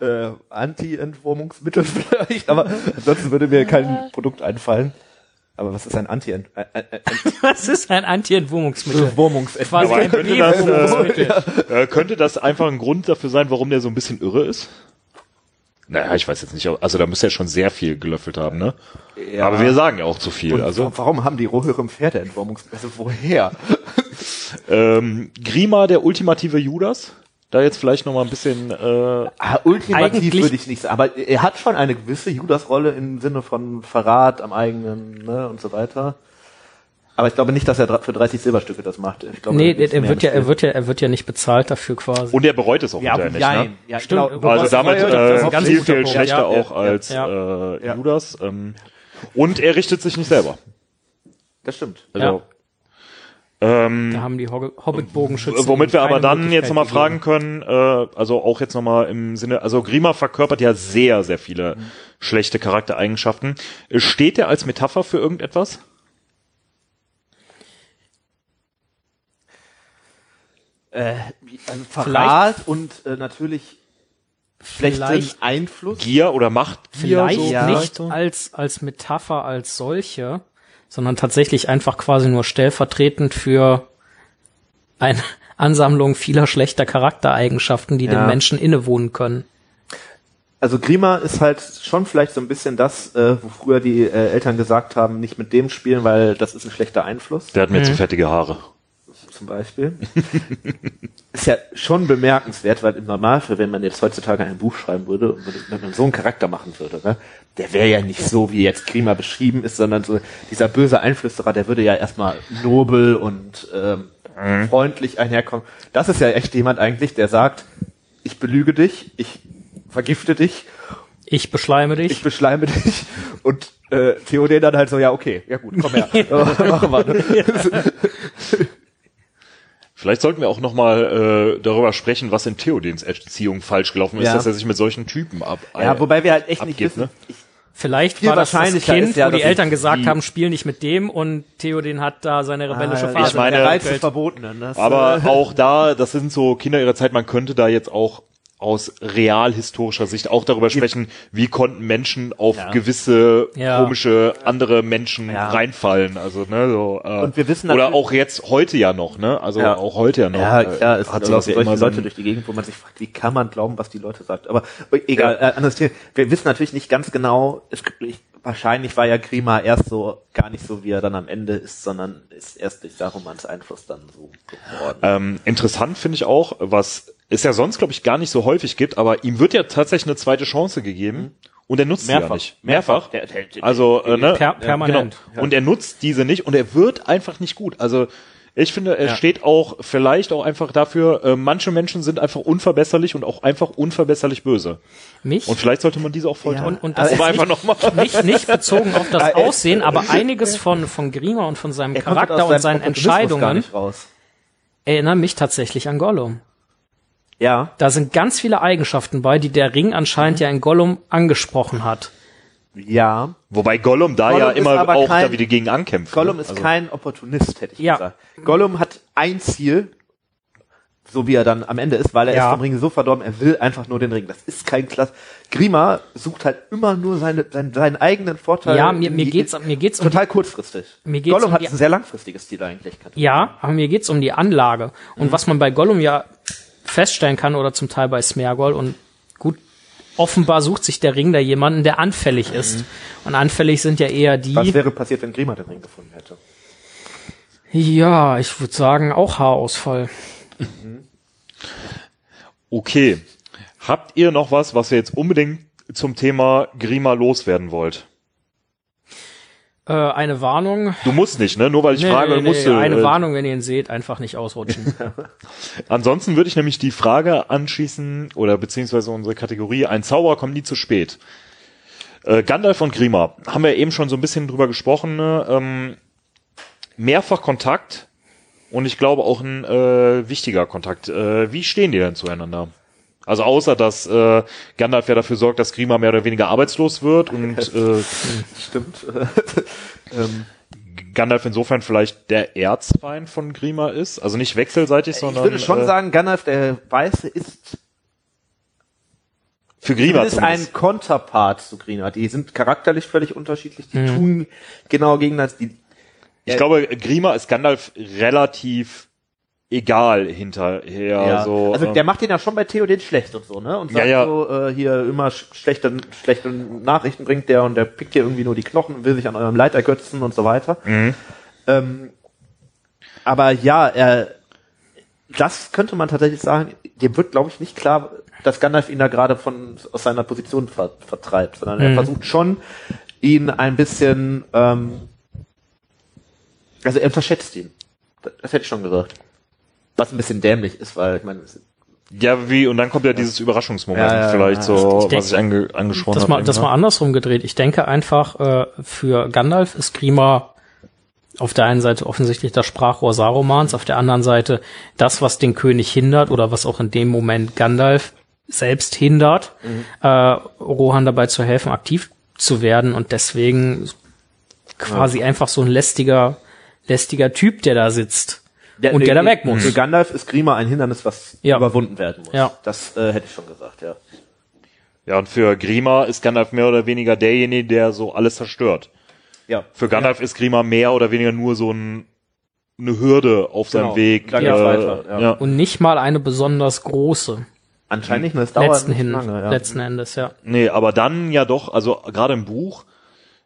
S1: äh, Anti-Entwurmungsmittel vielleicht, aber ansonsten würde mir kein Produkt einfallen. Aber was ist ein anti ent äh, äh, äh,
S3: Was ist ein Anti-Entwurmungsmittel?
S1: Entwurmungsmittel?
S3: Quasi ein
S2: könnte das. Äh, könnte das einfach ein Grund dafür sein, warum der so ein bisschen irre ist? Naja, ich weiß jetzt nicht. Also da müsste er schon sehr viel gelöffelt haben, ne?
S1: Ja.
S2: Aber wir sagen ja auch zu viel.
S1: Und
S2: Also
S1: warum haben die Rohirrim Pferdeentwurmungsmittel? Also woher?
S2: ähm, Grima, der ultimative Judas. Da jetzt vielleicht noch mal ein bisschen. Äh,
S1: Ah, ultimativ würde ich nicht sagen, aber er hat schon eine gewisse Judas-Rolle im Sinne von Verrat am eigenen ne, und so weiter. Aber ich glaube nicht, dass er für 30 Silberstücke das macht. Ich glaube,
S3: Nee,
S1: da
S3: er
S1: mehr
S3: wird ja, er wird ja, er wird ja nicht bezahlt dafür quasi.
S2: und er bereut es auch
S1: ja,
S2: hinterher nicht.
S1: jein.
S2: Ne?
S1: ja,
S3: Stimmt.
S1: genau.
S2: Also damit äh, viel viel schlechter
S1: Ja,
S2: auch
S1: ja,
S2: als
S3: ja.
S2: Äh,
S1: Ja.
S2: Judas. Ähm, und er richtet sich nicht selber.
S1: Das stimmt.
S2: Also,
S3: Da
S2: ähm,
S3: haben die Hobbit-Bogenschützen.
S2: womit wir aber dann jetzt nochmal fragen können, äh, also auch jetzt nochmal im Sinne, also Grima verkörpert ja sehr, sehr viele schlechte Charaktereigenschaften. Steht er als Metapher für irgendetwas?
S1: Äh, also Verrat und äh, natürlich schlechten Einfluss.
S2: Gier oder Machtgier?
S3: Vielleicht
S2: so
S1: Ja.
S3: nicht als, als Metapher als solche, sondern tatsächlich einfach quasi nur stellvertretend für eine Ansammlung vieler schlechter Charaktereigenschaften, die
S1: Ja.
S3: den Menschen innewohnen können.
S1: Also Grima ist halt schon vielleicht so ein bisschen das, äh, wo früher die äh, Eltern gesagt haben, nicht mit dem spielen, weil das ist ein schlechter Einfluss,
S2: Der hat mir zu fettige Haare.
S1: Zum Beispiel. ist ja schon bemerkenswert, weil im Normalfall, wenn man jetzt heutzutage ein Buch schreiben würde und wenn man so einen Charakter machen würde, ne, der wäre ja nicht so, wie jetzt Grima beschrieben ist, sondern so dieser böse Einflüsterer, der würde ja erstmal nobel und ähm, freundlich einherkommen. Das ist ja echt jemand eigentlich, der sagt, ich belüge dich, ich vergifte dich
S3: Ich beschleime dich.
S1: ich beschleime dich und äh, Theoden dann halt so, ja, okay, ja gut, komm her. Machen wir. Ne?
S2: Vielleicht sollten wir auch nochmal äh, darüber sprechen, was in Theodens Erziehung falsch gelaufen ist,
S1: Ja.
S2: dass er sich mit solchen Typen ab.
S1: Ja, wobei wir halt echt nicht
S2: Abgeht,
S1: wissen.
S2: ne?
S1: Ich,
S3: Vielleicht
S1: Viel
S3: war das das Kind,
S1: ist ja,
S3: wo die Eltern gesagt
S1: die-
S3: haben, spiel nicht mit dem und Theoden hat da seine rebellische
S1: Ah,
S3: Phase.
S2: ich meine,
S1: der Reiz
S3: entwickelt.
S1: Verbotenen. Das,
S2: Aber
S1: äh,
S2: auch da, das sind so Kinder ihrer Zeit, man könnte da jetzt auch aus realhistorischer Sicht auch darüber sprechen, wie konnten Menschen auf
S1: Ja.
S2: gewisse
S3: Ja.
S2: komische andere Menschen
S1: Ja.
S2: reinfallen. Also ne, so, äh,
S1: Und wir wissen
S2: oder
S1: natürlich-
S2: auch jetzt heute ja noch, ne? Also
S1: Ja.
S2: auch heute ja noch.
S1: Ja,
S2: äh,
S1: klar, es
S2: hat sowas ja
S1: solche
S2: immer
S1: Leute
S2: so
S1: durch die Gegend, wo man sich fragt, wie kann man glauben, was die Leute sagt. Aber egal, äh, anderes Thema. Wir wissen natürlich nicht ganz genau, es, ich, wahrscheinlich war ja Grima erst so gar nicht so, wie er dann am Ende ist, sondern ist erst durch Sarumans Einfluss dann so geworden.
S2: Ähm, interessant finde ich auch, was es ja sonst, glaube ich, gar nicht so häufig gibt, aber ihm wird ja tatsächlich eine zweite Chance gegeben und er nutzt sie ja
S1: Mehrfach.
S2: nicht. Mehrfach.
S1: Der-
S2: also, äh, ne?
S3: Per- permanent.
S2: Genau. Und er nutzt diese nicht und er wird einfach nicht gut. Also, ich finde, er
S1: Ja.
S2: steht auch vielleicht auch einfach dafür, äh, manche Menschen sind einfach unverbesserlich und auch einfach unverbesserlich böse.
S3: Mich?
S2: Und vielleicht sollte man diese auch foltern.
S1: Ja.
S3: Und, und
S1: Aber
S3: das
S2: Aber
S3: ist
S2: einfach
S3: nicht,
S2: nochmal.
S3: nicht, nicht bezogen auf das
S1: Ah, er-
S3: Aussehen, aber einiges von, von Grima und von seinem
S1: Er
S3: Charakter und seinen Entscheidungen
S1: nicht raus.
S3: erinnern mich tatsächlich an Gollum.
S1: Ja,
S3: Da sind ganz viele Eigenschaften bei, die der Ring anscheinend ja in Gollum angesprochen hat.
S1: ja.
S2: Wobei Gollum da
S1: Gollum
S2: ja immer
S1: aber
S2: auch
S1: kein-
S2: da wieder gegen ankämpft.
S1: Gollum
S2: ne?
S1: ist
S2: Also-
S1: kein Opportunist, hätte ich
S3: Ja.
S1: gesagt. Gollum hat ein Ziel, so wie er dann am Ende ist, weil er
S3: Ja.
S1: ist vom Ring so verdorben, er will einfach nur den Ring. Das ist kein Klass. Grima sucht halt immer nur seine, seinen, seinen eigenen Vorteil.
S3: Ja, mir, mir geht's, mir geht's um die,
S1: total kurzfristig.
S3: Mir geht's
S1: Gollum
S3: um
S1: hat ein sehr langfristiges Ziel eigentlich.
S3: ja, aber mir geht's um die Anlage. Und was man bei Gollum ja feststellen kann oder zum Teil bei Smergol und gut, offenbar sucht sich der Ring da jemanden, der anfällig ist. Und anfällig sind ja eher die,
S1: Was wäre passiert, wenn Grima den Ring gefunden hätte?
S3: ja, ich würde sagen, auch Haarausfall.
S2: Okay. Habt ihr noch was, was ihr jetzt unbedingt zum Thema Grima loswerden wollt?
S3: Äh, eine Warnung.
S2: Du musst nicht, ne? Nur weil ich
S3: Nee,
S2: frage,
S3: nee, nee,
S2: musst du.
S3: eine
S2: äh,
S3: Warnung, wenn ihr ihn seht, einfach nicht ausrutschen.
S2: Ansonsten würde ich nämlich die Frage anschließen, oder beziehungsweise unsere Kategorie, ein Zauber kommt nie zu spät. Äh, Gandalf und Grima, haben wir eben schon so ein bisschen drüber gesprochen, ne? ähm, mehrfach Kontakt und ich glaube auch ein äh, wichtiger Kontakt. Äh, wie stehen die denn zueinander? Also außer, dass äh, Gandalf ja dafür sorgt, dass Grima mehr oder weniger arbeitslos wird und äh,
S1: Stimmt. ähm,
S2: Gandalf insofern vielleicht der Erzfeind von Grima ist. Also nicht wechselseitig,
S1: ich
S2: sondern
S1: würde schon
S2: äh,
S1: sagen, Gandalf der Weiße ist
S2: für Grima
S1: ist ein. Konterpart zu Grima. Die sind charakterlich völlig unterschiedlich. Die
S3: Mhm.
S1: tun genau gegen das. Die,
S2: Ich glaube, Grima ist Gandalf relativ egal hinterher.
S1: ja.
S2: so,
S1: also
S2: ähm,
S1: der macht den ja schon bei Theoden schlecht und so, ne? Und sagt
S2: Ja, ja.
S1: so, äh, hier immer sch schlechte, schlechte Nachrichten bringt der und der pickt hier irgendwie nur die Knochen und will sich an eurem Leid ergötzen und so weiter.
S2: Mhm.
S1: Ähm, aber ja, er, das könnte man tatsächlich sagen, dem wird, glaube ich, nicht klar, dass Gandalf ihn da gerade von aus seiner Position ver vertreibt, sondern er
S3: Mhm.
S1: versucht schon, ihn ein bisschen, ähm, also er unterschätzt ihn. Das, das hätte ich schon gesagt. Was ein bisschen dämlich ist, weil ich meine, es-
S2: ja, wie, und dann kommt ja dieses Überraschungsmoment
S1: Ja, ja,
S2: vielleicht
S1: ja.
S2: so,
S3: Ich denk-
S2: was ich ange, angesprochen
S3: das
S2: habe.
S3: mal, das mal
S2: ne?
S3: andersrum gedreht. Ich denke einfach, äh, für Gandalf ist Grima auf der einen Seite offensichtlich das Sprachrohr Sarumans, auf der anderen Seite das, was den König hindert oder was auch in dem Moment Gandalf selbst hindert, äh, Rohan dabei zu helfen, aktiv zu werden und deswegen quasi einfach so ein lästiger, lästiger Typ, der da sitzt und der, da weg muss.
S1: Für Gandalf ist Grima ein Hindernis, was
S3: Ja.
S1: überwunden werden muss.
S3: Ja.
S1: Das äh, hätte ich schon gesagt, ja.
S2: Ja, und für Grima ist Gandalf mehr oder weniger derjenige, der so alles zerstört.
S1: Ja.
S2: Für Gandalf ist Grima mehr oder weniger nur so ein, eine Hürde auf seinem
S1: Genau.
S2: Weg.
S1: Dann
S2: äh,
S1: weiter, ja.
S2: ja.
S3: Und nicht mal eine besonders große,
S1: Anscheinend nicht, nur es dauert
S3: letzten,
S1: nicht
S3: hin,
S1: lange, ja.
S3: letzten Endes, ja.
S2: Nee, aber dann ja doch, also gerade im Buch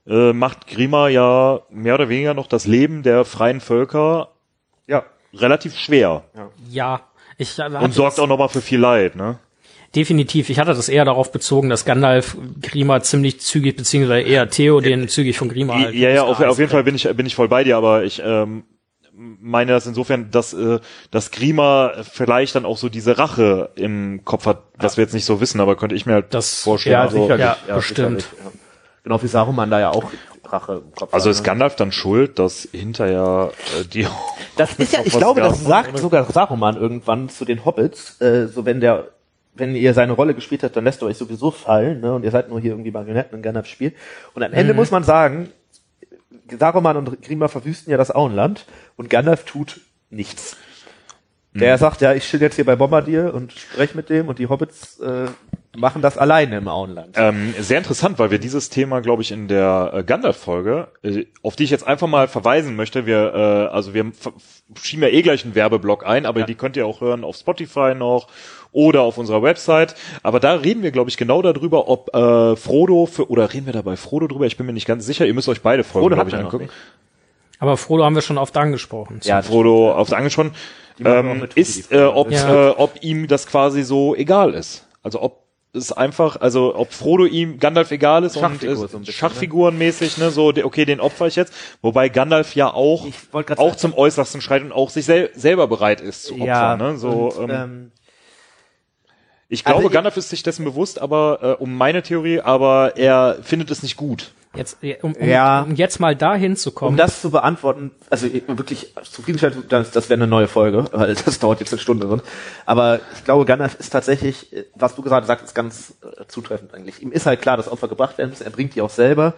S2: äh, macht Grima ja mehr oder weniger noch das Leben der freien Völker
S1: ja.
S2: Relativ schwer
S3: Ja, ich hatte
S2: und sorgt auch nochmal für viel Leid, ne?
S3: Definitiv. Ich hatte das eher darauf bezogen, dass Gandalf Grima ziemlich zügig, beziehungsweise eher Theo den zügig von Grima halt
S2: Ja, ja, auf, auf jeden. Fall bin ich, bin ich voll bei dir, aber ich ähm, meine das insofern, dass, äh, dass Grima vielleicht dann auch so diese Rache im Kopf hat, was wir jetzt nicht so wissen, aber könnte ich mir halt
S3: Das-
S2: vorstellen.
S1: Ja,
S2: also,
S1: sicherlich.
S3: ja, bestimmt.
S1: sicherlich, ja. Genau wie Saruman da ja auch Rache im Kopf
S2: also ist
S1: ne?
S2: Gandalf dann schuld, dass hinterher äh, die
S1: Das ist ja, ich glaube, das sagt sogar Saruman irgendwann zu den Hobbits, äh, so wenn der, wenn ihr seine Rolle gespielt habt, dann lässt ihr euch sowieso fallen, ne, und ihr seid nur hier irgendwie Marionetten in Gandalfs Spiel. Und am Ende muss man sagen, Saruman und Grima verwüsten ja das Auenland und Gandalf tut nichts. Der sagt, ja, ich chill jetzt hier bei Bombardier und spreche mit dem und die Hobbits äh, machen das alleine im Auenland.
S2: Ähm, sehr interessant, weil wir dieses Thema, glaube ich, in der äh, Gandalf-Folge, äh, auf die ich jetzt einfach mal verweisen möchte, wir, äh, also wir schieben ja eh gleich einen Werbeblock ein, aber die könnt ihr auch hören auf Spotify noch oder auf unserer Website. Aber da reden wir, glaube ich, genau darüber, ob äh, Frodo für, oder reden wir da bei Frodo drüber? Ich bin mir nicht ganz sicher. Ihr müsst euch beide Folgen,
S1: Frodo
S2: glaube ich, angucken.
S3: Aber Frodo haben wir schon oft angesprochen.
S1: Ja,
S2: Frodo aufs angesprochen, ähm, ist, äh, ob,
S3: Ja.
S2: äh, ob ihm das quasi so egal ist. Also ob es einfach, also ob Frodo ihm Gandalf egal ist und
S1: Schachfigur
S2: äh,
S1: so bisschen,
S2: Schachfigurenmäßig, ne, so, okay, den opfer ich jetzt. Wobei Gandalf ja auch, auch
S1: sagen-
S2: zum Äußersten schreit und auch sich sel selber bereit ist zu opfern. ne, so,
S1: und,
S2: ähm,
S1: ähm,
S2: ich
S1: also
S2: glaube,
S1: ich-
S2: Gandalf ist sich dessen bewusst, aber äh, um meine Theorie, aber er findet es nicht gut.
S3: Jetzt, um, um,
S1: Ja.
S3: um jetzt mal dahin zu
S1: um
S3: kommen.
S1: das zu beantworten, also ich- wirklich zufriedenstellend, das, das wäre eine neue Folge, weil das dauert jetzt eine Stunde drin. Aber ich glaube, Gandalf ist tatsächlich, was du gerade sagst, ist ganz äh, zutreffend eigentlich. Ihm ist halt klar, dass Opfer gebracht werden müssen, er bringt die auch selber.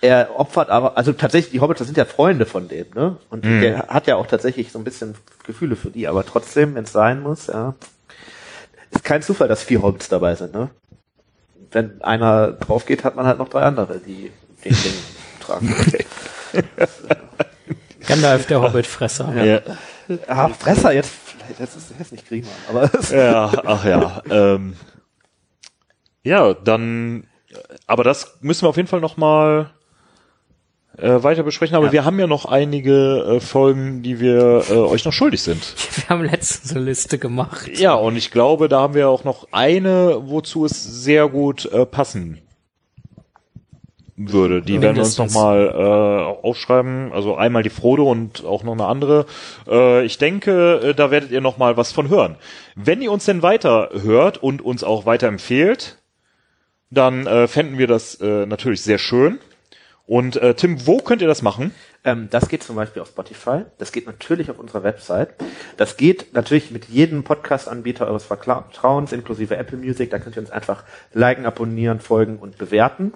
S1: Er opfert aber, also tatsächlich, die Hobbits, das sind ja Freunde von dem, ne? Und der hat ja auch tatsächlich so ein bisschen Gefühle für die, aber trotzdem, wenn es sein muss, ja. Ist kein Zufall, dass vier Hobbits dabei sind, ne? Wenn einer drauf geht, hat man halt noch drei andere, die den Ding tragen.
S3: Gandalf, der Hobbitfresser.
S2: Ja.
S1: Ah, Fresser jetzt, vielleicht, das ist jetzt nicht Griemann, aber
S2: Ja, ach ja. Ähm, ja, dann, aber das müssen wir auf jeden Fall noch mal äh, weiter besprechen. Aber
S1: Ja.
S2: wir haben ja noch einige äh, Folgen, die wir äh, euch noch schuldig sind.
S3: Wir haben letztens eine Liste gemacht.
S2: Ja, und ich glaube, da haben wir auch noch eine, wozu es sehr gut äh, passen würde. Die werden wir uns noch
S3: Mindestens.
S2: mal äh, aufschreiben. Also einmal die Frodo und auch noch eine andere. Äh, ich denke, äh, da werdet ihr noch mal was von hören. Wenn ihr uns denn weiter hört und uns auch weiterempfehlt, dann äh, fänden wir das äh, natürlich sehr schön. Und äh, Tim, wo könnt ihr das machen?
S1: Ähm, das geht zum Beispiel auf Spotify. Das geht natürlich auf unserer Website. Das geht natürlich mit jedem Podcast-Anbieter eures Vertrauens, inklusive Apple Music. Da könnt ihr uns einfach liken, abonnieren, folgen und bewerten,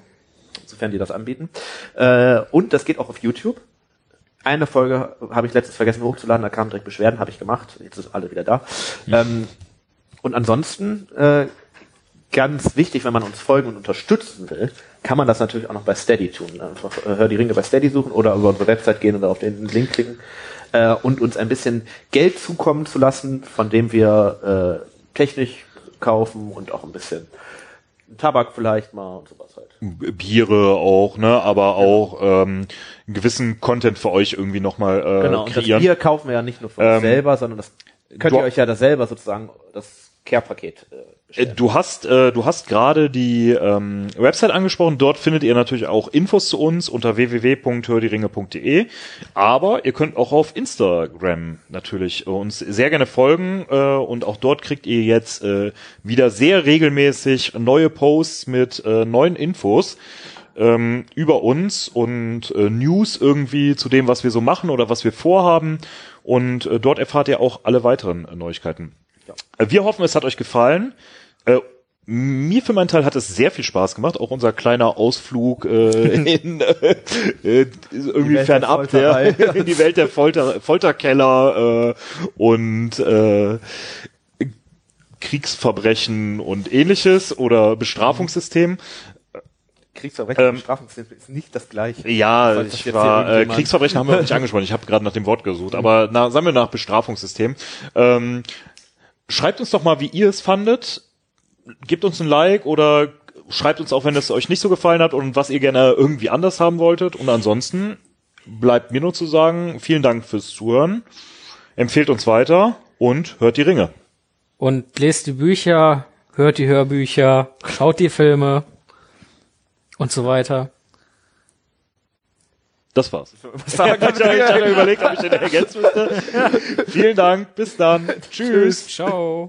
S1: sofern die das anbieten. Äh, und das geht auch auf YouTube. Eine Folge habe ich letztens vergessen hochzuladen, da kamen direkt Beschwerden, habe ich gemacht. Jetzt sind alle wieder da. Ähm, und ansonsten äh, ganz wichtig, wenn man uns folgen und unterstützen will, kann man das natürlich auch noch bei Steady tun. Einfach äh, Hör die Ringe bei Steady suchen oder über unsere Website gehen oder auf den Link klicken äh, und uns ein bisschen Geld zukommen zu lassen, von dem wir äh, Technik kaufen und auch ein bisschen Tabak vielleicht mal und sowas halt.
S2: Biere auch, ne, aber auch ähm, einen gewissen Content für euch irgendwie nochmal äh,
S1: Genau, und das. Bier kaufen wir ja nicht nur für uns
S2: Ähm,
S1: selber, sondern das könnt ihr euch ja das selber sozusagen, das Care-Paket äh.
S2: Du hast, äh, du hast gerade die ähm, Website angesprochen. Dort findet ihr natürlich auch Infos zu uns unter www.hördieringe.de. Aber ihr könnt auch auf Instagram natürlich äh, uns sehr gerne folgen äh, und auch dort kriegt ihr jetzt äh, wieder sehr regelmäßig neue Posts mit äh, neuen Infos ähm, über uns und äh, News irgendwie zu dem, was wir so machen oder was wir vorhaben. Und äh, dort erfahrt ihr auch alle weiteren äh, Neuigkeiten. Äh, Wir hoffen, es hat euch gefallen. Äh, mir für meinen Teil hat es sehr viel Spaß gemacht, auch unser kleiner Ausflug äh, in äh, äh, irgendwie
S1: der
S2: fernab der, in die Welt der Folter, Folterkeller äh, und äh, Kriegsverbrechen und ähnliches oder Bestrafungssystem.
S1: Kriegsverbrechen
S2: ähm,
S1: und Bestrafungshilfe ist nicht das gleiche.
S2: Ja, ich war, äh, Kriegsverbrechen haben wir nicht angesprochen. Ich habe gerade nach dem Wort gesucht, aber na, sagen wir nach Bestrafungssystem. Ähm, schreibt uns doch mal, wie ihr es fandet. Gebt uns ein Like oder schreibt uns auch, wenn es euch nicht so gefallen hat und was ihr gerne irgendwie anders haben wolltet. Und ansonsten bleibt mir nur zu sagen, vielen Dank fürs Zuhören. Empfehlt uns weiter und hört die Ringe.
S3: Und lest die Bücher, hört die Hörbücher, schaut die Filme und so weiter.
S2: Das war's. Da Sagen, ich habe hab überlegt, ob ich den ergänzen müsste. Vielen Dank, bis dann. Tschüss. Tschüss.
S3: Ciao.